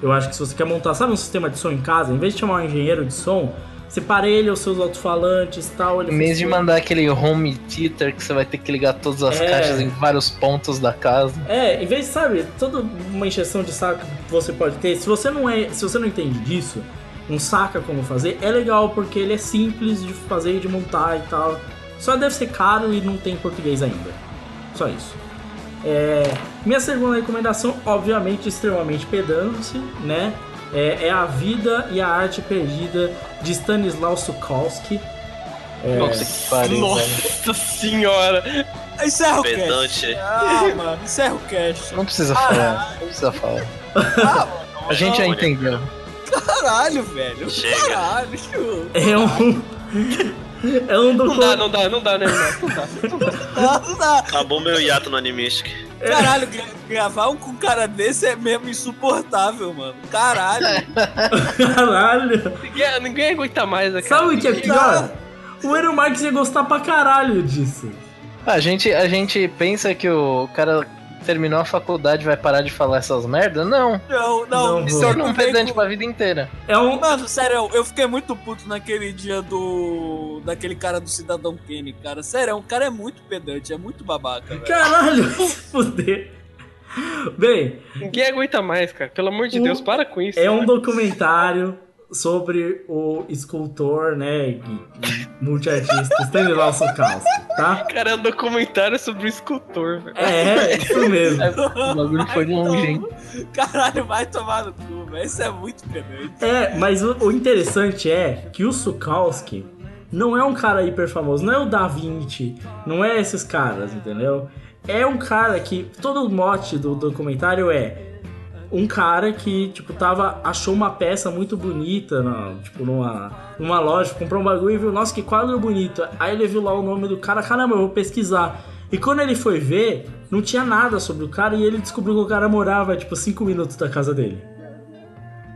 Eu acho que se você quer montar, sabe, um sistema de som em casa, em vez de chamar um engenheiro de som, você parelha os seus alto-falantes e tal. Ele Em vez de mandar aquele home theater que você vai ter que ligar todas as É. caixas em vários pontos da casa. É, em vez sabe, toda uma injeção de saco que você pode ter, se você não é, se você não entende disso, não saca como fazer, é legal porque ele é simples de fazer e de montar e tal. Só deve ser caro e não tem em português ainda. Só isso. É, minha segunda recomendação, obviamente extremamente pedante, né? É, é A Vida e a Arte Perdida de Stanislaw Sukowski. Nossa, que pariu. Nossa senhora! Encerra o cast. Ah, mano, encerra o cast. Não precisa falar, não precisa falar. A gente já entendeu. Caralho, velho. Chega. Caralho. É um. É um Não documento. dá, não dá, não dá, né? Não dá. Não dá. Acabou meu hiato no Animistic. Caralho, gra- gravar um com um cara desse é mesmo insuportável, mano. Caralho. Caralho. Ninguém, ninguém aguenta mais, cara? Sabe o que é pior? O Aaron Marques ia gostar pra caralho disso. A gente, a gente pensa que o cara terminou a faculdade e vai parar de falar essas merdas? Não. Não, não. Não eu Torna um não vem pedante com- pra vida inteira. É um. Mano, sério, eu fiquei muito puto naquele dia do. daquele cara do Cidadão Kane, cara. Sério, o cara é muito pedante, é muito babaca, velho. Caralho, se fuder. Bem, Ninguém aguenta mais, cara. Pelo amor de O- Deus, para com isso. é um cara. documentário sobre o escultor, né, e- multiartista Stanislaw Sukowski, tá? Cara, é um documentário sobre o escultor, velho. É, isso mesmo. O bagulho foi longe, hein? Caralho, vai tomar no cu, velho. Isso é muito pedante. É, mas o, o interessante é que o Sukowski não é um cara hiper famoso, não é o Da Vinci, não é esses caras, entendeu? É um cara que todo o mote do documentário é um cara que, tipo, tava, achou uma peça muito bonita, na, tipo, numa, numa loja, comprou um bagulho e viu, nossa, que quadro bonito. Aí ele viu lá o nome do cara, caramba, eu vou pesquisar. E quando ele foi ver, não tinha nada sobre o cara e ele descobriu que o cara morava, tipo, 5 minutos da casa dele.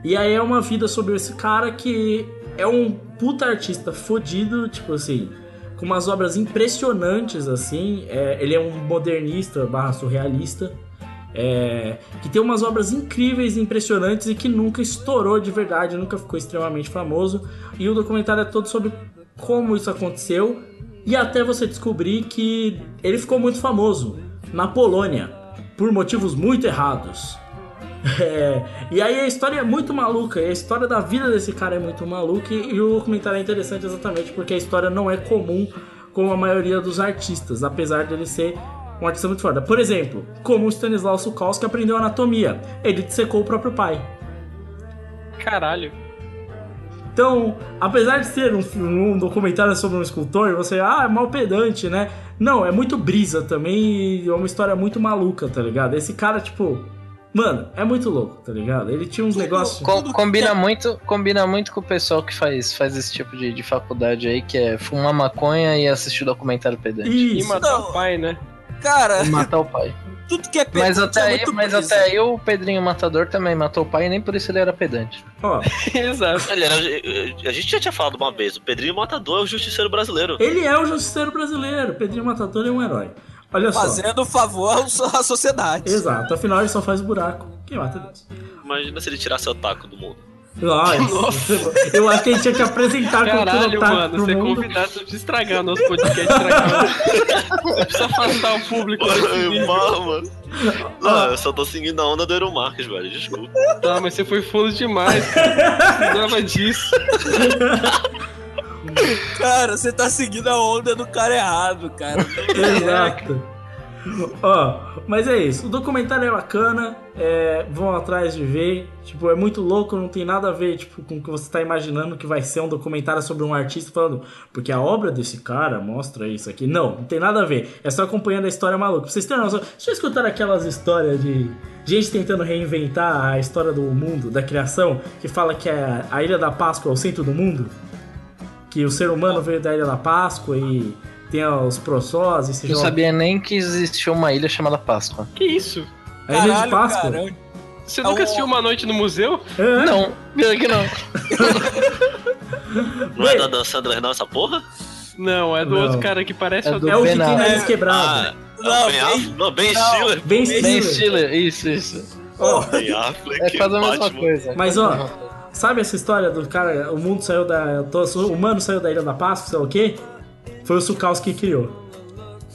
E aí é uma vida sobre esse cara que é um puta artista fodido, tipo assim, com umas obras impressionantes, assim. É, ele é um modernista barra surrealista. É, que tem umas obras incríveis impressionantes e que nunca estourou de verdade, nunca ficou extremamente famoso. E o documentário é todo sobre como isso aconteceu e até você descobrir que ele ficou muito famoso na Polônia por motivos muito errados. É, e aí a história é muito maluca, e a história da vida desse cara é muito maluca, e, e o documentário é interessante exatamente porque a história não é comum como a maioria dos artistas, apesar de ele ser um artista muito foda. Por exemplo, como o Stanislau Sukalski aprendeu anatomia, ele dissecou o próprio pai. Caralho. Então, apesar de ser um, um documentário sobre um escultor, você, ah, é mal pedante, né? Não, é muito brisa também e é uma história muito maluca, tá ligado? Esse cara, tipo, mano, é muito louco, tá ligado? Ele tinha uns negócios. Com- combina, é- muito, combina muito com o pessoal que faz, faz esse tipo de, de faculdade aí, que é fumar maconha e assistir documentário pedante. E Isso. matar Não. o pai, né? Cara, E matar o pai. tudo que é Mas pedante até, é aí, mas até aí o Pedrinho Matador também matou o pai e nem por isso ele era pedante. Ó, Exato. Ele era, a gente já tinha falado uma vez, o Pedrinho Matador é o justiceiro brasileiro. ele é o justiceiro brasileiro, Pedrinho Matador é um herói. Olha só. Fazendo favor à sociedade. Exato, afinal ele só faz buraco. Quem mata Deus? Imagina se ele tirasse o taco do mundo. Nossa, eu acho que a gente tinha que apresentar Caralho, otaku mano, pro você é convidado, você precisa estragar o nosso podcast. Estragar. Você precisa afastar o público desse vídeo. mano. Não, eu só tô seguindo a onda do Eero Marques, velho. Desculpa. Tá, mas você foi fundo demais, cara. Não precisava disso. Cara, você tá seguindo a onda do cara errado, cara. Exato. Ó, mas é isso. O documentário é bacana. é, vão atrás de ver. Tipo, é muito louco, não tem nada a ver tipo, com o que você tá imaginando que vai ser um documentário sobre um artista falando. Porque a obra desse cara mostra isso aqui. Não, não tem nada a ver. É só acompanhando a história maluca. Vocês noção. Vocês já escutaram aquelas histórias de gente tentando reinventar a história do mundo, da criação, que fala que a, a Ilha da Páscoa é o centro do mundo? Que o ser humano veio da Ilha da Páscoa e tem os proçós e se Eu joga- sabia nem que existia uma ilha chamada Páscoa. Que isso? A Ilha de Caralho, Páscoa? Você É nunca o- assistiu Uma Noite no Museu? É. Não, pior que não. Não é da Dan Sandler não, essa porra? Não, é do Não. outro cara que parece É do É o que Ben tem Affleck. nariz quebrado. Ah, Não, Ben bem- Affleck? Não, Ben não. Stiller. Bem Ben Stiller. Stiller, isso, isso. Ben Affleck, É quase a mesma Batman. coisa. Mas ó, sabe essa história do cara, o mundo saiu da. O humano saiu da Ilha da Páscoa, sei lá o quê? Foi o Sukowski que criou.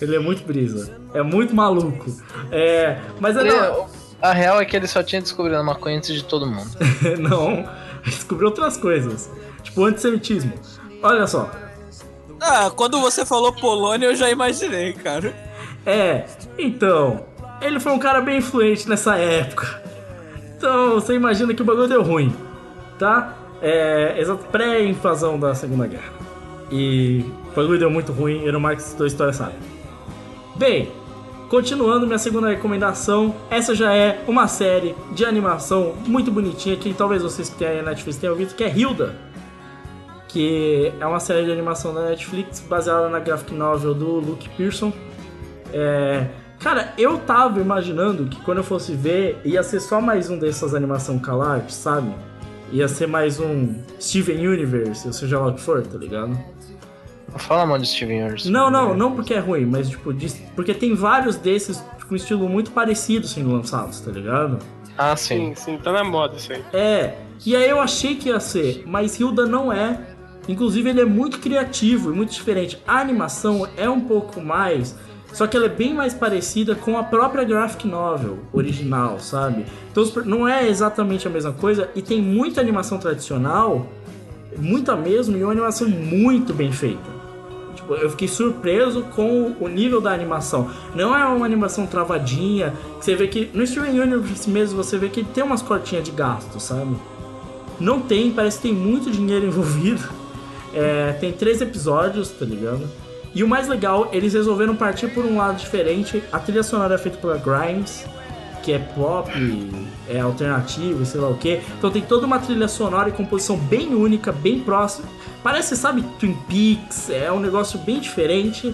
Ele é muito brisa. É muito maluco. É. Mas é Ele- não. a real é que ele só tinha descobrido a maconha antes de todo mundo. não. Descobriu outras coisas. Tipo antissemitismo. Olha só. Ah, quando você falou Polônia, eu já imaginei, cara. É, então, ele foi um cara bem influente nessa época. Então, você imagina que o bagulho deu ruim, tá? É, exato, pré-invasão da Segunda Guerra. E bagulho deu muito ruim, era o Marx da história sabe. Bem, continuando minha segunda recomendação, essa já é uma série de animação muito bonitinha que talvez vocês que têm a Netflix tenham visto, que é Hilda. Que é uma série de animação da Netflix baseada na graphic novel do Luke Pearson. É, Cara, eu tava imaginando que quando eu fosse ver, ia ser só mais um dessas animação CalArts, sabe? Ia ser mais um Steven Universe, ou seja lá o que for, tá ligado? Fala mal de Steven Universe. Não, não, não porque é ruim, mas tipo, de- porque tem vários desses com estilo muito parecido sendo lançados, tá ligado? Ah, sim. Sim, sim, tá na moda isso aí. É, e aí eu achei que ia ser, mas Hilda não é. Inclusive ele é muito criativo e muito diferente. A animação é um pouco mais, só que ela é bem mais parecida com a própria graphic novel original, sabe? Então não é exatamente a mesma coisa e tem muita animação tradicional, muita mesmo, e uma animação muito bem feita. Tipo, eu fiquei surpreso com o nível da animação. Não é uma animação travadinha, você vê que no Steven Universe mesmo você vê que ele tem umas cortinhas de gasto, sabe? Não tem, parece que tem muito dinheiro envolvido. É, tem três episódios, tá ligado? E o mais legal, eles resolveram partir por um lado diferente. A trilha sonora é feita pela Grimes, que é pop, é alternativo, sei lá o que. Então tem toda uma trilha sonora e composição bem única, bem próxima. Parece, sabe, Twin Peaks, é um negócio bem diferente.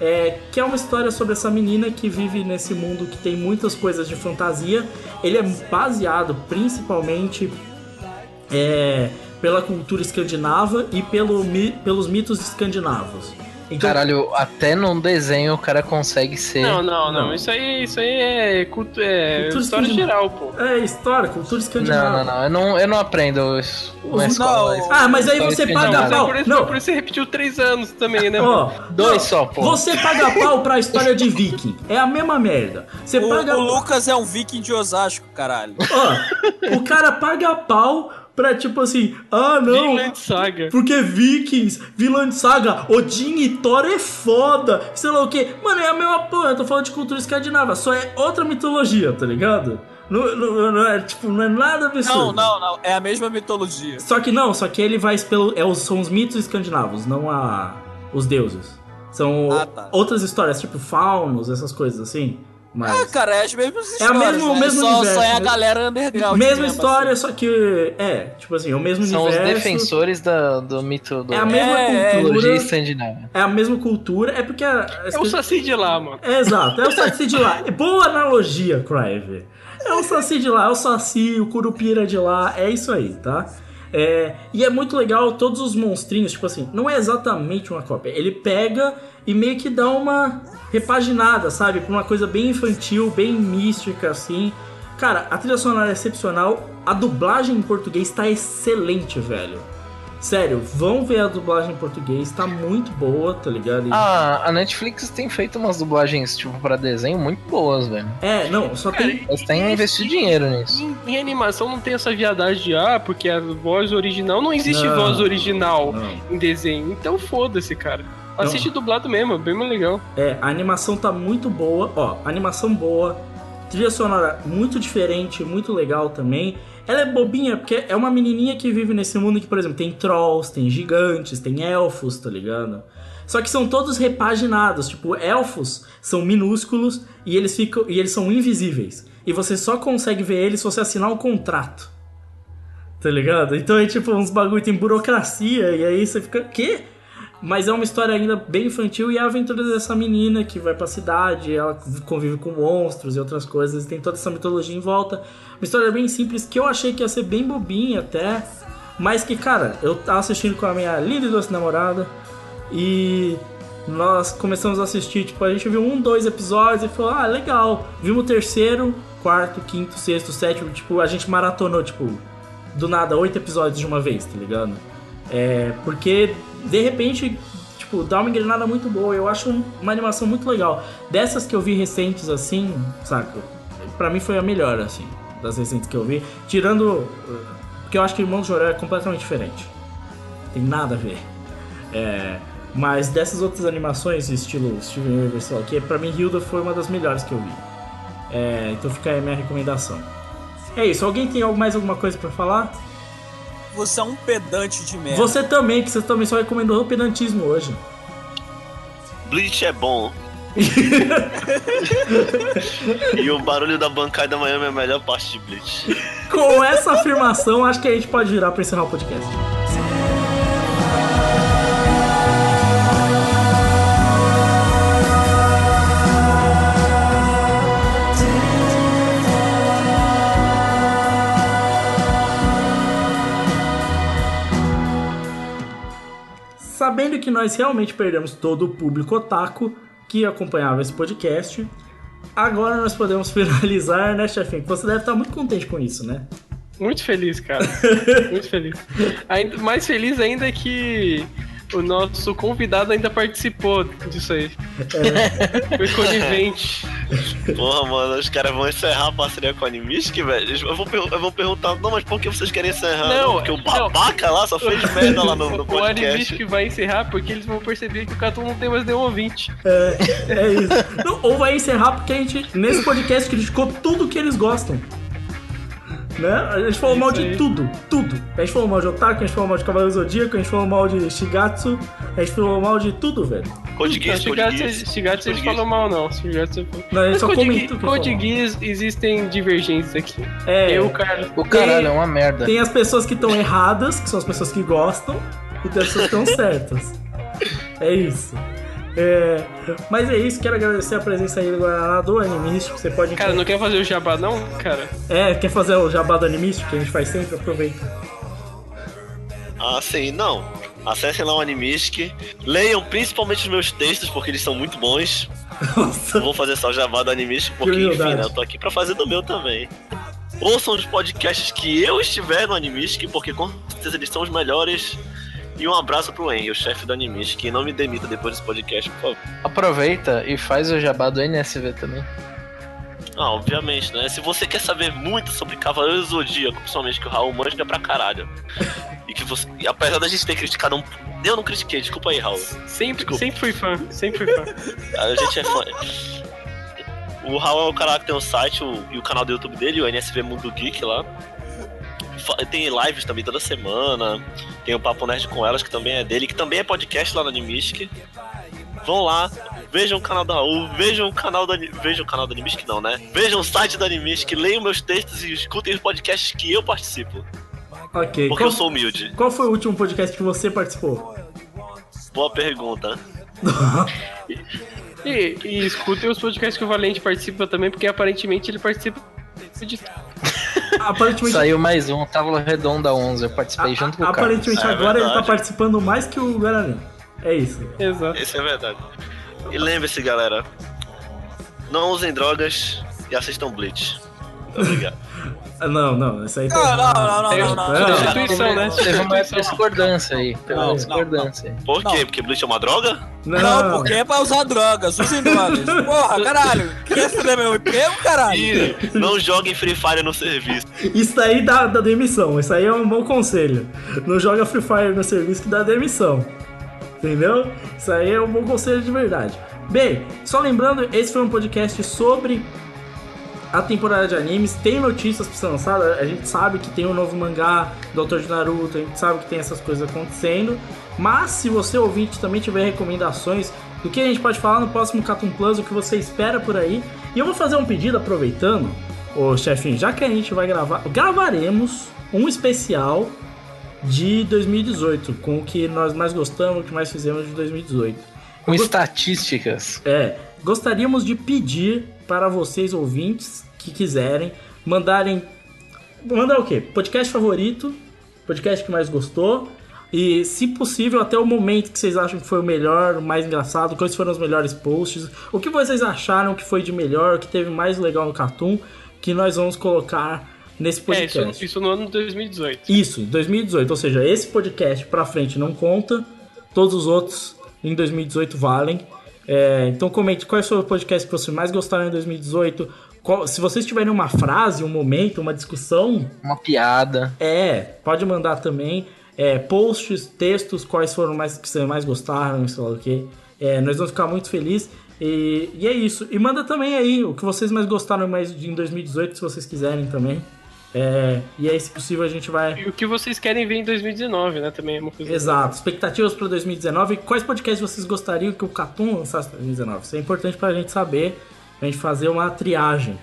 É, que é uma história sobre essa menina que vive nesse mundo que tem muitas coisas de fantasia. Ele é baseado principalmente é, pela cultura escandinava e pelo, pelos mitos escandinavos. Então, Caralho, até num desenho o cara consegue ser. Não, não, não. Não. Isso aí, isso aí é, culto, é Cultura história escandinava. geral, pô. É história, cultura Não, escandinava. não, não. Eu não, eu não aprendo isso na escola. não. Ah, mas aí você paga é pau. por isso, Não, por isso você repetiu três anos também, né? ó, Dois não, só, pô. Você paga pau pra história de viking. É a mesma merda. Você O, paga o Lucas é um viking de Osasco, caralho. Ó, o cara paga pau pra tipo assim, ah não, Vinland Saga. porque Vikings, Vinland Saga, Odin e Thor é foda, sei lá o que. Mano, é a mesma porra, eu tô falando de cultura escandinava, só é outra mitologia, tá ligado? Não, não- não é, tipo, não é nada absurdo. Não, não, não. É a mesma mitologia. Só que não, só que ele vai pelo. É, são os mitos escandinavos, não a, os deuses. São Ah, tá. outras histórias, tipo faunos, essas coisas assim. Mas. Ah, cara, é as mesmas É a histórias. mesmo- o né? mesmo só, universo, só é a mesmo- galera underground. Mesma história, assim. só que. É, tipo assim, o mesmo São os universo. defensores da- do mito do É a mesma É, é, cultura. escandinava. É a mesma cultura. É porque. A, É o Saci de lá, mano. É, exato, é o Saci de lá. Boa analogia, Crive. É o Saci de lá, é o Saci, o Curupira de lá, é isso aí, tá? É, e é muito legal todos os monstrinhos, tipo assim, não é exatamente uma cópia. Ele pega e meio que dá uma repaginada, sabe? Pra uma coisa bem infantil, bem mística, assim. Cara, a trilha sonora é excepcional. A dublagem em português tá excelente, velho. Sério, vão ver a dublagem em português, tá muito boa, tá ligado? E- Ah, a Netflix tem feito umas dublagens, tipo, pra desenho muito boas, velho. É, não, só tem. Eles têm investido dinheiro nisso. Em, em animação não tem essa viadagem de ah, porque a voz original não existe Não. voz original Não. em desenho. Então foda-se, cara. Assiste dublado mesmo, é bem mais legal. É, a animação tá muito boa, ó, animação boa, trilha sonora muito diferente, muito legal também. Ela é bobinha porque é uma menininha que vive nesse mundo que, por exemplo, tem trolls, tem gigantes, tem elfos, tá ligado? Só que são todos repaginados, tipo, elfos são minúsculos e eles ficam e eles são invisíveis. E você só consegue ver eles se você assinar um contrato. Tá ligado? Então é tipo uns bagulho tem burocracia e aí você fica, quê? Mas é uma história ainda bem infantil e é a aventura dessa menina que vai pra cidade, ela convive com monstros e outras coisas, tem toda essa mitologia em volta. Uma história bem simples que eu achei que ia ser bem bobinha até, mas que, cara, eu tava assistindo com a minha linda e doce namorada e nós começamos a assistir, tipo, a gente viu um, dois episódios e falou, ah, legal. Vimos o terceiro, quarto, quinto, sexto, sétimo, tipo, a gente maratonou, tipo, do nada, oito episódios de uma vez, tá ligado? É, porque de repente, tipo, dá uma engrenada muito boa. Eu acho um- uma animação muito legal. Dessas que eu vi recentes assim, saca? Pra mim foi a melhor, assim, das recentes que eu vi. Tirando. uh, Porque eu acho que Irmão do Jorel é completamente diferente. Tem nada a ver. É, mas dessas outras animações, estilo Steven Universe, que pra mim Hilda foi uma das melhores que eu vi. É, então fica aí a minha recomendação. É isso, alguém tem mais alguma coisa pra falar? Você é um pedante de merda. Você também, que você também só recomendou o pedantismo hoje. Bleach é bom. e o barulho da bancada amanhã é a melhor parte de Bleach. Com essa afirmação, acho que a gente pode virar pra encerrar o podcast. Sabendo que nós realmente perdemos todo o público otaku que acompanhava esse podcast, agora nós podemos finalizar, né, chefinho? Você deve estar muito contente com isso, né? Muito feliz, cara. Muito feliz. Ainda, mais feliz ainda que o nosso convidado ainda participou disso aí. Foi conivente. Porra, mano, os caras vão encerrar a parceria com a Animistic, velho. Eles vão, per- vão perguntar, não, mas por que vocês querem encerrar? Não, porque o não. babaca lá só fez merda lá no, no O podcast. Animistic vai encerrar porque eles vão perceber que o Catum não tem mais nenhum ouvinte. É, é isso. Não, ou vai encerrar porque a gente, nesse podcast, criticou tudo que eles gostam. Né? A gente falou mal de aí. tudo, tudo. A gente falou mal de Otaku, a gente falou mal de Cavaleiro Zodíaco, a gente falou mal de Shigatsu, a gente falou mal de tudo, velho. Code Shigatsu, eles Code Geass. falam mal, não. Shigatsu falou- Não, ele Mas só falou. Geass existem divergências aqui. É, Eu, cara. O caralho é uma merda. tem as pessoas que estão erradas, que são as pessoas que gostam, e tem as pessoas que estão certas. É isso. É, mas é isso, quero agradecer a presença aí do Guaraná do Animístico. Você pode. Cara, não quer fazer o jabá não, cara? É, quer fazer o jabá do Animístico que a gente faz sempre? Aproveita. Ah, sim, não. Acessem lá o Animistic. Leiam principalmente os meus textos, porque eles são muito bons. Nossa. Não vou fazer só o jabá do Animistic, porque, Que enfim, né, eu tô aqui pra fazer do meu também. Ouçam os podcasts que eu estiver no Animistic, porque com certeza eles são os melhores. E um abraço pro Henry, o chefe do Animistic, e não me demita depois desse podcast, por favor. Aproveita e faz o jabá do NSV também. Ah, obviamente, né? Se você quer saber muito sobre Cavaleiros do Zodíaco, principalmente que o Raul manja pra caralho. E que você. E apesar da gente ter criticado um. Eu não critiquei, desculpa aí, Raul. Sempre, Desculpa. sempre fui fã, sempre fui fã. A gente é fã. O Raul é o cara que tem o site o- e o canal do YouTube dele, o NSV Mundo Geek lá. Tem lives também toda semana. Tem o Papo Nerd com Elas, que também é dele, que também é podcast lá no Animistic. Vão lá, vejam o canal do Raul, vejam o canal do Ani- Vejam o canal do Animistic não, né? Vejam o site do Animistic, leiam meus textos e escutem os podcasts que eu participo. Ok. Porque Qual, eu sou humilde. qual foi o último podcast que você participou? Boa pergunta. E, e escutem os podcasts que o Valente participa também, porque aparentemente ele participa de Aparentemente, Saiu mais um, Távola Redonda 11. Eu participei junto com o Carlos. aparentemente É agora ele tá verdade. participando mais que o Guarani. É isso. Exato. Isso é verdade. E lembre-se, galera. Não usem drogas e assistam Bleach. Obrigado. Ah, Não, não, isso aí tá Não, não, não, não, não, não. É. Substituição, né? Teve uma discordância aí. Teve uma discordância aí. Por quê? Porque Bleach é uma droga? Não, porque é pra usar drogas. Usem drogas. Porra, caralho. Quer foder meu emprego, caralho? Não joguem Free Fire no serviço. Isso daí dá, dá demissão. Isso aí é um bom conselho. Não joga Free Fire no serviço que dá demissão. Entendeu? Isso aí é um bom conselho de verdade. Bem, só lembrando, esse foi um podcast sobre a temporada de animes. Tem notícias pra ser lançadas. A gente sabe que tem um novo mangá do autor de Naruto. A gente sabe que tem essas coisas acontecendo. Mas se você ouvinte também tiver recomendações do que a gente pode falar no próximo Cartoon Plus, o que você espera por aí. E eu vou fazer um pedido aproveitando, ô chefinho, já que a gente vai gravar, gravaremos um especial de 2018, com o que nós mais gostamos, o que mais fizemos de 2018. Com estatísticas. É, gostaríamos de pedir para vocês ouvintes que quiserem mandarem mandar o quê? Podcast favorito, podcast que mais gostou e, se possível, até o momento que vocês acham que foi o melhor, o mais engraçado, quais foram os melhores posts, o que vocês acharam que foi de melhor, o que teve mais legal no Cartoon, que nós vamos colocar nesse É, podcast. isso, isso no ano de 2018. Isso, 2018. Ou seja, esse podcast pra frente não conta, todos os outros em 2018 valem. É, então comente quais foram os podcasts que vocês mais gostaram em 2018. Qual- se vocês tiverem uma frase, um momento, uma discussão, Uma piada. é, pode mandar também. É, posts, textos, quais foram mais que vocês mais gostaram, sei lá o que. É, nós vamos ficar muito felizes. E, e é isso. E manda também aí o que vocês mais gostaram mais de- em 2018, se vocês quiserem também. É, e aí, se possível, a gente vai. E o que vocês querem ver em 2019, né? Também é uma coisa. Exato. Expectativas para 2019. Quais podcasts vocês gostariam que o Catum lançasse em 2019? Isso é importante para a gente saber, pra gente fazer uma triagem,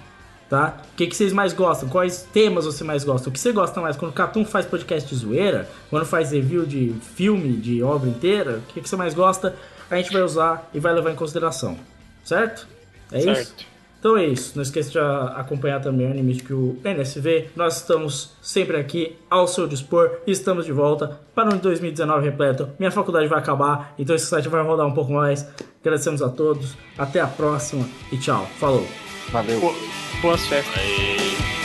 tá? O que, que vocês mais gostam? Quais temas você mais gosta? O que você gosta mais? Quando o Catum faz podcast de zoeira, quando faz review de filme, de obra inteira, o que, que você mais gosta? A gente vai usar e vai levar em consideração, certo? É isso? Então é isso. Não esqueça de acompanhar também o Animístico o NSV. Nós estamos sempre aqui ao seu dispor e estamos de volta para um 2019 repleto. Minha faculdade vai acabar, então esse site vai rodar um pouco mais. Agradecemos a todos. Até a próxima e tchau. Falou. Valeu. Bo- Boas festas.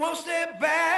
won't step back.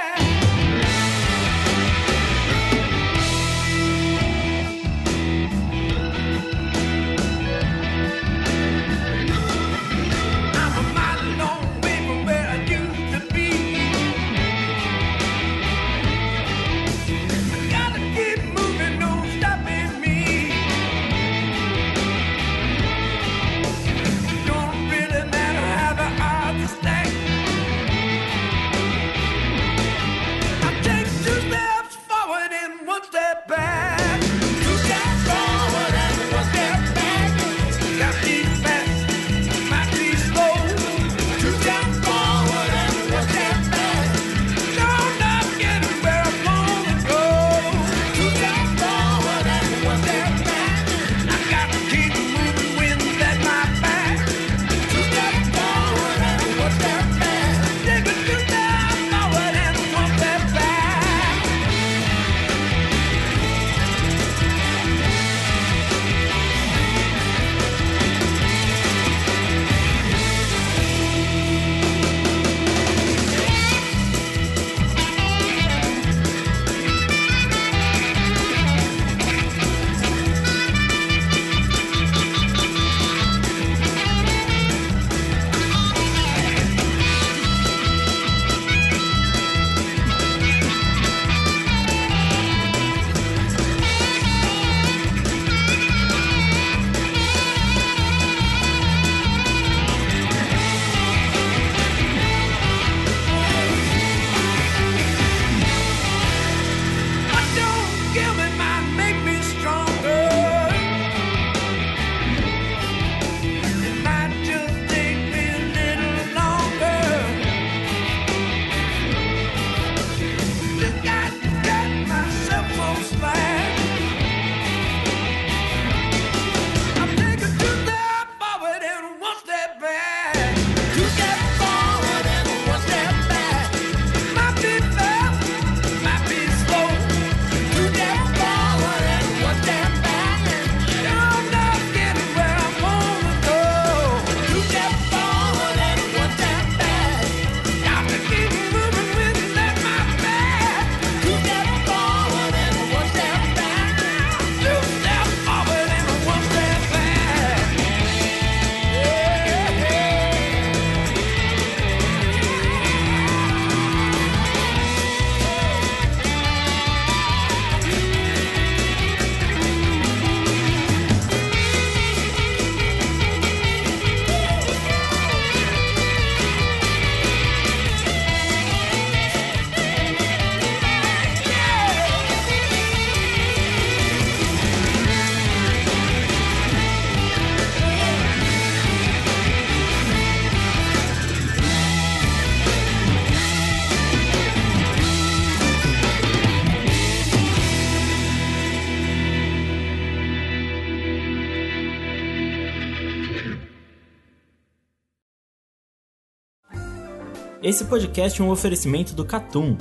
Esse podcast é um oferecimento do Catum,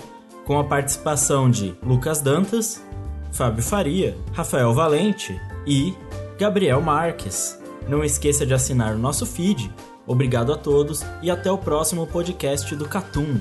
com a participação de Lucas Dantas, Fábio Faria, Rafael Valente e Gabriel Marques. Não esqueça de assinar o nosso feed. Obrigado a todos e até o próximo podcast do Catum.